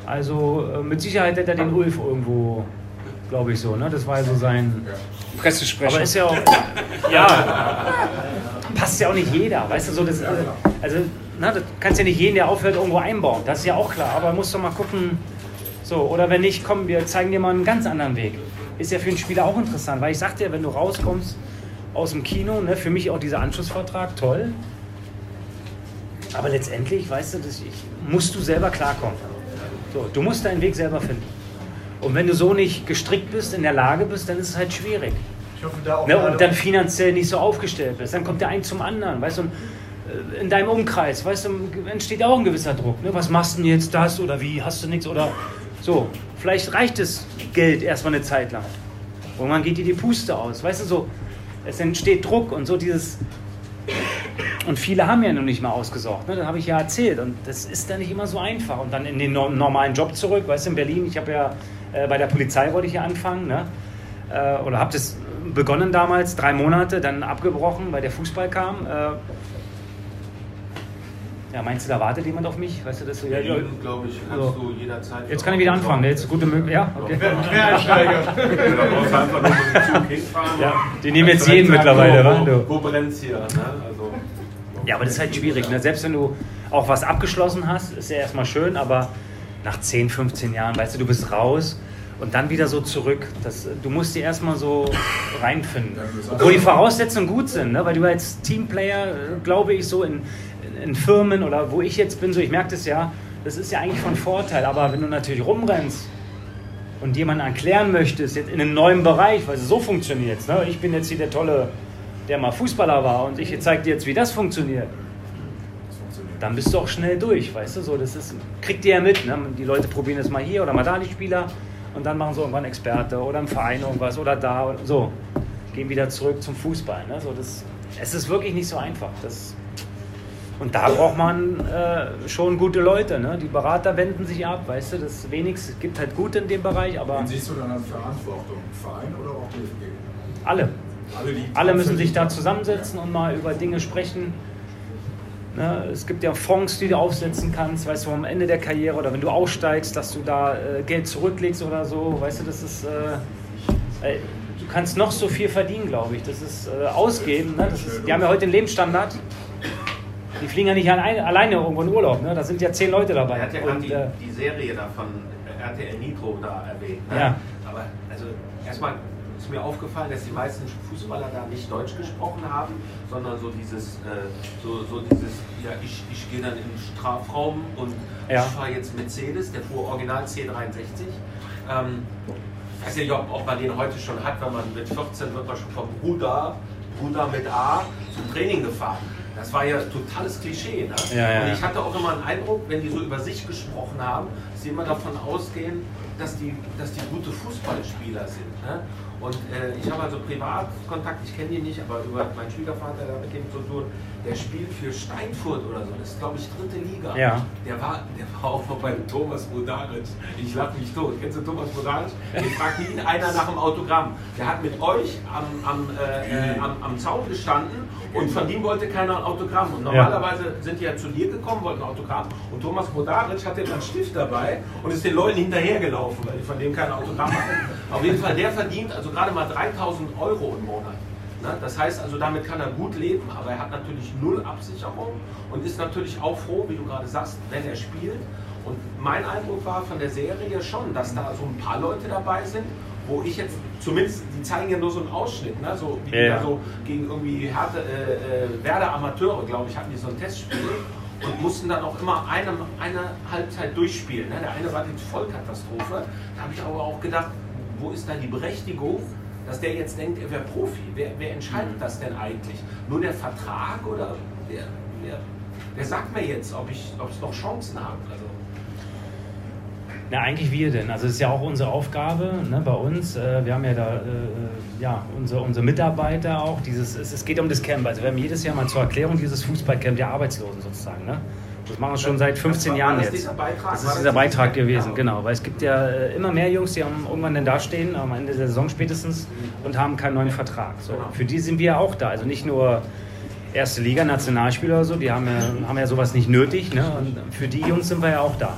Also äh, mit Sicherheit hätte er den Ulf irgendwo, glaube ich so, ne? Das war ja so sein Pressesprecher. Aber ist ja auch, ja, passt ja auch nicht jeder, weißt du, so das, also, also na, das kannst ja nicht jeden, der aufhört, irgendwo einbauen, das ist ja auch klar, aber musst doch mal gucken, so, oder wenn nicht, komm, wir zeigen dir mal einen ganz anderen Weg. Ist ja für einen Spieler auch interessant, weil ich sagte ja, wenn du rauskommst aus dem Kino, ne, für mich auch dieser Anschlussvertrag, toll, aber letztendlich, weißt du, das, ich, musst du selber klarkommen. So, du musst deinen Weg selber finden. Und wenn du so nicht gestrickt bist, in der Lage bist, dann ist es halt schwierig. Ich hoffe, da auch Ne, und dann finanziell nicht so aufgestellt bist. Dann kommt der ein zum anderen, weißt du, und, äh, in deinem Umkreis, weißt du, entsteht auch ein gewisser Druck. Ne? Was machst du denn jetzt das oder wie, hast du nichts oder so. Vielleicht reicht das Geld erstmal eine Zeit lang. Und man geht dir die Puste aus, weißt du, so. Es entsteht Druck und so dieses. Und viele haben ja noch nicht mal ausgesorgt, ne? das habe ich ja erzählt. Und das ist dann nicht immer so einfach. Und dann in den no- normalen Job zurück, weißt du, in Berlin, ich habe ja äh, bei der Polizei wollte ich ja anfangen, ne? äh, oder habe das begonnen damals, drei Monate, dann abgebrochen, weil der Fußball kam. Äh, ja, meinst du, da wartet jemand auf mich? Weißt du, das so, ja, ja, glaube ich, kannst so. du jederzeit. Jetzt kann ich wieder anfangen, jetzt ist gute Möglichkeit. Ja, okay. Quereinsteiger. (laughs) Ja, die nehmen jetzt jeden mittlerweile, wo, du? Wo, wo brennt's hier? Ne? Also, Ja, aber das ist halt schwierig. Ne? Selbst wenn du auch was abgeschlossen hast, ist ja erstmal schön, aber nach 10, 15 Jahren, weißt du, du bist raus und dann wieder so zurück. Das, du musst dir erstmal so reinfinden. Obwohl die Voraussetzungen gut sind, ne? weil du als Teamplayer, äh, glaube ich, so in, in, Firmen oder wo ich jetzt bin, so ich merke das ja, das ist ja eigentlich von Vorteil. Aber wenn du natürlich rumrennst und jemanden erklären möchtest, jetzt in einem neuen Bereich, weil so funktioniert es. Ne? Ich bin jetzt hier der tolle, der mal Fußballer war und ich zeige dir jetzt, wie das funktioniert. Dann bist du auch schnell durch, weißt du, so, das ist, kriegt ihr ja mit, ne? die Leute probieren es mal hier oder mal da, die Spieler, und dann machen sie irgendwann Experte oder im Verein irgendwas oder da, oder so, gehen wieder zurück zum Fußball, ne? so, das, es ist wirklich nicht so einfach, das, und da braucht man äh, schon gute Leute, ne? die Berater wenden sich ab, weißt du, das wenigstens, gibt halt gute in dem Bereich, aber Wen siehst du dann als Verantwortung? Verein oder auch DFG? alle. Alle, Alle müssen sich da zusammensetzen und mal über Dinge sprechen. Ne, es gibt ja Fonds, die du aufsetzen kannst, weißt du, am Ende der Karriere oder wenn du aussteigst, dass du da äh, Geld zurücklegst oder so, weißt du, das ist, äh, äh, du kannst noch so viel verdienen, glaube ich, das ist äh, ausgeben, ne? das ist, die haben ja heute den Lebensstandard, die fliegen ja nicht alleine, alleine irgendwo in Urlaub, ne? da sind ja zehn Leute dabei. Er hat ja gerade Und, die, äh, die Serie da von RTL Nitro da erwähnt. Ne? Ja. Aber also erstmal ist mir aufgefallen, dass die meisten Fußballer da nicht Deutsch gesprochen haben, sondern so dieses, äh, so, so dieses, ja, ich, ich gehe dann in den Strafraum und Ja. ich fahre jetzt Mercedes, der fuhr original C63. Ähm, ich weiß nicht, ob, ob man den heute schon hat, wenn man mit 14 wird man schon vom Bruder, Bruder mit A zum Training gefahren. Das war ja totales Klischee. Ne? Ja, ja, und ich hatte auch immer einen Eindruck, wenn die so über sich gesprochen haben, dass sie immer davon ausgehen, dass die, dass die gute Fußballspieler sind. Ne? Und äh, ich habe also Privatkontakt, ich kenne die nicht, aber über meinen Schwiegervater, der hat mit dem zu tun, der spielt für Steinfurt oder so, das ist glaube ich dritte Liga. Ja. Der war, der war auch mal bei Thomas Modaric. Ich lache mich tot. Kennst du Thomas Modaric? Ich fragt nie einer nach dem Autogramm. Der hat mit euch am, am, äh, äh, am, am Zaun gestanden und von ihm wollte keiner ein Autogramm. Und normalerweise sind die ja zu dir gekommen, wollten ein Autogramm. Und Thomas Modaric hatte dann einen Stift dabei und ist den Leuten hinterhergelaufen, weil die von dem kein Autogramm hatten. Auf jeden Fall, der verdient also gerade mal 3000 Euro im Monat. Ne? Das heißt also, damit kann er gut leben, aber er hat natürlich null Absicherung und ist natürlich auch froh, wie du gerade sagst, wenn er spielt. Und mein Eindruck war von der Serie schon, dass da so ein paar Leute dabei sind, wo ich jetzt, zumindest, die zeigen ja nur so einen Ausschnitt, ne? so wie Ja, da so gegen irgendwie Härte, äh, äh, Werder Amateure, glaube ich, hatten die so ein Testspiel und mussten dann auch immer eine, eine Halbzeit durchspielen. Ne? Der eine war die Vollkatastrophe. Da habe ich aber auch gedacht, wo ist da die Berechtigung, dass der jetzt denkt, er wäre Profi? Wer, wer entscheidet das denn eigentlich? Nur der Vertrag oder wer, wer, wer sagt mir jetzt, ob ich ob es noch Chancen habe? Also, Na, eigentlich wir denn. Also es ist ja auch unsere Aufgabe ne, bei uns. Äh, wir haben ja da äh, ja, unsere, unsere Mitarbeiter auch. Dieses, es, es geht um das Camp. Also wir haben jedes Jahr mal zur Erklärung dieses Fußballcamp der Arbeitslosen sozusagen. Ne? Das machen wir schon seit 15 war- Jahren jetzt. dieser Beitrag? Das ist dieser Beitrag gewesen, genau. Weil es gibt ja äh, immer mehr Jungs, die haben irgendwann dann dastehen, am Ende der Saison spätestens, und haben keinen neuen Vertrag. So. Genau. Für die sind wir ja auch da. Also nicht nur erste Liga, Nationalspieler oder so, die haben ja, haben ja sowas nicht nötig. Ne? Und für die Jungs sind wir ja auch da.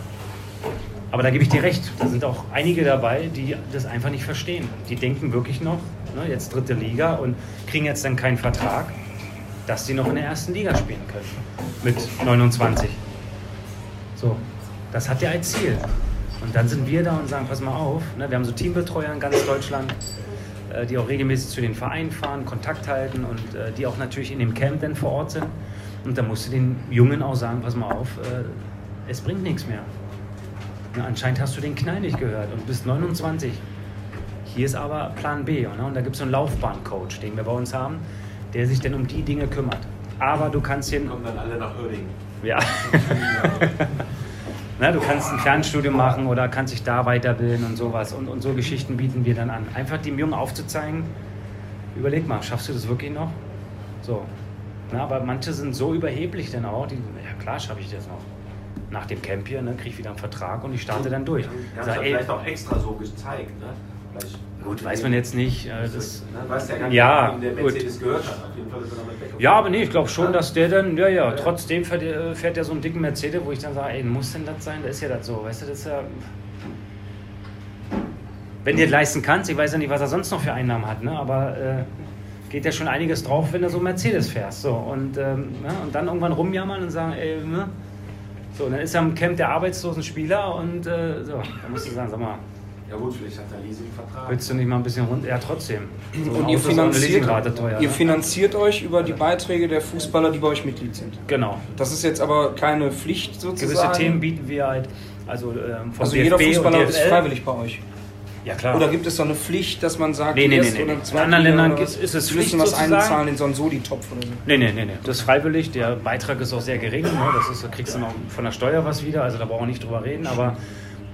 Aber da gebe ich dir recht, da sind auch einige dabei, die das einfach nicht verstehen. Die denken wirklich noch, ne, jetzt dritte Liga und kriegen jetzt dann keinen Vertrag, dass die noch in der ersten Liga spielen können. Mit 29. So, das hat der als Ziel. Und dann sind wir da und sagen, pass mal auf, ne, wir haben so Teambetreuer in ganz Deutschland, äh, die auch regelmäßig zu den Vereinen fahren, Kontakt halten und äh, die auch natürlich in dem Camp dann vor Ort sind. Und da musst du den Jungen auch sagen, pass mal auf, äh, es bringt nichts mehr. Na, anscheinend hast du den Knall nicht gehört und bist 29. Hier ist aber Plan B. Ne? Und da gibt es so einen Laufbahncoach, den wir bei uns haben, der sich dann um die Dinge kümmert. Aber du kannst hier. Kommen dann alle nach Uerdingen. Ja. (laughs) Na, du kannst ein Fernstudium machen oder kannst dich da weiterbilden und sowas. Und, und so Geschichten bieten wir dann an. Einfach dem Jungen aufzuzeigen, überleg mal, schaffst du das wirklich noch? So. Na, aber manche sind so überheblich dann auch, die, ja klar schaffe ich das noch. Nach dem Camp hier, ne, kriege ich wieder einen Vertrag und ich starte dann durch. Ja, das ey, vielleicht auch extra so gezeigt. Ne? Vielleicht Gut, weiß man jetzt nicht. Äh, das, Ne? Weiß ja gar nicht, ja, der gut. Mercedes gehört hat. Auf jeden Fall ist er damit weggefahren. Ja, aber nee, ich glaube schon, dass der dann, ja, ja, trotzdem fährt, er- fährt er so einen dicken Mercedes, wo ich dann sage, ey, muss denn das sein? Das ist ja das so, weißt du, das ist ja. Wenn du dir leisten kannst, ich weiß ja nicht, was er sonst noch für Einnahmen hat, ne? aber äh, geht ja schon einiges drauf, wenn du so einen Mercedes fährst. So. Und, ähm, ja, und dann irgendwann rumjammern und sagen, ey, ne? So, dann ist er im Camp der arbeitslosen Spieler und äh, so, da musst du sagen, sag mal, Ja gut, vielleicht hat er Leasingvertrag. willst du nicht mal ein bisschen runter? Ja, trotzdem. So Und ihr finanziert, teuer. ihr ne? finanziert euch über die Beiträge der Fußballer, die bei euch Mitglied sind. Genau. Das ist jetzt aber keine Pflicht sozusagen. Gewisse Themen bieten wir halt, also ähm, vom Also jeder Fußballer ist freiwillig bei euch. Ja, klar. Oder gibt es so eine Pflicht, dass man sagt, Nee, nee, nee, nee. oder In anderen Ländern ist- ist es Sie müssen Pflicht was sozusagen. einzahlen in so einen Soli-Topf oder so. Nee, nee, nee, nee. Das ist freiwillig. Der Beitrag ist auch sehr gering. Ne? Das ist, da kriegst du noch von der Steuer was wieder. Also da brauchen wir nicht drüber reden. Aber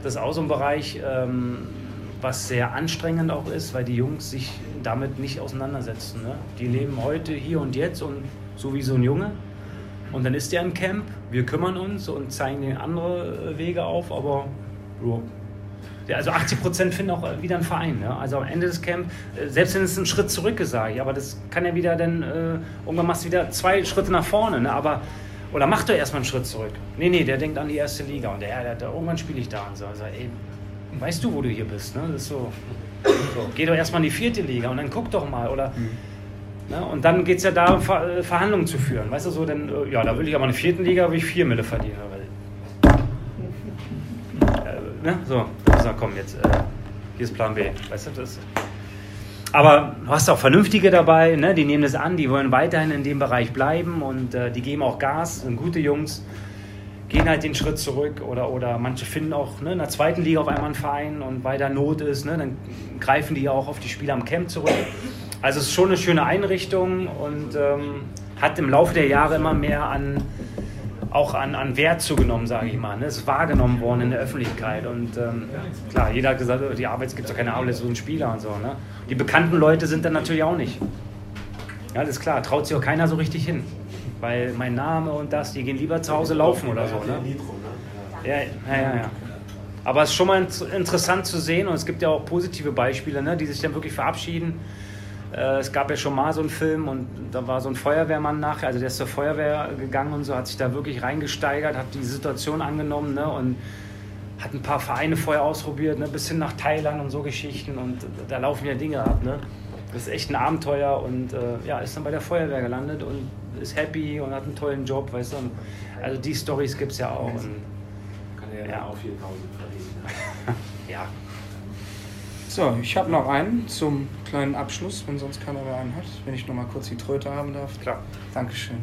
das ist auch so ein Bereich, ähm, was sehr anstrengend auch ist, weil die Jungs sich damit nicht auseinandersetzen. Ne? Die leben heute, hier und jetzt und so wie so ein Junge. Und dann ist der im Camp. Wir kümmern uns und zeigen den andere äh, Wege auf. Aber jo. Also 80 Prozent finden auch wieder einen Verein. Ne? Also am Ende des Camp, äh, selbst wenn es ein Schritt zurück ist, sage ich, aber das kann ja wieder dann, äh, irgendwann machst du wieder zwei Schritte nach vorne. Ne? Aber, oder mach doch erstmal einen Schritt zurück. Nee, nee, der denkt an die erste Liga und der, der, der irgendwann spiele ich da und so. Also, ey, weißt du, wo du hier bist? Ne? Das ist so, so. Geh doch erstmal in die vierte Liga und dann guck doch mal. Oder, ne? Und dann geht es ja darum, Ver äh, Verhandlungen zu führen. Weißt du, so, dann, äh, ja, da will ich aber in der vierten Liga, will ich vier Mille verdienen. Weil, äh, ne? So, so, komm jetzt, äh, hier ist Plan B. Weißt du, das. Aber du hast auch Vernünftige dabei, ne? die nehmen das an, die wollen weiterhin in dem Bereich bleiben und äh, die geben auch Gas, sind gute Jungs, gehen halt den Schritt zurück oder, oder manche finden auch ne, in der zweiten Liga auf einmal einen Verein und weil da Not ist, ne, dann greifen die auch auf die Spieler am Camp zurück. Also es ist schon eine schöne Einrichtung und ähm, hat im Laufe der Jahre immer mehr an, auch an, an Wert zugenommen, sage ich mal. Ne? Es ist wahrgenommen worden in der Öffentlichkeit. Und ähm, klar, jeder hat gesagt, oh, die Arbeit gibt es doch keine Arbeit, das ist so ein Spieler und so. Ne? Die bekannten Leute sind dann natürlich auch nicht. Ja, das ist klar, traut sich auch keiner so richtig hin. Weil mein Name und das, die gehen lieber zu Hause laufen oder so. Ne? Ja, ja, ja, ja. Aber es ist schon mal int- interessant zu sehen und es gibt ja auch positive Beispiele, ne, die sich dann wirklich verabschieden. Äh, es gab ja schon mal so einen Film und da war so ein Feuerwehrmann nachher, also der ist zur Feuerwehr gegangen und so, hat sich da wirklich reingesteigert, hat die Situation angenommen ne, und hat ein paar Vereine vorher ausprobiert, ne, bis hin nach Thailand und so Geschichten und da laufen ja Dinge ab. Ne. Das ist echt ein Abenteuer und äh, ja, ist dann bei der Feuerwehr gelandet und ist happy und hat einen tollen Job, weißt du. Und, also die Stories gibt es ja auch. Und, Kann er ja, Ja. auch 4000 verdienen. (laughs) ja. So, ich habe noch einen zum kleinen Abschluss, wenn sonst keiner mehr einen hat. Wenn ich noch mal kurz die Tröte haben darf. Klar. Dankeschön.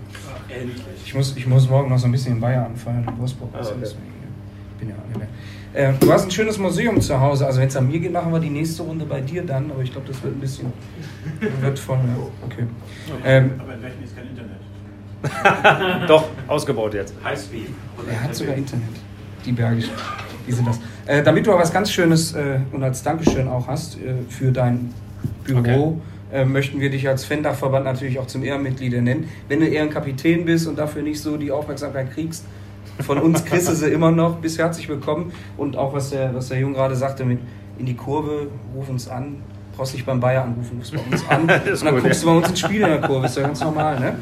Endlich. Ich muss, ich muss morgen noch so ein bisschen in Bayern anfeiern, in Wolfsburg. Ah, Also okay. deswegen, ja. bin ja auch nicht mehr. Äh, du hast ein schönes Museum zu Hause. Also wenn es an mir geht, machen wir die nächste Runde bei dir dann. Aber ich glaube, das wird ein bisschen wird voll. Ja. Okay. Ähm, Aber in welchen ist kein Internet? (laughs) Doch, ausgebaut jetzt. Highspeed. er hat sogar Internet. Die Bergischen. Die sind das. Äh, damit du aber was ganz Schönes äh, und als Dankeschön auch hast äh, für dein Büro, äh, möchten wir dich als Fan-Dachverband natürlich auch zum Ehrenmitglied nennen. Wenn du Ehrenkapitän bist und dafür nicht so die Aufmerksamkeit kriegst, von uns kriegst du sie immer noch. Bist herzlich willkommen. Und auch was der, was der Junge gerade sagte, mit in die Kurve, ruf uns an. Brauchst nicht beim Bayer anrufen, rufst bei uns an. (laughs) Und dann gut, guckst ja. du bei uns ins Spiel in der Kurve, ist ja ganz normal. Ne?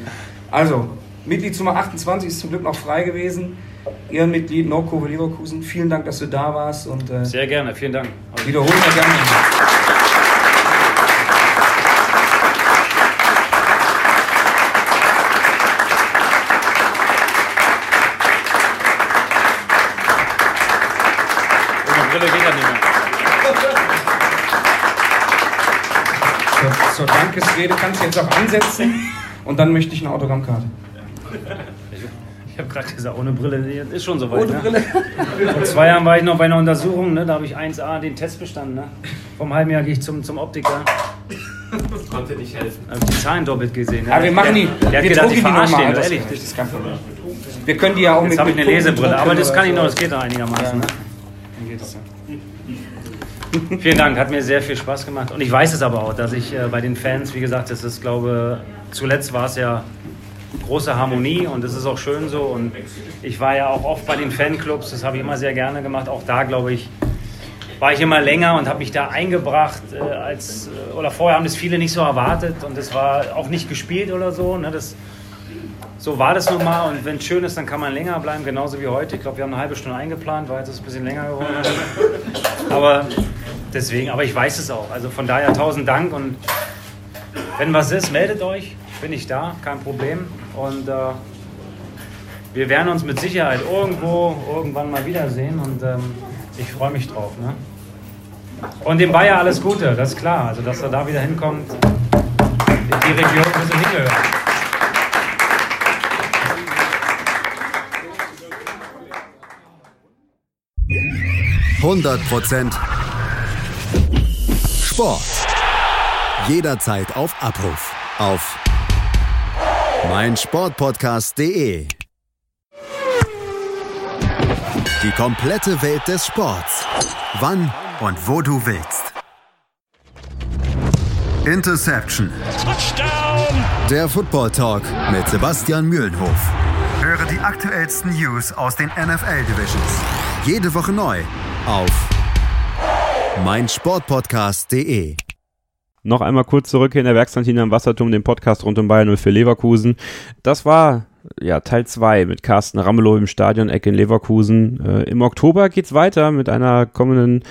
Also, Mitglied Nummer 28 ist zum Glück noch frei gewesen. Ehrenmitglied Nordkurve Leverkusen. Vielen Dank, dass du da warst und äh, Sehr gerne, vielen Dank. wiederholen wir gerne. Zur Dankesrede kannst du jetzt auch ansetzen und dann möchte ich eine Autogrammkarte. Ich, habe gerade gesagt, ohne Brille ist schon soweit. Ohne ne? Brille. Vor zwei Jahren war ich noch bei einer Untersuchung, ne? da habe ich 1A den Test bestanden. Ne? Vom halben Jahr gehe ich zum, zum Optiker. Das konnte nicht helfen. Habe ich die Zahlen doppelt gesehen. Aber wir machen die. Der, der hat wir gedacht, drucken ich die verarsche nochmal. den, Das, ehrlich. das ist kein Problem. Wir können die ja auch Jetzt mit. habe ich eine Lesebrille, aber das kann ich noch, das geht noch einigermaßen. Ja. Ne? Dann geht das ja. (laughs) Vielen Dank, hat mir sehr viel Spaß gemacht. Und ich weiß es aber auch, dass ich äh, bei den Fans, wie gesagt, das ist, glaube zuletzt war es ja große Harmonie und das ist auch schön so. Und ich war ja auch oft bei den Fanclubs, das habe ich immer sehr gerne gemacht. Auch da, glaube ich, war ich immer länger und habe mich da eingebracht. Äh, als, äh, oder vorher haben das viele nicht so erwartet und das war auch nicht gespielt oder so. Ne? Das, so war das nun mal und wenn es schön ist, dann kann man länger bleiben, genauso wie heute. Ich glaube, wir haben eine halbe Stunde eingeplant, war jetzt ist es ein bisschen länger geworden. Aber deswegen, aber ich weiß es auch. Also von daher tausend Dank und wenn was ist, meldet euch. Bin ich da, kein Problem. Und äh, wir werden uns mit Sicherheit irgendwo irgendwann mal wiedersehen und ähm, ich freue mich drauf. Ne? Und dem Bayer alles Gute, das ist klar. Also dass er da wieder hinkommt, in die Region, wo sie hingehört. 100% Sport. Jederzeit auf Abruf. Auf meinsportpodcast.de. Die komplette Welt des Sports. Wann und wo du willst. Interception. Der Football Talk mit Sebastian Mühlenhof. Höre die aktuellsten News aus den NFL Divisions. Jede Woche neu auf meinsportpodcast.de. Noch einmal kurz zurück hier in der Werkskantine am Wasserturm, dem Podcast rund um Bayern 04 Leverkusen. Das war ja Teil 2 mit Carsten Ramelow im Stadion Eck in Leverkusen. Äh, Im Oktober geht's weiter mit einer kommenden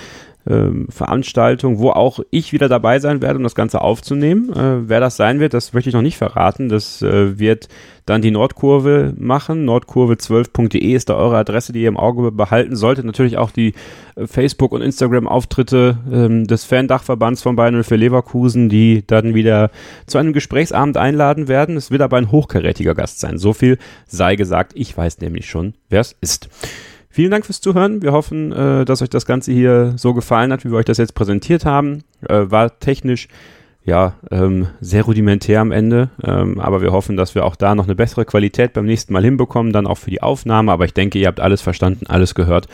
ähm, Veranstaltung, wo auch ich wieder dabei sein werde, um das Ganze aufzunehmen. Äh, wer das sein wird, das möchte ich noch nicht verraten. Das äh, wird dann die Nordkurve machen. Nordkurve12.de ist da eure Adresse, die ihr im Auge behalten solltet. Natürlich auch die äh, Facebook- und Instagram-Auftritte ähm, des Fan-Dachverbands von Bayern für Leverkusen, die dann wieder zu einem Gesprächsabend einladen werden. Es wird aber ein hochkarätiger Gast sein. So viel sei gesagt. Ich weiß nämlich schon, wer es ist. Vielen Dank fürs Zuhören. Wir hoffen, äh, dass euch das Ganze hier so gefallen hat, wie wir euch das jetzt präsentiert haben. Äh, war technisch ja ähm, sehr rudimentär am Ende, ähm, aber wir hoffen, dass wir auch da noch eine bessere Qualität beim nächsten Mal hinbekommen, dann auch für die Aufnahme. Aber ich denke, ihr habt alles verstanden, alles gehört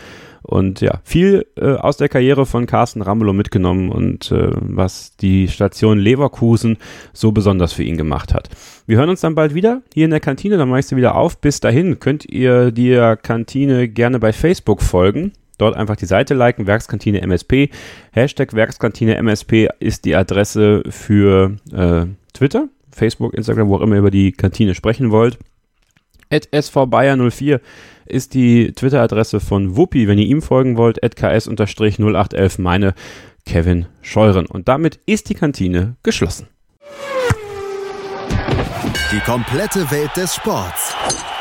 und ja, viel äh, aus der Karriere von Carsten Ramelow mitgenommen und äh, was die Station Leverkusen so besonders für ihn gemacht hat. Wir hören uns dann bald wieder hier in der Kantine, dann mache ich sie wieder auf. Bis dahin könnt ihr der Kantine gerne bei Facebook folgen. Dort einfach die Seite liken, Werkskantine MSP. Hashtag Werkskantine MSP ist die Adresse für äh, Twitter, Facebook, Instagram, wo auch immer ihr über die Kantine sprechen wollt. At svbayer04 ist die Twitter-Adresse von Wuppi, wenn ihr ihm folgen wollt, ks-0811 meine Kevin Scheuren. Und damit ist die Kantine geschlossen. Die komplette Welt des Sports.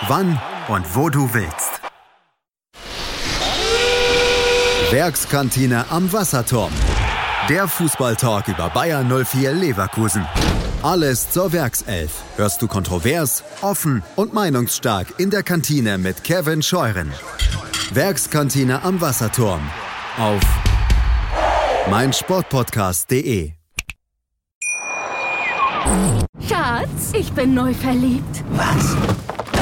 Wann und wo du willst. Werkskantine am Wasserturm. Der Fußballtalk über Bayern 04 Leverkusen. Alles zur Werkself. Hörst du kontrovers, offen und meinungsstark in der Kantine mit Kevin Scheuren. Werkskantine am Wasserturm. Auf meinsportpodcast.de. Schatz, ich bin neu verliebt. Was?